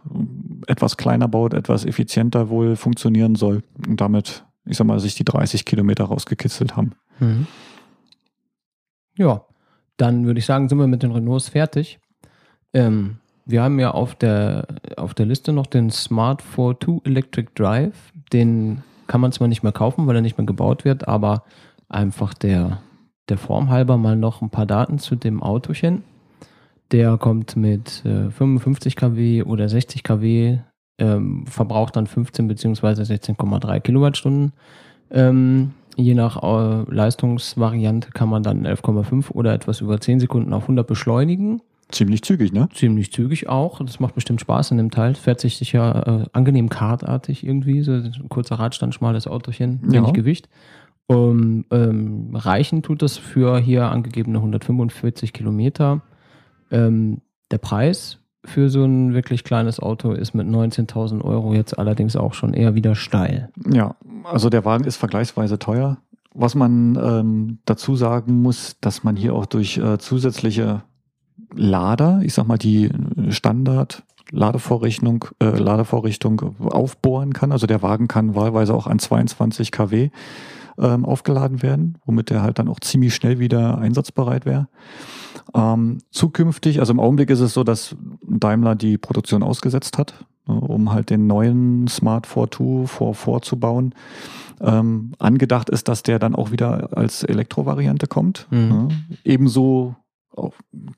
etwas kleiner baut, etwas effizienter wohl funktionieren soll und damit, ich sag mal, sich die 30 Kilometer rausgekitzelt haben. Mhm. Ja, dann würde ich sagen, sind wir mit den Renaults fertig. Ähm, wir haben ja auf der, auf der Liste noch den Smart 42 Electric Drive. Den kann man zwar nicht mehr kaufen, weil er nicht mehr gebaut wird, aber einfach der, der Form halber mal noch ein paar Daten zu dem Autochen. Der kommt mit äh, 55 kW oder 60 kW, ähm, verbraucht dann 15 bzw. 16,3 Kilowattstunden. Ähm, je nach äh, Leistungsvariante kann man dann 11,5 oder etwas über 10 Sekunden auf 100 beschleunigen. Ziemlich zügig, ne? Ziemlich zügig auch. Das macht bestimmt Spaß in dem Teil. Fährt sich sicher äh, angenehm kartartig irgendwie. So ein kurzer Radstand, schmales Autochen, Ja. wenig Gewicht. Um, ähm, reichen tut das für hier angegebene 145 Kilometer. Ähm, der Preis für so ein wirklich kleines Auto ist mit 19.000 Euro jetzt allerdings auch schon eher wieder steil. Ja, also der Wagen ist vergleichsweise teuer. Was man ähm, dazu sagen muss, dass man hier auch durch äh, zusätzliche Lader, ich sag mal die Standard Ladevorrichtung, äh, Ladevorrichtung aufbohren kann. Also der Wagen kann wahlweise auch an 22 kW ähm, aufgeladen werden, womit er halt dann auch ziemlich schnell wieder einsatzbereit wäre. Ähm, zukünftig, also im Augenblick ist es so, dass Daimler die Produktion ausgesetzt hat, ne, um halt den neuen Smart 42 vor vorzubauen. Ähm, angedacht ist, dass der dann auch wieder als Elektrovariante kommt. Mhm. Ne. Ebenso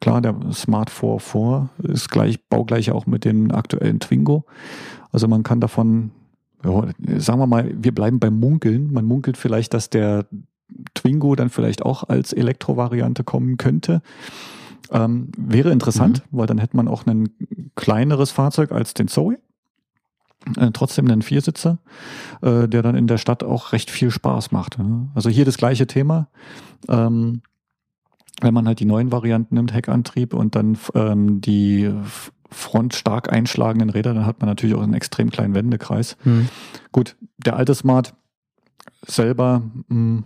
klar, der Smart 44 ist gleich baugleich auch mit dem aktuellen Twingo. Also man kann davon ja, sagen wir mal, wir bleiben beim Munkeln. Man munkelt vielleicht, dass der Twingo dann vielleicht auch als Elektrovariante kommen könnte. Ähm, wäre interessant, mhm. weil dann hätte man auch ein kleineres Fahrzeug als den Zoe. Äh, trotzdem einen Viersitzer, äh, der dann in der Stadt auch recht viel Spaß macht. Ja. Also hier das gleiche Thema. Ähm, wenn man halt die neuen Varianten nimmt, Heckantrieb und dann ähm, die Front stark einschlagenden Räder, dann hat man natürlich auch einen extrem kleinen Wendekreis. Mhm. Gut, der alte Smart selber, mh, hm,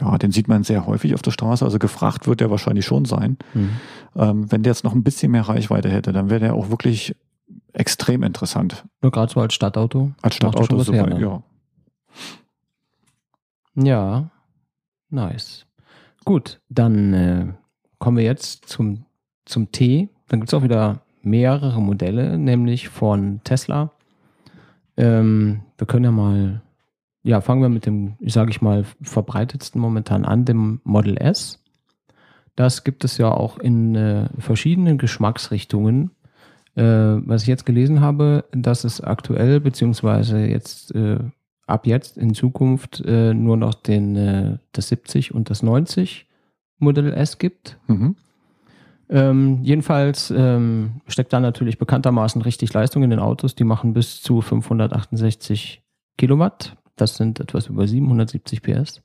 ja, den sieht man sehr häufig auf der Straße, also gefragt wird der wahrscheinlich schon sein. Mhm. Ähm, wenn der jetzt noch ein bisschen mehr Reichweite hätte, dann wäre der auch wirklich extrem interessant. Nur gerade so als Stadtauto. Als Stadtauto super, her, ne? ja. Ja, nice. Gut, dann äh, kommen wir jetzt zum, zum T. Dann gibt es auch wieder mehrere Modelle, nämlich von Tesla. Ähm, wir können ja mal, ja, fangen wir mit dem, sage ich mal, verbreitetsten momentan an, dem Model S. Das gibt es ja auch in äh, verschiedenen Geschmacksrichtungen. Äh, was ich jetzt gelesen habe, dass es aktuell, beziehungsweise jetzt äh, ab jetzt in Zukunft äh, nur noch den, äh, das 70 und das 90 Model S gibt. Mhm. Ähm, jedenfalls ähm, steckt da natürlich bekanntermaßen richtig Leistung in den Autos. Die machen bis zu 568 Kilowatt. Das sind etwas über 770 PS.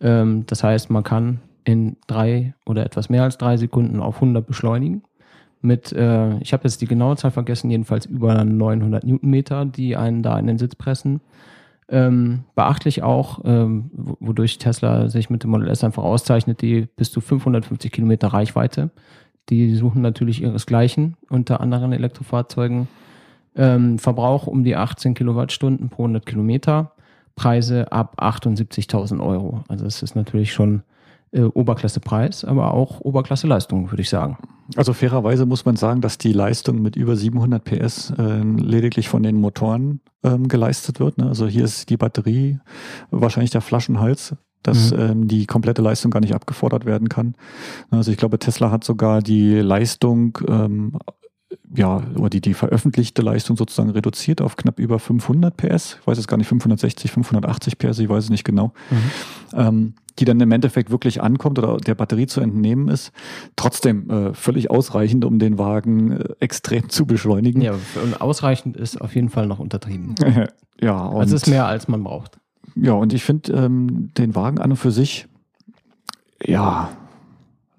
Ähm, das heißt, man kann in drei oder etwas mehr als drei Sekunden auf 100 beschleunigen. Mit, äh, ich habe jetzt die genaue Zahl vergessen, jedenfalls über 900 Newtonmeter, die einen da in den Sitz pressen. Ähm, beachtlich auch, ähm, wodurch Tesla sich mit dem Model S einfach auszeichnet, die bis zu 550 Kilometer Reichweite. Die suchen natürlich ihresgleichen unter anderen Elektrofahrzeugen. Ähm, Verbrauch um die 18 Kilowattstunden pro 100 Kilometer. Preise ab 78.000 Euro. Also es ist natürlich schon äh, Oberklasse-Preis, aber auch Oberklasse-Leistung, würde ich sagen. Also fairerweise muss man sagen, dass die Leistung mit über 700 PS äh, lediglich von den Motoren ähm, geleistet wird. Ne? Also hier ist die Batterie wahrscheinlich der Flaschenhals dass mhm. ähm, die komplette Leistung gar nicht abgefordert werden kann. Also ich glaube, Tesla hat sogar die Leistung, ähm, ja, oder die, die veröffentlichte Leistung sozusagen reduziert auf knapp über 500 PS. Ich weiß es gar nicht, 560, 580 PS, ich weiß es nicht genau. Mhm. Ähm, die dann im Endeffekt wirklich ankommt oder der Batterie zu entnehmen ist, trotzdem äh, völlig ausreichend, um den Wagen äh, extrem zu beschleunigen. Ja, und ausreichend ist auf jeden Fall noch untertrieben. ja, und also es ist mehr, als man braucht. Ja, und ich finde ähm, den Wagen an und für sich, ja,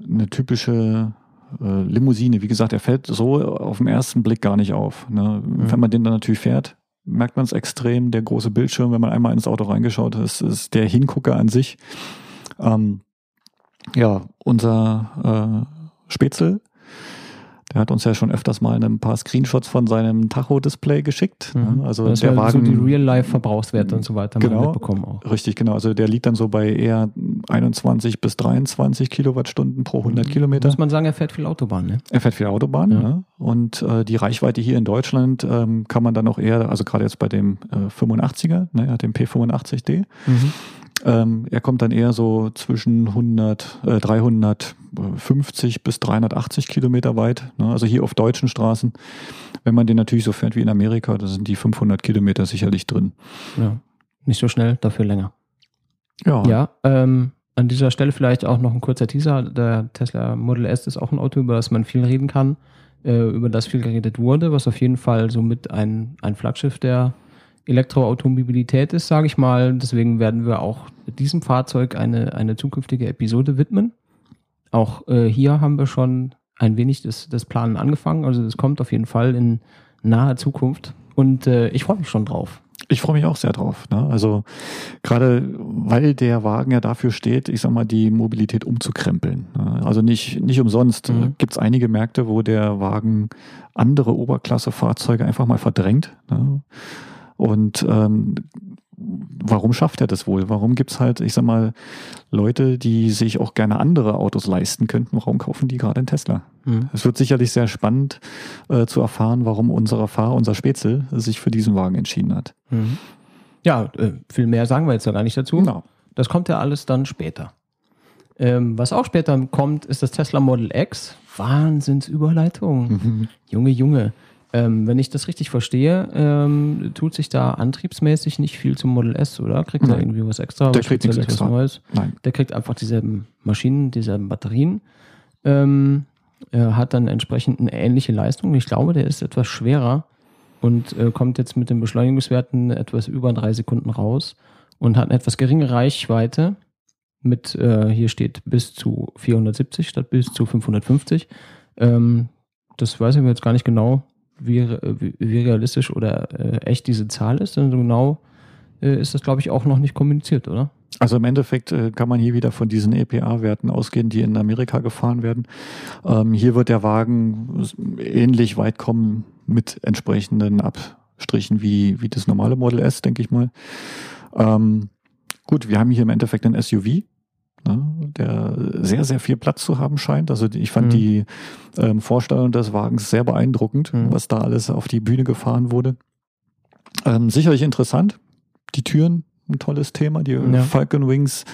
eine typische äh, Limousine. Wie gesagt, er fällt so auf den ersten Blick gar nicht auf. Ne? Mhm. Wenn man den dann natürlich fährt, merkt man es extrem. Der große Bildschirm, wenn man einmal ins Auto reingeschaut ist, ist der Hingucker an sich. Ähm, ja, unser äh, Spätzle der hat uns ja schon öfters mal ein paar Screenshots von seinem Tacho-Display geschickt. Mhm. Also das der Wagen, so die Real-Life-Verbrauchswerte und so weiter genau, mitbekommen auch. Richtig, genau. Also der liegt dann so bei eher 21 bis 23 Kilowattstunden pro 100 mhm. Kilometer. Muss man sagen, er fährt viel Autobahn, ne? Er fährt viel Autobahn, ja. ne? Und äh, die Reichweite hier in Deutschland ähm, kann man dann auch eher, also gerade jetzt bei dem äh, 85er, ne, er hat den P85D, mhm. Ähm, er kommt dann eher so zwischen 100, äh, 350 bis 380 Kilometer weit. Ne? Also hier auf deutschen Straßen. Wenn man den natürlich so fährt wie in Amerika, da sind die 500 Kilometer sicherlich drin. Ja, nicht so schnell, dafür länger. Ja. Ja, ähm, an dieser Stelle vielleicht auch noch ein kurzer Teaser. Der Tesla Model S ist auch ein Auto, über das man viel reden kann, äh, über das viel geredet wurde, was auf jeden Fall somit ein, ein Flaggschiff der Elektroautomobilität ist, sage ich mal. Deswegen werden wir auch diesem Fahrzeug eine, eine zukünftige Episode widmen. Auch äh, hier haben wir schon ein wenig das, das Planen angefangen. Also das kommt auf jeden Fall in naher Zukunft. Und äh, ich freue mich schon drauf. Ich freue mich auch sehr drauf. Ne? Also gerade weil der Wagen ja dafür steht, ich sag mal, die Mobilität umzukrempeln. Ne? Also nicht, nicht umsonst mhm. gibt es einige Märkte, wo der Wagen andere Oberklasse-Fahrzeuge einfach mal verdrängt. Ne? Und ähm, warum schafft er das wohl? Warum gibt es halt, ich sag mal, Leute, die sich auch gerne andere Autos leisten könnten? Warum kaufen die gerade einen Tesla? Mhm. Es wird sicherlich sehr spannend äh, zu erfahren, warum unser Fahrer, unser Spätzle, sich für diesen Wagen entschieden hat. Mhm. Ja, äh, viel mehr sagen wir jetzt noch gar nicht dazu. Genau. Das kommt ja alles dann später. Ähm, was auch später kommt, ist das Tesla Model X. Wahnsinnsüberleitung. Mhm. Junge, Junge. Ähm, wenn ich das richtig verstehe, ähm, tut sich da antriebsmäßig nicht viel zum Model S, oder? Kriegt er irgendwie was extra? Der kriegt nichts extra. Neues? Nein. Der kriegt einfach dieselben Maschinen, dieselben Batterien. Ähm, er hat dann entsprechend eine ähnliche Leistung. Ich glaube, der ist etwas schwerer und äh, kommt jetzt mit den Beschleunigungswerten etwas über drei Sekunden raus und hat eine etwas geringe Reichweite mit, äh, hier steht bis zu 470 statt bis zu 550. Ähm, das weiß ich jetzt gar nicht genau, wie, wie, realistisch oder äh, echt diese Zahl ist, denn so genau äh, ist das, glaube ich, auch noch nicht kommuniziert, oder? Also im Endeffekt äh, kann man hier wieder von diesen EPA-Werten ausgehen, die in Amerika gefahren werden. Ähm, hier wird der Wagen ähnlich weit kommen mit entsprechenden Abstrichen wie, wie das normale Model S, denke ich mal. Ähm, gut, wir haben hier im Endeffekt ein SUV, der sehr, sehr viel Platz zu haben scheint. Also ich fand mhm. die ähm, Vorstellung des Wagens sehr beeindruckend, mhm. was da alles auf die Bühne gefahren wurde. Ähm, sicherlich interessant. Die Türen, ein tolles Thema. Die ja. Falcon Wings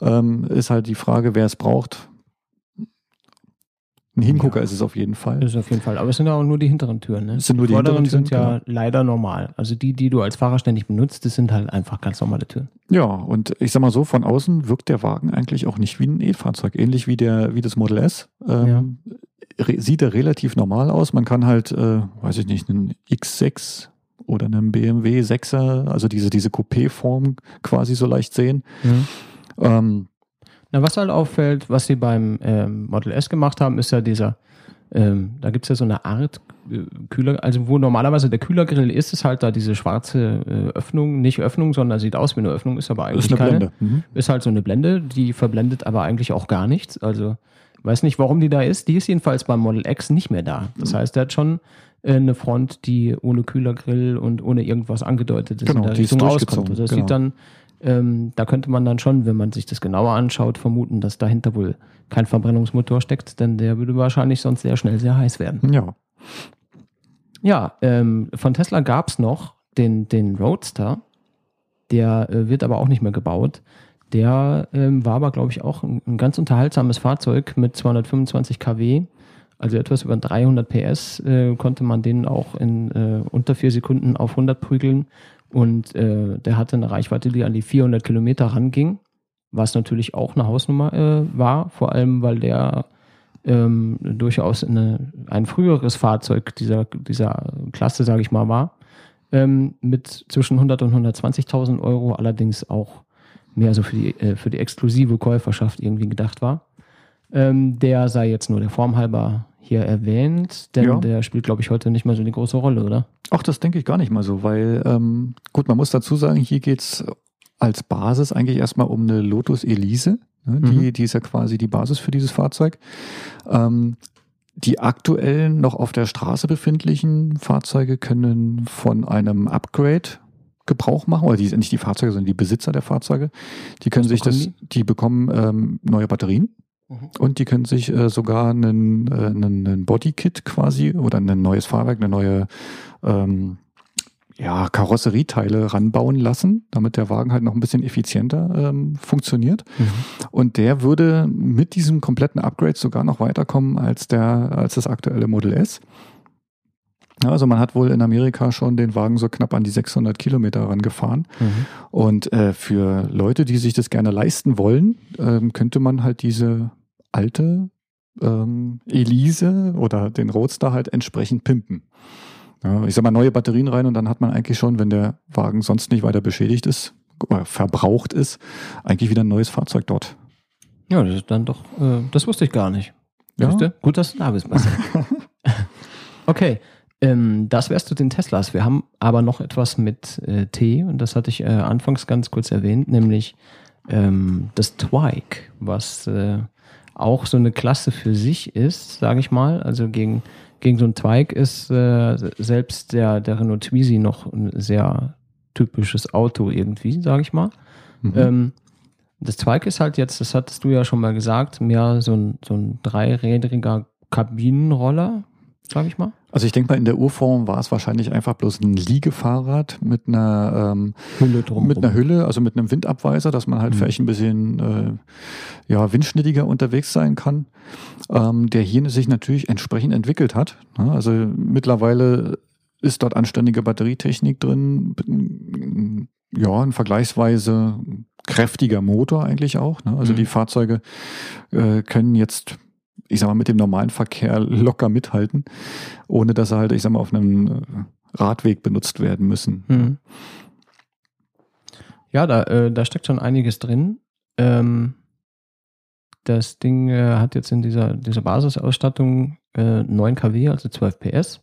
ähm, ist halt die Frage, wer es braucht. Ein Hingucker ja. ist es auf jeden Fall. Ist auf jeden Fall. Aber es sind ja auch nur die hinteren Türen. Ne? Es sind nur die, die vorderen hinteren Türen, sind ja genau. leider normal. Also die, die du als Fahrer ständig benutzt, das sind halt einfach ganz normale Türen. Ja, und ich sag mal so, von außen wirkt der Wagen eigentlich auch nicht wie ein E-Fahrzeug. Ähnlich wie der, wie das Model S. Ähm, ja. Sieht er relativ normal aus. Man kann halt, äh, weiß ich nicht, einen X6 oder einen BMW 6er, also diese, diese Coupé-Form quasi so leicht sehen. Mhm. Ähm, na, was halt auffällt, was sie beim ähm, Model S gemacht haben, ist ja dieser, ähm, da gibt es ja so eine Art äh, Kühler, also wo normalerweise der Kühlergrill ist, ist halt da diese schwarze äh, Öffnung, nicht Öffnung, sondern sieht aus wie eine Öffnung, ist aber eigentlich ist eine keine. Blende. Mhm. Ist halt so eine Blende, die verblendet aber eigentlich auch gar nichts. Also weiß nicht, warum die da ist. Die ist jedenfalls beim Model X nicht mehr da. Das mhm. heißt, der hat schon äh, eine Front, die ohne Kühlergrill und ohne irgendwas angedeutetes genau, in der Richtung auskommt. Also das genau. sieht dann ähm, da könnte man dann schon, wenn man sich das genauer anschaut, vermuten, dass dahinter wohl kein Verbrennungsmotor steckt, denn der würde wahrscheinlich sonst sehr schnell sehr heiß werden. Ja. Ja, ähm, von Tesla gab es noch den, den Roadster, der äh, wird aber auch nicht mehr gebaut. Der ähm, war aber, glaube ich, auch ein, ein, ganz unterhaltsames Fahrzeug mit 225 kW. Also etwas über 300 PS äh, konnte man den auch in äh, unter vier Sekunden auf 100 prügeln. Und äh, der hatte eine Reichweite, die an die 400 Kilometer ranging, was natürlich auch eine Hausnummer äh, war, vor allem weil der ähm, durchaus eine, ein früheres Fahrzeug dieser, dieser Klasse, sage ich mal, war, ähm, mit zwischen 100 und 120.000 Euro, allerdings auch mehr so für die, äh, für die exklusive Käuferschaft irgendwie gedacht war. Ähm, der sei jetzt nur der Form halber hier erwähnt, denn ja. der spielt, glaube ich, heute nicht mehr so eine große Rolle, oder? Ach, das denke ich gar nicht mal so, weil, ähm, gut, man muss dazu sagen, hier geht es als Basis eigentlich erstmal um eine Lotus Elise. Ne? Die, mhm. die ist ja quasi die Basis für dieses Fahrzeug. Ähm, die aktuellen noch auf der Straße befindlichen Fahrzeuge können von einem Upgrade Gebrauch machen, oder die sind nicht die Fahrzeuge, sondern die Besitzer der Fahrzeuge. Die können sich das, die, die bekommen ähm, neue Batterien. Und die können sich äh, sogar einen, äh, einen, einen Bodykit quasi oder ein neues Fahrwerk, eine neue ähm, ja, Karosserieteile ranbauen lassen, damit der Wagen halt noch ein bisschen effizienter ähm, funktioniert. Mhm. Und der würde mit diesem kompletten Upgrade sogar noch weiterkommen als der, als das aktuelle Model S. Also man hat wohl in Amerika schon den Wagen so knapp an die 600 Kilometer rangefahren. Mhm. Und äh, für Leute, die sich das gerne leisten wollen, ähm, könnte man halt diese alte ähm, Elise oder den Roadster halt entsprechend pimpen. Ja, ich sag mal, neue Batterien rein und dann hat man eigentlich schon, wenn der Wagen sonst nicht weiter beschädigt ist oder verbraucht ist, eigentlich wieder ein neues Fahrzeug dort. Ja, das ist dann doch, äh, das wusste ich gar nicht. Ja. Gut, dass du da bist, Okay, Ähm, das wärst du den Teslas. Wir haben aber noch etwas mit äh, T und das hatte ich äh, anfangs ganz kurz erwähnt, nämlich ähm, das Twike, was äh, auch so eine Klasse für sich ist, sage ich mal. Also gegen, gegen so ein Twike ist äh, selbst der, der Renault Twizy noch ein sehr typisches Auto irgendwie, sage ich mal. Mhm. Ähm, das Twike ist halt jetzt, das hattest du ja schon mal gesagt, mehr so ein, so ein dreirädriger Kabinenroller, sage ich mal. Also ich denke mal, in der Urform war es wahrscheinlich einfach bloß ein Liegefahrrad mit einer ähm, Hülle drum mit einer Hülle, also mit einem Windabweiser, dass man halt mhm. vielleicht ein bisschen äh, ja, windschnittiger unterwegs sein kann, ähm, der hier sich natürlich entsprechend entwickelt hat. Ne? Also mittlerweile ist dort anständige Batterietechnik drin, ja, ein vergleichsweise kräftiger Motor eigentlich auch. Ne? Also mhm. die Fahrzeuge äh, können jetzt ich sag mal, mit dem normalen Verkehr locker mithalten, ohne dass sie halt, ich sag mal, auf einem äh, Radweg benutzt werden müssen. Mhm. Ja, da, äh, da steckt schon einiges drin. Ähm, das Ding äh, hat jetzt in dieser, dieser Basisausstattung äh, 9 kW, also 12 PS.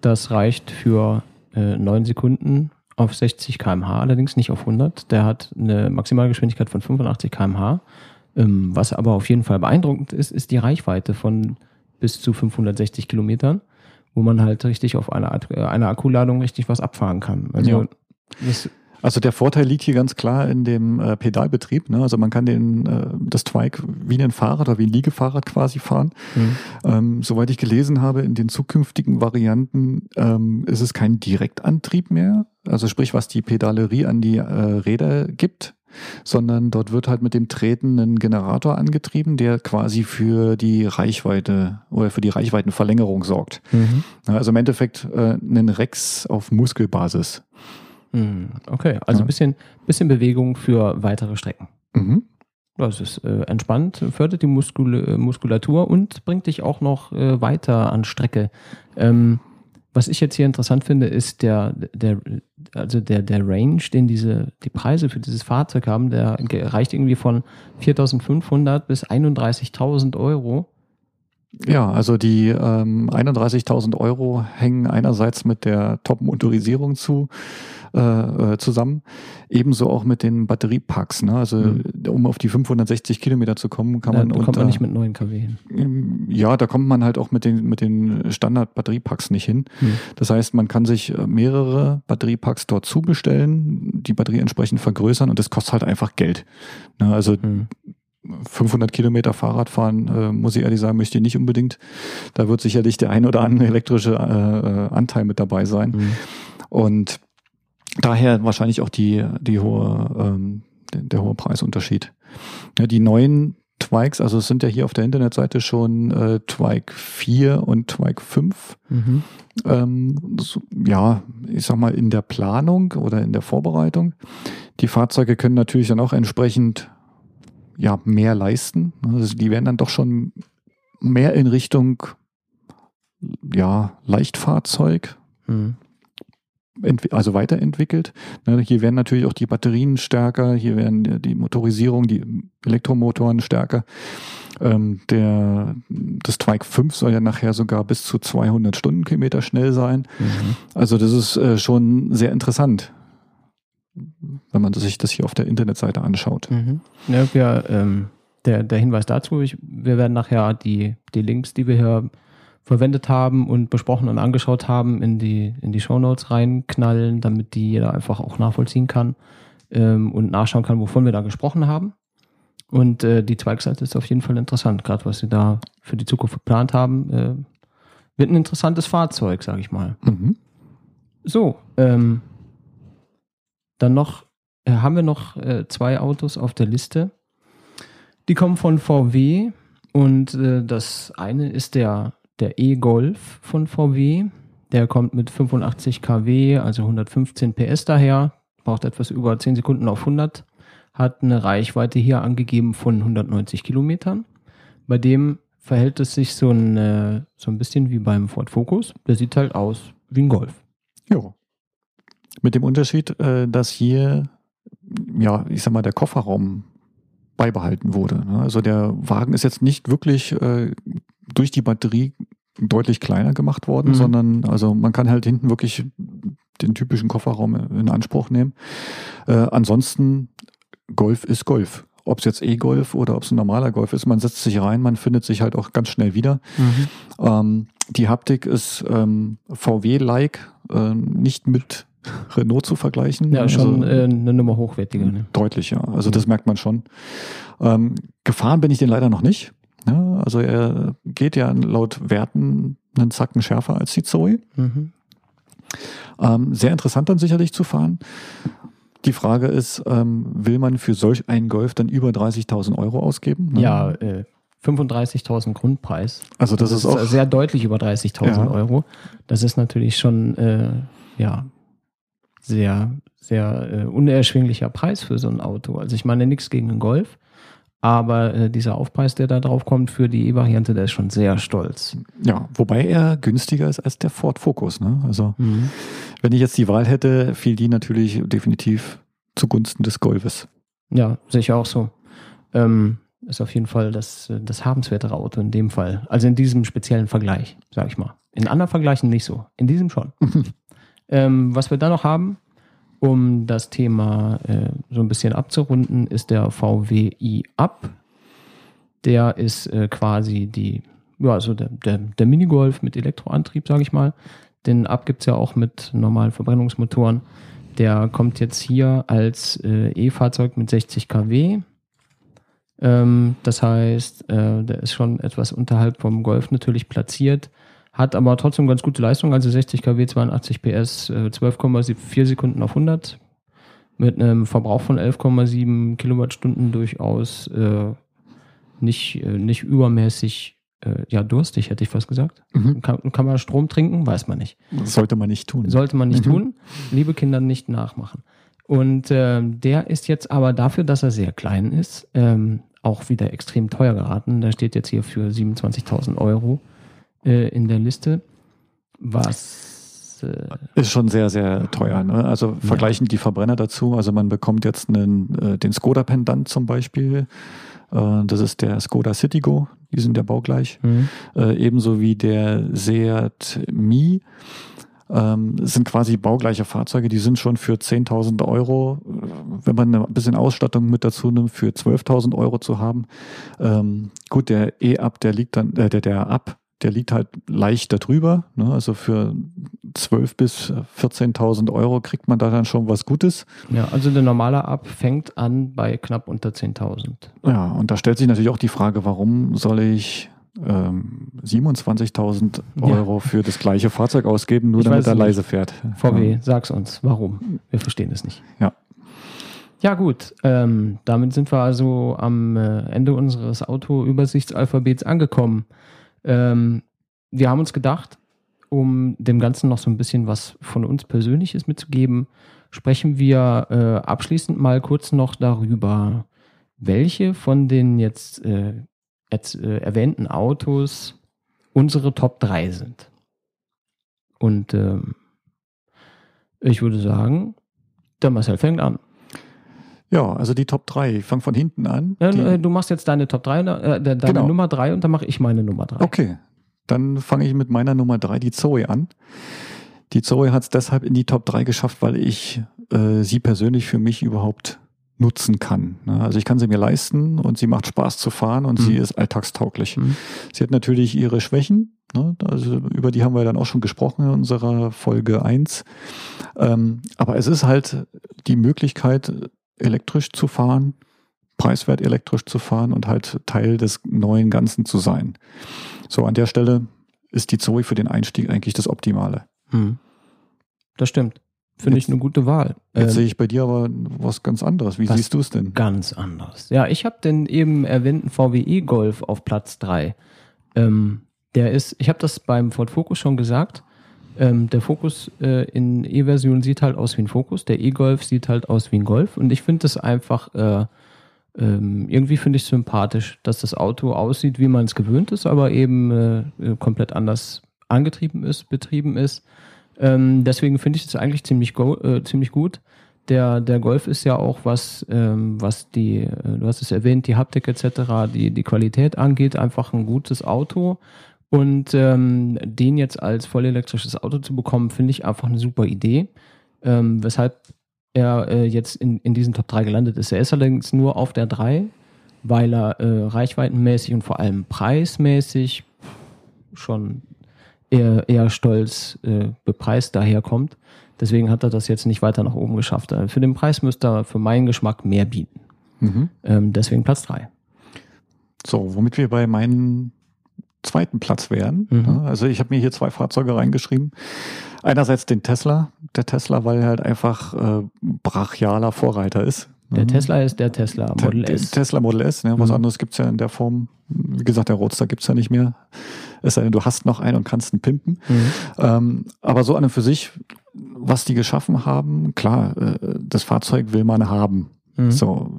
Das reicht für äh, 9 Sekunden auf 60 km/h, allerdings nicht auf 100. Der hat eine Maximalgeschwindigkeit von 85 km/h was aber auf jeden Fall beeindruckend ist, ist die Reichweite von bis zu 560 Kilometern, wo man halt richtig auf einer, äh, einer Akkuladung richtig was abfahren kann. Also ja. Also der Vorteil liegt hier ganz klar in dem äh, Pedalbetrieb. Ne? Also man kann den, äh, das Twike wie ein Fahrrad oder wie ein Liegefahrrad quasi fahren. Mhm. Ähm, soweit ich gelesen habe, in den zukünftigen Varianten ähm, ist es kein Direktantrieb mehr. Also sprich, was die Pedalerie an die äh, Räder gibt, sondern dort wird halt mit dem Treten ein Generator angetrieben, der quasi für die Reichweite oder für die Reichweitenverlängerung sorgt. Mhm. Also im Endeffekt äh, ein Rex auf Muskelbasis. Mhm. Okay, also ein ja. bisschen, bisschen Bewegung für weitere Strecken. Mhm. Das ist äh, entspannt, fördert die Muskul äh, Muskulatur und bringt dich auch noch äh, weiter an Strecke. Ähm, was ich jetzt hier interessant finde, ist der, der, also der, der Range, den diese, die Preise für dieses Fahrzeug haben, der reicht irgendwie von 4.500 bis 31.000 Euro. Ja, also die ähm, 31.000 Euro hängen einerseits mit der Top-Motorisierung zu, äh, äh, zusammen. Ebenso auch mit den Batteriepacks. Ne? Also mhm. um auf die 560 Kilometer zu kommen, kann man. Da kommt man nicht mit 9 kW hin. Ja, da kommt man halt auch mit den, mit den Standard-Batteriepacks nicht hin. Mhm. Das heißt, man kann sich äh, mehrere Batteriepacks dort zubestellen, die Batterie entsprechend vergrößern und das kostet halt einfach Geld. Ne? Also mhm. 500 Kilometer Fahrrad fahren, äh, muss ich ehrlich sagen, möchte ich nicht unbedingt. Da wird sicherlich der ein oder andere elektrische äh, Anteil mit dabei sein. Mhm. Und Daher wahrscheinlich auch die, die hohe, ähm, der, der hohe Preisunterschied. Ja, die neuen Twikes, also es sind ja hier auf der Internetseite schon äh, Twike 4 und Twike 5. Mhm. Ähm, so, ja, ich sag mal in der Planung oder in der Vorbereitung. Die Fahrzeuge können natürlich dann auch entsprechend ja, mehr leisten. Also die werden dann doch schon mehr in Richtung ja, Leichtfahrzeug. Mhm also weiterentwickelt. Ne, hier werden natürlich auch die Batterien stärker, hier werden die Motorisierung, die Elektromotoren stärker. Ähm, der, das Twike 5 soll ja nachher sogar bis zu 200 Stundenkilometer schnell sein. Mhm. Also das ist äh, schon sehr interessant, wenn man sich das hier auf der Internetseite anschaut. Mhm. Ja, wir, ähm, der, der Hinweis dazu, ich, wir werden nachher die, die Links, die wir hier verwendet haben und besprochen und angeschaut haben, in die, in die Shownotes reinknallen, damit die jeder einfach auch nachvollziehen kann ähm, und nachschauen kann, wovon wir da gesprochen haben. Und äh, die Zweigseite ist auf jeden Fall interessant, gerade was sie da für die Zukunft geplant haben. Äh, wird ein interessantes Fahrzeug, sage ich mal. Mhm. So, ähm, dann noch äh, haben wir noch äh, zwei Autos auf der Liste. Die kommen von VW und äh, das eine ist der der E-Golf von VW. Der kommt mit 85 kW, also 115 PS daher, braucht etwas über 10 Sekunden auf 100, hat eine Reichweite hier angegeben von 190 Kilometern. Bei dem verhält es sich so ein, äh, so ein bisschen wie beim Ford Focus. Der sieht halt aus wie ein Golf. Ja. Mit dem Unterschied, äh, dass hier, ja, ich sag mal, der Kofferraum beibehalten wurde. Ne? Also der Wagen ist jetzt nicht wirklich äh, durch die Batterie deutlich kleiner gemacht worden, Mhm. sondern also man kann halt hinten wirklich den typischen Kofferraum in Anspruch nehmen. Äh, ansonsten Golf ist Golf. Ob es jetzt E-Golf oder ob es ein normaler Golf ist, man setzt sich rein, man findet sich halt auch ganz schnell wieder. Mhm. Ähm, die Haptik ist ähm, VW-like, äh, nicht mit Renault zu vergleichen. Ja, schon Also- äh, eine Nummer hochwertiger. Ne? Deutlich, ja. Also das merkt man schon. Ähm, gefahren bin ich den leider noch nicht. Ja, also er geht ja laut Werten einen Zacken schärfer als die Zoe. Mhm. Ähm, sehr interessant dann sicherlich zu fahren. Die Frage ist, ähm, will man für solch einen Golf dann über 30.000 Euro ausgeben? Ne? Ja, äh, 35.000 Grundpreis. Also das, ist auch sehr deutlich über 30.000 Ja. Euro. Das ist natürlich schon äh, ja sehr sehr äh, unerschwinglicher Preis für so ein Auto. Also ich meine nichts gegen den Golf, aber äh, dieser Aufpreis, der da drauf kommt für die E-Variante, der ist schon sehr stolz. ja, wobei er günstiger ist als der Ford Focus. Ne? Also Mhm. wenn ich jetzt die Wahl hätte, fiel die natürlich definitiv zugunsten des Golfes. Ja, sehe ich auch so. Ähm, ist auf jeden Fall das, äh, das habenswertere Auto in dem Fall. Also in diesem speziellen Vergleich, sag ich mal. In anderen Vergleichen nicht so. In diesem schon. ähm, was wir da noch haben, um das Thema äh, so ein bisschen abzurunden, ist der VW i-Up. Der ist äh, quasi die, ja, also der, der, der Minigolf mit Elektroantrieb, sage ich mal. Den Up gibt es ja auch mit normalen Verbrennungsmotoren. Der kommt jetzt hier als äh, E-Fahrzeug mit 60 kW. Ähm, das heißt, äh, der ist schon etwas unterhalb vom Golf natürlich platziert, hat aber trotzdem ganz gute Leistung, also 60 kW, 82 PS, äh, 12,4 Sekunden auf 100 mit einem Verbrauch von 11,7 Kilowattstunden durchaus äh, nicht, äh, nicht übermäßig äh, ja, durstig, hätte ich fast gesagt. Mhm. Kann, kann man Strom trinken? Weiß man nicht. Das sollte man nicht tun. Sollte man nicht Mhm. tun. Liebe Kinder, nicht nachmachen. Und ähm, der ist jetzt aber dafür, dass er sehr klein ist, ähm, auch wieder extrem teuer geraten. Der steht jetzt hier für 27.000 Euro äh, in der Liste. Was äh, Ist schon sehr, sehr teuer. Ne? Also vergleichen die Verbrenner dazu. Also man bekommt jetzt einen, äh, den Skoda Pendant zum Beispiel. Äh, das ist der Skoda Citigo. Die sind ja baugleich. hm, Äh, ebenso wie der Seat Mi. Ähm, sind quasi baugleiche Fahrzeuge, die sind schon für 10.000 Euro, wenn man ein bisschen Ausstattung mit dazu nimmt, für 12.000 Euro zu haben. Ähm, gut, der E-Up, der liegt dann, äh, der, der Up, der liegt halt leicht darüber. Ne? Also für 12.000 bis 14.000 Euro kriegt man da dann schon was Gutes. ja, also der normale Ab fängt an bei knapp unter 10.000. Ja, und da stellt sich natürlich auch die Frage, warum soll ich ähm, 27.000 Ja. Euro für das gleiche Fahrzeug ausgeben, nur Ich damit er leise fährt? VW, Ja. sag's uns, warum? Wir verstehen es nicht. Ja. Ja, gut. Ähm, damit sind wir also am äh, Ende unseres Auto-Übersichtsalphabets angekommen. Ähm, wir haben uns gedacht, um dem Ganzen noch so ein bisschen was von uns Persönliches mitzugeben, sprechen wir äh, abschließend mal kurz noch darüber, welche von den jetzt, äh, äh, erwähnten Autos unsere Top 3 sind. Und ähm, ich würde sagen, der Marcel fängt an. Ja, also die Top 3. Ich fange von hinten an. Ja, äh, du machst jetzt deine Top 3, äh, de- deine Genau. Nummer 3 und dann mache ich meine Nummer 3. okay, dann fange ich mit meiner Nummer 3, die Zoe, an. Die Zoe hat es deshalb in die Top 3 geschafft, weil ich äh, sie persönlich für mich überhaupt nutzen kann. Ne? Also ich kann sie mir leisten und sie macht Spaß zu fahren und Mhm. sie ist alltagstauglich. Mhm. Sie hat natürlich ihre Schwächen, ne? also über die haben wir dann auch schon gesprochen in unserer Folge 1. Ähm, aber es ist halt die Möglichkeit, elektrisch zu fahren, preiswert elektrisch zu fahren und halt Teil des neuen Ganzen zu sein. So, an der Stelle ist die Zoe für den Einstieg eigentlich das Optimale. Hm. Das stimmt. Finde ich Jetzt- eine gute Wahl. Jetzt Ähm, sehe ich bei dir aber was ganz anderes. Wie siehst du es denn? ganz anders. Ja, ich habe den eben erwähnten VW E-Golf auf Platz 3. Ähm, der ist, ich habe das beim Ford Focus schon gesagt. Ähm, der Focus äh, in E-Version sieht halt aus wie ein Focus, der E-Golf sieht halt aus wie ein Golf und ich finde das einfach, äh, ähm, irgendwie finde ich sympathisch, dass das Auto aussieht, wie man es gewöhnt ist, aber eben äh, äh, komplett anders angetrieben ist, betrieben ist. Ähm, deswegen finde ich das eigentlich ziemlich, go äh, ziemlich gut. Der, der Golf ist ja auch was, ähm, was die, äh, du hast es erwähnt, die Haptik etc., die, die Qualität angeht, einfach ein gutes Auto. Und ähm, den jetzt als vollelektrisches Auto zu bekommen, finde ich einfach eine super Idee. Ähm, weshalb er äh, jetzt in, in diesen Top 3 gelandet ist. Er ist allerdings nur auf der 3, weil er äh, reichweitenmäßig und vor allem preismäßig schon eher, eher stolz äh, bepreist daherkommt. Deswegen hat er das jetzt nicht weiter nach oben geschafft. Äh, für den Preis müsste er für meinen Geschmack mehr bieten. Mhm. Ähm, deswegen Platz 3. So, womit wir bei meinen zweiten Platz wären. Mhm. Also ich habe mir hier zwei Fahrzeuge reingeschrieben. Einerseits den Tesla. Der Tesla, weil er halt einfach äh, brachialer Vorreiter ist. Der mhm. Tesla ist der Tesla Model der, S. Tesla Model S, ne? was mhm. anderes gibt's ja in der Form. Wie gesagt, der Roadster gibt's ja nicht mehr. Es sei denn, du hast noch einen und kannst ihn pimpen. Mhm. Ähm, aber so an und für sich, was die geschaffen haben, klar, äh, das Fahrzeug will man haben. Mhm. So,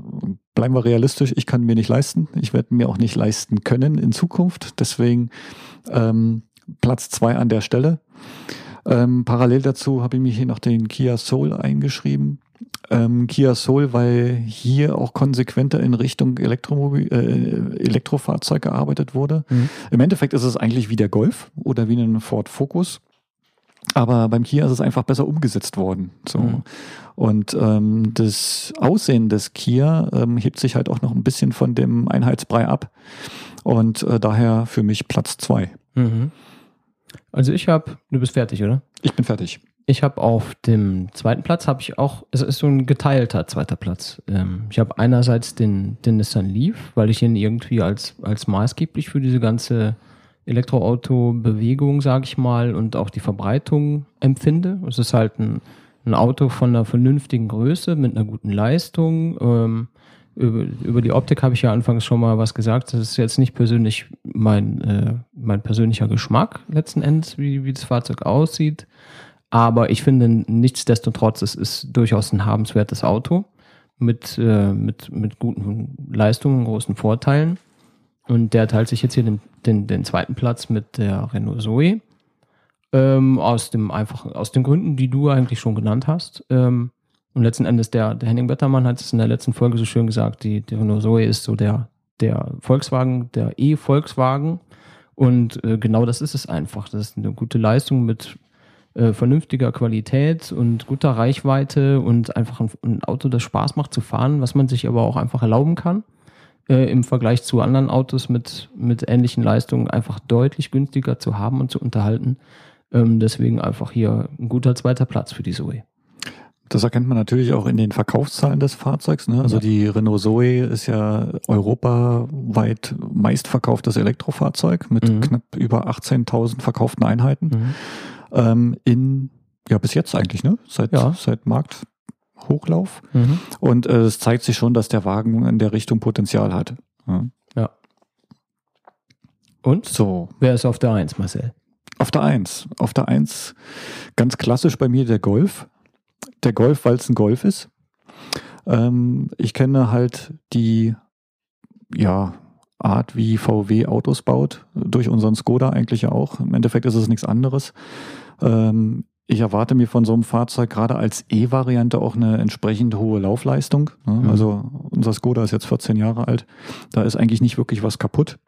bleiben wir realistisch, ich kann mir nicht leisten. Ich werde mir auch nicht leisten können in Zukunft. Deswegen ähm, Platz zwei an der Stelle. Ähm, parallel dazu habe ich mir hier noch den Kia Soul eingeschrieben. Ähm, Kia Soul, weil hier auch konsequenter in Richtung Elektromobil, äh, Elektrofahrzeug gearbeitet wurde. Mhm. Im Endeffekt ist es eigentlich wie der Golf oder wie ein Ford Focus. Aber beim Kia ist es einfach besser umgesetzt worden. So. Mhm. Und ähm, das Aussehen des Kia ähm, hebt sich halt auch noch ein bisschen von dem Einheitsbrei ab. Und äh, daher für mich Platz zwei. Mhm. Also ich habe, du bist fertig, oder? Ich bin fertig. Ich habe auf dem zweiten Platz habe ich auch, es ist so ein geteilter zweiter Platz. Ähm, ich habe einerseits den, den Nissan Leaf, weil ich ihn irgendwie als, als maßgeblich für diese ganze Elektroauto-Bewegung, sage ich mal, und auch die Verbreitung empfinde. Es ist halt ein, ein Auto von einer vernünftigen Größe mit einer guten Leistung. Ähm, über, über die Optik habe ich ja anfangs schon mal was gesagt. Das ist jetzt nicht persönlich mein, äh, mein persönlicher Geschmack letzten Endes, wie, wie das Fahrzeug aussieht. Aber ich finde nichtsdestotrotz, es ist durchaus ein habenswertes Auto mit, äh, mit, mit guten Leistungen, großen Vorteilen. Und der teilt sich jetzt hier den, den, den zweiten Platz mit der Renault Zoe. Ähm, aus dem einfach, aus den Gründen, die du eigentlich schon genannt hast. Ähm, und letzten Endes, der, der Henning Wettermann hat es in der letzten Folge so schön gesagt, die, die Renault Zoe ist so der, der Volkswagen, der E-Volkswagen. Und äh, genau das ist es einfach. Das ist eine gute Leistung mit äh, vernünftiger Qualität und guter Reichweite und einfach ein, ein, Auto, das Spaß macht zu fahren, was man sich aber auch einfach erlauben kann äh, im Vergleich zu anderen Autos mit, mit ähnlichen Leistungen einfach deutlich günstiger zu haben und zu unterhalten. Ähm, deswegen einfach hier ein guter zweiter Platz für die Zoe. Das erkennt man natürlich auch in den Verkaufszahlen des Fahrzeugs. Ne? Also ja. die Renault Zoe ist ja europaweit meistverkauftes Elektrofahrzeug mit mhm. knapp über 18.000 verkauften Einheiten. Mhm. Ähm, in, ja, bis jetzt eigentlich, ne? Seit, ja. seit Markt, Hochlauf. Mhm. Und äh, es zeigt sich schon, dass der Wagen in der Richtung Potenzial hat. Ja. ja. Und? So. Wer ist auf der Eins, Marcel? Auf der Eins. Auf der Eins ganz klassisch bei mir der Golf. Der Golf, weil es ein Golf ist. Ähm, ich kenne halt die, ja, Art, wie VW Autos baut, durch unseren Skoda eigentlich ja auch. Im Endeffekt ist es nichts anderes. Ähm, ich erwarte mir von so einem Fahrzeug gerade als E-Variante auch eine entsprechend hohe Laufleistung. Ne? Mhm. Also unser Skoda ist jetzt 14 Jahre alt. Da ist eigentlich nicht wirklich was kaputt.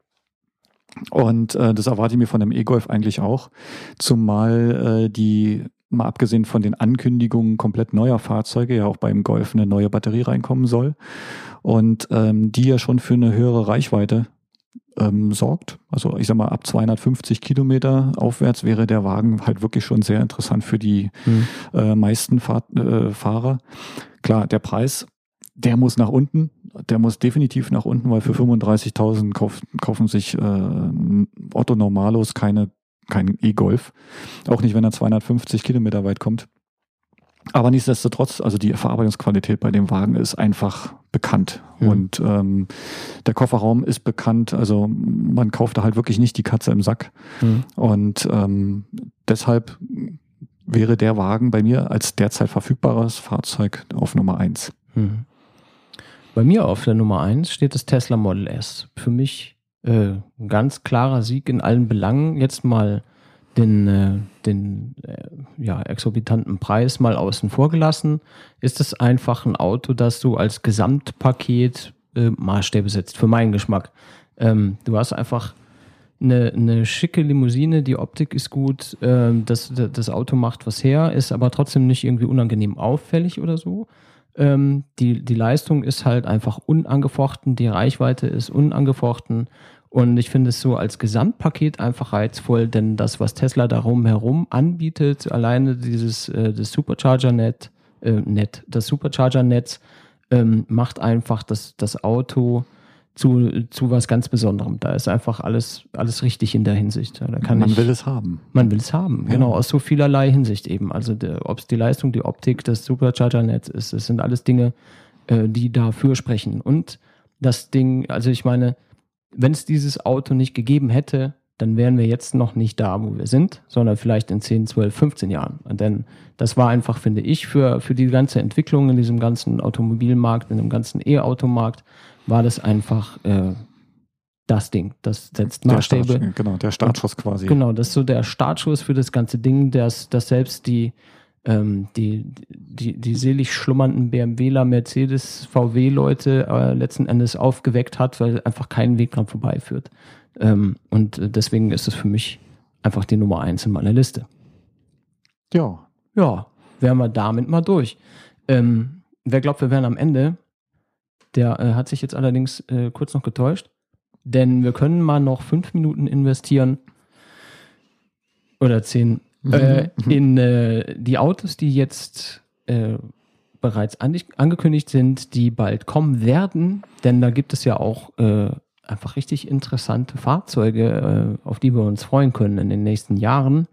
Und äh, das erwarte ich mir von dem E-Golf eigentlich auch. Zumal äh, die, mal abgesehen von den Ankündigungen komplett neuer Fahrzeuge, ja auch beim Golf eine neue Batterie reinkommen soll. Und ähm, die ja schon für eine höhere Reichweite ähm, sorgt. Also ich sag mal, ab 250 Kilometer aufwärts wäre der Wagen halt wirklich schon sehr interessant für die mhm. äh, meisten Fahr äh, Fahrer. Klar, der Preis, der muss nach unten. Der muss definitiv nach unten, weil für 35.000 kauf, kaufen sich äh, Otto Normalos keine kein E-Golf. Auch nicht, wenn er 250 Kilometer weit kommt. Aber nichtsdestotrotz, also die Verarbeitungsqualität bei dem Wagen ist einfach bekannt. Mhm. Und ähm, der Kofferraum ist bekannt. Also man kauft da halt wirklich nicht die Katze im Sack. Mhm. Und ähm, deshalb wäre der Wagen bei mir als derzeit verfügbares Fahrzeug auf Nummer eins. Mhm. Bei mir auf der Nummer eins steht das Tesla Model S. Für mich äh, ein ganz klarer Sieg in allen Belangen. Jetzt mal den, äh, den äh, ja, exorbitanten Preis mal außen vor gelassen, ist es einfach ein Auto, das du als Gesamtpaket äh, Maßstäbe setzt, für meinen Geschmack. Ähm, du hast einfach eine, eine schicke Limousine, die Optik ist gut, ähm, das, das Auto macht was her, ist aber trotzdem nicht irgendwie unangenehm auffällig oder so. Ähm, die, die Leistung ist halt einfach unangefochten, die Reichweite ist unangefochten und ich finde es so als Gesamtpaket einfach reizvoll, denn das, was Tesla darum herum anbietet, alleine dieses äh, das Supercharger-Net, äh, Net, das Supercharger-Netz, ähm, macht einfach das, das Auto zu, zu was ganz Besonderem. Da ist einfach alles, alles richtig in der Hinsicht. Da man ich, will es haben. Man will es haben, Ja. genau, aus so vielerlei Hinsicht eben. Also ob es die Leistung, die Optik, das Supercharger-Netz ist, das sind alles Dinge, äh, die dafür sprechen. Und das Ding, also ich meine, wenn es dieses Auto nicht gegeben hätte, dann wären wir jetzt noch nicht da, wo wir sind, sondern vielleicht in 10, 12, 15 Jahren. Denn das war einfach, finde ich, für, für die ganze Entwicklung in diesem ganzen Automobilmarkt, in dem ganzen E-Automarkt, war das einfach äh, das Ding. Das setzt Der Maßstäbe. Start, genau, der Startschuss quasi. Genau, das ist so der Startschuss für das ganze Ding, dass, dass selbst die, ähm, die, die, die selig schlummernden BMWler, Mercedes, VW-Leute äh, letzten Endes aufgeweckt hat, weil einfach kein Weg dran vorbeiführt. Ähm, und äh, deswegen ist es für mich einfach die Nummer eins in meiner Liste. Ja, Ja, wären wir damit mal durch. Ähm, wer glaubt, wir wären am Ende, der äh, hat sich jetzt allerdings äh, kurz noch getäuscht. Denn wir können mal noch fünf Minuten investieren oder zehn äh, in äh, die Autos, die jetzt äh, bereits an, angekündigt sind, die bald kommen werden. Denn da gibt es ja auch äh, einfach richtig interessante Fahrzeuge, äh, auf die wir uns freuen können in den nächsten Jahren.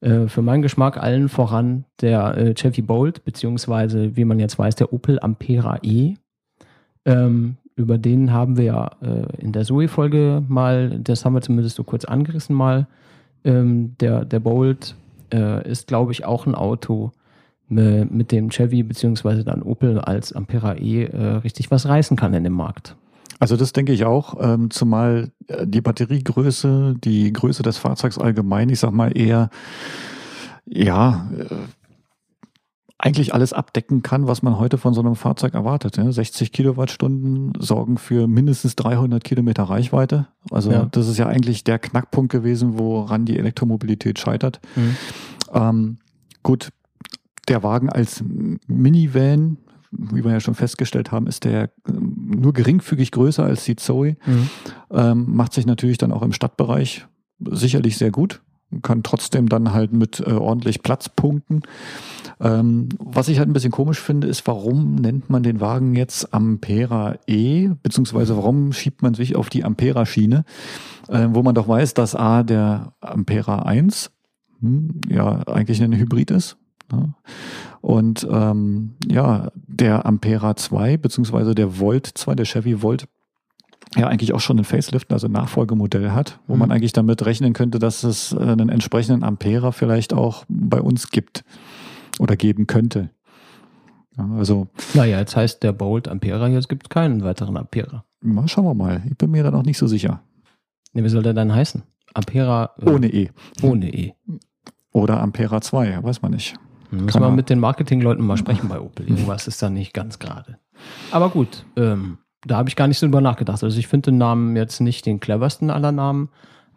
Äh, für meinen Geschmack allen voran der äh, Chevy Bolt, beziehungsweise, wie man jetzt weiß, der Opel Ampera E. Ähm, über den haben wir ja äh, in der Zoe-Folge mal, das haben wir zumindest so kurz angerissen mal. Ähm, der, der Bolt äh, ist, glaube ich, auch ein Auto, äh, mit dem Chevy beziehungsweise dann Opel als Ampera E äh, richtig was reißen kann in dem Markt. Also das denke ich auch, ähm, zumal äh, die Batteriegröße, die Größe des Fahrzeugs allgemein, ich sag mal eher, ja, äh, eigentlich alles abdecken kann, was man heute von so einem Fahrzeug erwartet. Ne? 60 Kilowattstunden sorgen für mindestens 300 Kilometer Reichweite. Also Ja. das ist ja eigentlich der Knackpunkt gewesen, woran die Elektromobilität scheitert. Ähm, gut, der Wagen als Minivan, wie wir ja schon festgestellt haben, ist der ähm, nur geringfügig größer als die Zoe. Mhm. Ähm, macht sich natürlich dann auch im Stadtbereich sicherlich sehr gut. Kann trotzdem dann halt mit äh, ordentlich Platz punkten. Ähm, was ich halt ein bisschen komisch finde, ist, warum nennt man den Wagen jetzt Ampera E, beziehungsweise warum schiebt man sich auf die Ampera-Schiene, äh, wo man doch weiß, dass A, der Ampera 1 hm, ja eigentlich ein Hybrid ist. Ne? Und ähm, ja, der Ampera 2, beziehungsweise der Volt 2, der Chevy Volt, ja eigentlich auch schon ein Facelift, also ein Nachfolgemodell hat, wo Mhm. man eigentlich damit rechnen könnte, dass es äh, einen entsprechenden Ampera vielleicht auch bei uns gibt oder geben könnte. Ja, also Naja, jetzt heißt der Bolt Ampera, jetzt gibt es keinen weiteren Ampera. mal schauen wir mal. Ich bin mir da noch nicht so sicher. Ne, wie soll der dann heißen? Ampera äh, Ohne E. ohne E. Oder Ampera 2, weiß man nicht. Müssen Kann wir er- mit den Marketingleuten mal sprechen bei Opel. Irgendwas ist da nicht ganz gerade. Aber gut, ähm, da habe ich gar nicht so drüber nachgedacht. Also ich finde den Namen jetzt nicht den cleversten aller Namen,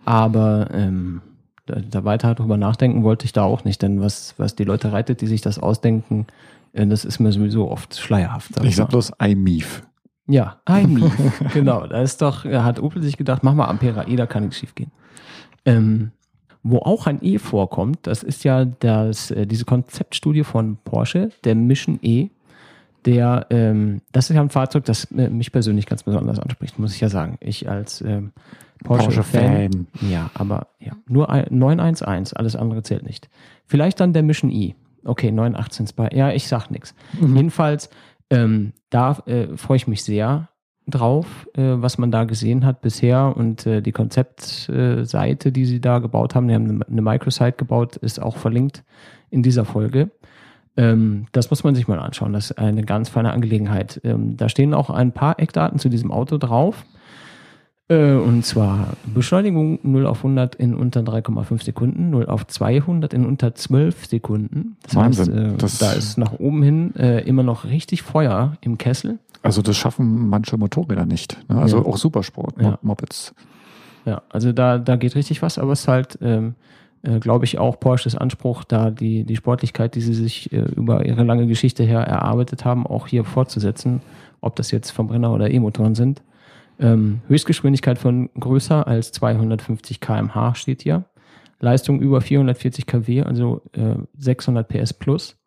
aber ähm, da, da weiter drüber nachdenken wollte ich da auch nicht, denn was, was die Leute reitet, die sich das ausdenken, äh, das ist mir sowieso oft schleierhaft. Ich sag bloß iMief. Ja, ein genau. Da ist doch, da hat Opel sich gedacht, mach mal Ampera E, da kann nichts schief gehen. Ähm, wo auch ein E vorkommt, das ist ja das, äh, diese Konzeptstudie von Porsche, der Mission E. Der, ähm, das ist ja ein Fahrzeug, das äh, mich persönlich ganz besonders anspricht, muss ich ja sagen. Ich als ähm, Porsche-Fan. Porsche-Fan. ja, aber ja, nur ein- 911, alles andere zählt nicht. Vielleicht dann der Mission E. Okay, 918 Spy. Ja, ich sag nichts. Jedenfalls, ähm, da äh, freue ich mich sehr drauf, äh, was man da gesehen hat bisher und äh, die Konzeptseite, die sie da gebaut haben, die haben eine, eine Microsite gebaut, ist auch verlinkt in dieser Folge. Ähm, das muss man sich mal anschauen. Das ist eine ganz feine Angelegenheit. Ähm, da stehen auch ein paar Eckdaten zu diesem Auto drauf. Äh, und zwar Beschleunigung 0 auf 100 in unter 3,5 Sekunden, 0 auf 200 in unter 12 Sekunden. Das Wahnsinn. heißt, äh, Das- da ist nach oben hin äh, immer noch richtig Feuer im Kessel. Also das schaffen manche Motorräder nicht. Ne? Also Ja. auch Supersport, Ja. Mo- Mopeds. Ja, also da, da geht richtig was, aber es ist halt, ähm, äh, glaube ich, auch Porsches Anspruch, da die, die Sportlichkeit, die sie sich äh, über ihre lange Geschichte her erarbeitet haben, auch hier fortzusetzen, ob das jetzt Verbrenner oder E-Motoren sind. Ähm, Höchstgeschwindigkeit von größer als 250 kmh steht hier. Leistung über 440 kW, also äh, 600 PS plus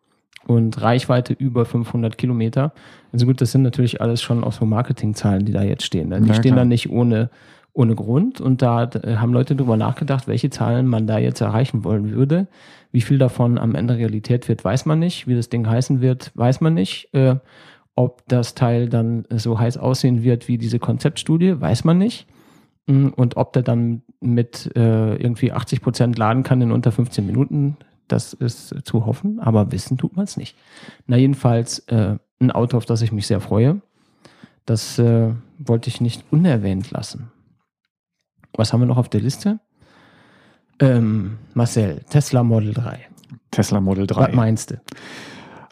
und Reichweite über 500 Kilometer. Also gut, das sind natürlich alles schon auch so Marketingzahlen, die da jetzt stehen. Die Ja, stehen da nicht ohne, ohne Grund und da äh, haben Leute drüber nachgedacht, welche Zahlen man da jetzt erreichen wollen würde. Wie viel davon am Ende Realität wird, weiß man nicht. Wie das Ding heißen wird, weiß man nicht. Äh, ob das Teil dann so heiß aussehen wird wie diese Konzeptstudie, weiß man nicht. Mm, Und ob der dann mit äh, irgendwie 80 Prozent laden kann in unter 15 Minuten, das ist zu hoffen, aber wissen tut man es nicht. Na, jedenfalls ein Auto, auf das ich mich sehr freue. Das äh, wollte ich nicht unerwähnt lassen. Was haben wir noch auf der Liste? Ähm, Marcel, Tesla Model 3. Tesla Model 3. Was meinst du?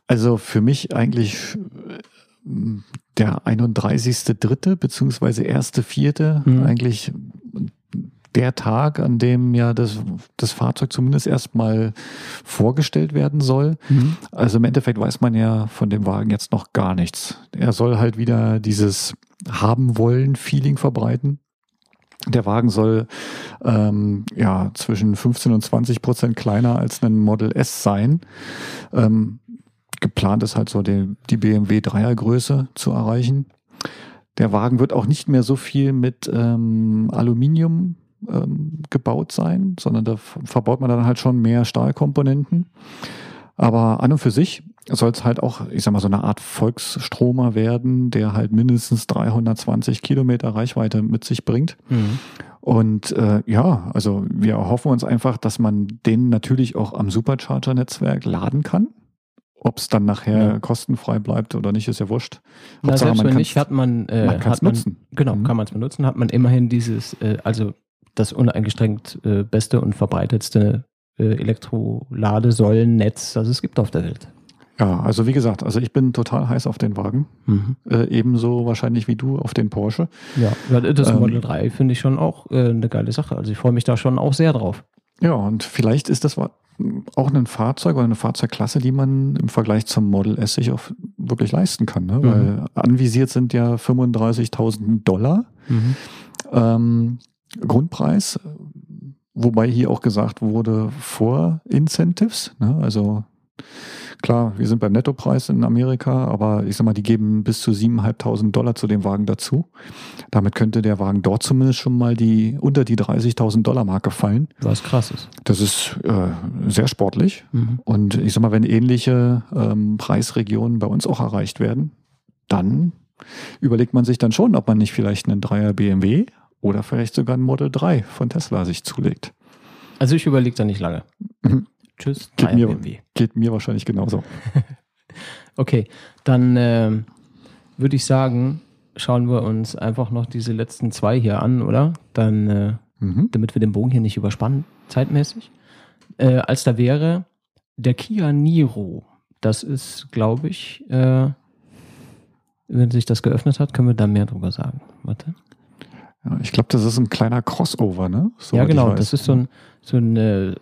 Also für mich eigentlich äh, der 31.3. beziehungsweise 1.4. Mhm. eigentlich der Tag, an dem ja das, das Fahrzeug zumindest erstmal vorgestellt werden soll. Also im Endeffekt weiß man ja von dem Wagen jetzt noch gar nichts. Er soll halt wieder dieses haben wollen Feeling verbreiten. Der Wagen soll ähm, ja zwischen 15 und 20 Prozent kleiner als ein Model S sein. Ähm, geplant ist halt so die, die BMW Dreiergröße zu erreichen. Der Wagen wird auch nicht mehr so viel mit ähm, Aluminium ähm, gebaut sein, sondern da verbaut man dann halt schon mehr Stahlkomponenten. Aber an und für sich soll es halt auch, ich sag mal, so eine Art Volksstromer werden, der halt mindestens 320 Kilometer Reichweite mit sich bringt. Mhm. Und äh, ja, also wir hoffen uns einfach, dass man den natürlich auch am Supercharger-Netzwerk laden kann. Ob es dann nachher Ja. kostenfrei bleibt oder nicht, ist ja wurscht. Na, Hauptsache, selbst man wenn nicht, hat man, äh, man hat man nutzen. Genau, Mhm. kann man es benutzen, hat man immerhin dieses, äh, also das uneingeschränkt äh, beste und verbreitetste Elektroladesäulennetz, das es gibt auf der Welt. Ja, also wie gesagt, also ich bin total heiß auf den Wagen. Mhm. Äh, ebenso wahrscheinlich wie du auf den Porsche. Ja, das Ähm, Model 3 finde ich schon auch äh, eine geile Sache. Also ich freue mich da schon auch sehr drauf. Ja, und vielleicht ist das auch ein Fahrzeug oder eine Fahrzeugklasse, die man im Vergleich zum Model S sich auch wirklich leisten kann. Ne? Mhm. Weil anvisiert sind ja 35.000 Dollar ähm, Grundpreis, wobei hier auch gesagt wurde vor Incentives. Ne? Also klar, wir sind beim Nettopreis in Amerika, aber ich sag mal, die geben bis zu 7.500 Dollar zu dem Wagen dazu. Damit könnte der Wagen dort zumindest schon mal die unter die 30.000 Dollar Marke fallen. Was krass ist. Das ist äh, sehr sportlich. Mhm. Und ich sag mal, wenn ähnliche ähm, Preisregionen bei uns auch erreicht werden, dann überlegt man sich dann schon, ob man nicht vielleicht einen Dreier BMW oder vielleicht sogar ein Model 3 von Tesla sich zulegt. Also ich überlege da nicht lange. Mhm. Tschüss, Geht mir- BMW. Geht mir wahrscheinlich genauso. Okay, dann ähm, würde ich sagen, schauen wir uns einfach noch diese letzten zwei hier an, oder? Dann, äh, Mhm. damit wir den Bogen hier nicht überspannen, zeitmäßig. Äh, als da wäre der Kia Niro. Das ist, glaube ich, äh, wenn sich das geöffnet hat, können wir da mehr drüber sagen. Warte. Ja, ich glaube, das ist ein kleiner Crossover, ne? ja, Soweit ich genau. Das ist so ein, so ein äh,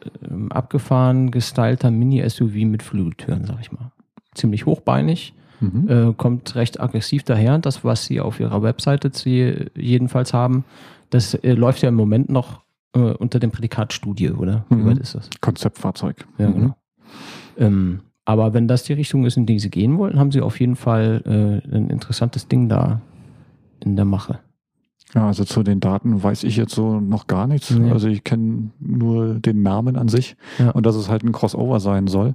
abgefahren gestylter Mini-SUV mit Flügeltüren, sag ich mal. Ziemlich hochbeinig, Mhm. äh, kommt recht aggressiv daher. Das, was sie auf ihrer Webseite sie jedenfalls haben, das äh, läuft ja im Moment noch äh, unter dem Prädikat Studie, oder? Wie Mhm. weit ist das? Konzeptfahrzeug. Ja, Mhm. genau. Ähm, aber wenn das die Richtung ist, in die sie gehen wollen, haben sie auf jeden Fall äh, ein interessantes Ding da in der Mache. Ja, also zu den Daten weiß ich jetzt so noch gar nichts. Nee. Also ich kenne nur den Namen an sich Ja. und dass es halt ein Crossover sein soll.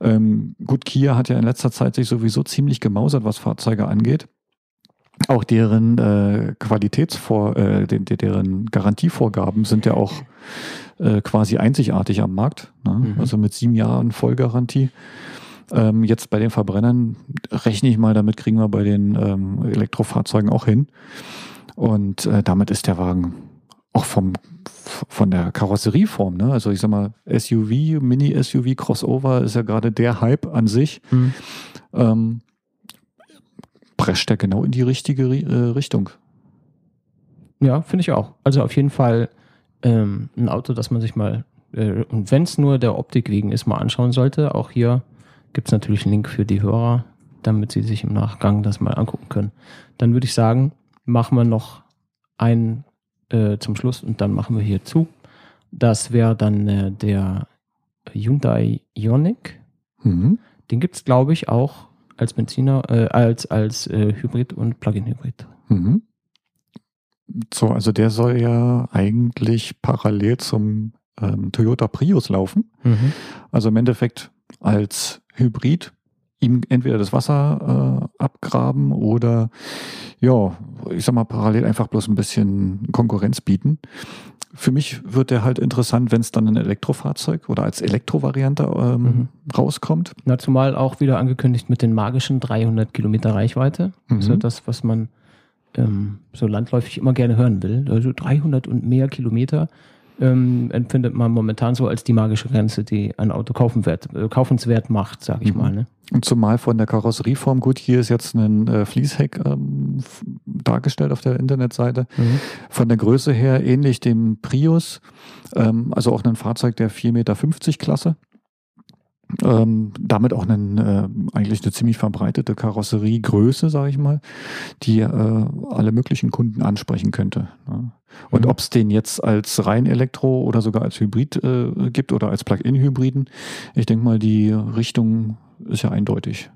Ähm, gut, Kia hat ja in letzter Zeit sich sowieso ziemlich gemausert, was Fahrzeuge angeht. Auch deren äh, Qualitätsvor, äh, den, de- deren Garantievorgaben sind ja auch äh, quasi einzigartig am Markt. Ne? Mhm. Also mit sieben Jahren Vollgarantie. Ähm, jetzt bei den Verbrennern rechne ich mal, damit kriegen wir bei den ähm, Elektrofahrzeugen auch hin. Und äh, damit ist der Wagen auch vom von der Karosserieform, ne? Also ich sag mal, SUV, Mini-SUV, Crossover ist ja gerade der Hype an sich. Mhm. Ähm, prescht er genau in die richtige Ri- äh, Richtung. Ja, finde ich auch. Also auf jeden Fall ähm, ein Auto, das man sich mal, äh, und wenn es nur der Optik wegen ist, mal anschauen sollte. Auch hier gibt es natürlich einen Link für die Hörer, damit sie sich im Nachgang das mal angucken können. Dann würde ich sagen, machen wir noch einen äh, zum Schluss und dann machen wir hier zu. Das wäre dann äh, der Hyundai Ioniq. Mhm. Den gibt es, glaube ich, auch als Benziner, äh, als, als äh, Hybrid und Plug-in-Hybrid. Mhm. So, also der soll ja eigentlich parallel zum ähm, Toyota Prius laufen. Mhm. Also im Endeffekt als Hybrid ihm entweder das Wasser äh, abgraben oder ja, ich sag mal parallel einfach bloß ein bisschen Konkurrenz bieten. Für mich wird der halt interessant, wenn es dann ein Elektrofahrzeug oder als Elektrovariante ähm, Mhm. rauskommt. Na, zumal auch wieder angekündigt mit den magischen 300 Kilometer Reichweite. Mhm. Also das, was man ähm, so landläufig immer gerne hören will. Also 300 und mehr Kilometer ähm, empfindet man momentan so als die magische Grenze, die ein Auto kaufen wird, äh, kaufenswert macht, sag ich Mhm. mal. Ne? Und zumal von der Karosserieform, gut, hier ist jetzt ein äh, Fließheck ähm, dargestellt auf der Internetseite. Mhm. Von der Größe her ähnlich dem Prius, ähm, also auch ein Fahrzeug der 4,50 Meter Klasse. Ähm, damit auch einen, äh, eigentlich eine ziemlich verbreitete Karosseriegröße, sage ich mal, die äh, alle möglichen Kunden ansprechen könnte. Ne? Und Mhm. ob es den jetzt als rein Elektro oder sogar als Hybrid äh, gibt oder als Plug-in-Hybriden, ich denke mal, die Richtung ist ja eindeutig.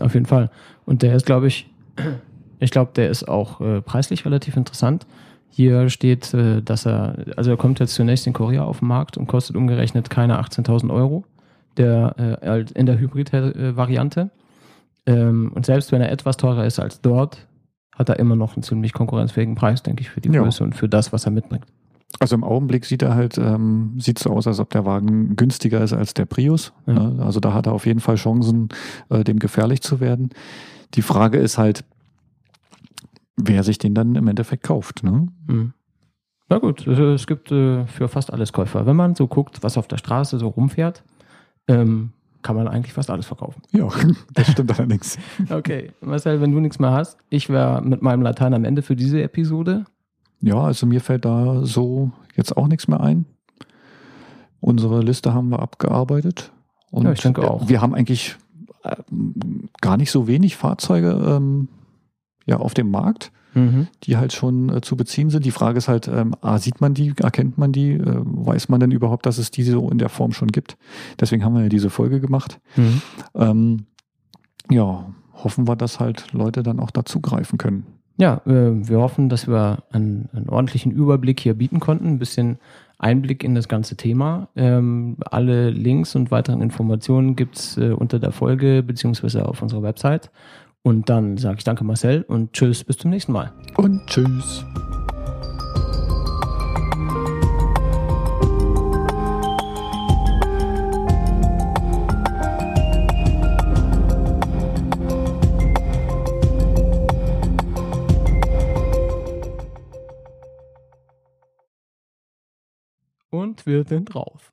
Auf jeden Fall. Und der ist, glaube ich, ich glaube, der ist auch äh, preislich relativ interessant. Hier steht, äh, dass er, also er kommt jetzt zunächst in Korea auf den Markt und kostet umgerechnet keine 18.000 Euro der, äh, als- in der Hybrid-Variante. Ähm, und selbst wenn er etwas teurer ist als dort, hat er immer noch einen ziemlich konkurrenzfähigen Preis, denke ich, für die Ja. Größe und für das, was er mitbringt. Also im Augenblick sieht er halt, ähm, sieht so aus, als ob der Wagen günstiger ist als der Prius. Ja. Ne? Also da hat er auf jeden Fall Chancen, äh, dem gefährlich zu werden. Die Frage ist halt, wer sich den dann im Endeffekt kauft. Ne? Mhm. Na gut, es gibt äh, für fast alles Käufer. Wenn man so guckt, was auf der Straße so rumfährt, ähm, kann man eigentlich fast alles verkaufen. Ja, das stimmt allerdings. Okay, Marcel, wenn du nichts mehr hast, ich wäre mit meinem Latein am Ende für diese Episode. Ja, also mir fällt da so jetzt auch nichts mehr ein. Unsere Liste haben wir abgearbeitet. Und Ja, ich denke auch. Wir haben eigentlich äh, gar nicht so wenig Fahrzeuge ähm, ja, auf dem Markt. Mhm. die halt schon äh, zu beziehen sind. Die Frage ist halt, ähm, A, sieht man die, erkennt man die, äh, weiß man denn überhaupt, dass es diese so in der Form schon gibt? Deswegen haben wir ja diese Folge gemacht. Mhm. Ähm, ja, hoffen wir, dass halt Leute dann auch dazugreifen können. Ja, äh, wir hoffen, dass wir einen, einen ordentlichen Überblick hier bieten konnten, ein bisschen Einblick in das ganze Thema. Ähm, alle Links und weiteren Informationen gibt's äh, unter der Folge beziehungsweise auf unserer Website. Und dann sage ich danke Marcel und tschüss, bis zum nächsten Mal. Und tschüss. Und wir sind raus.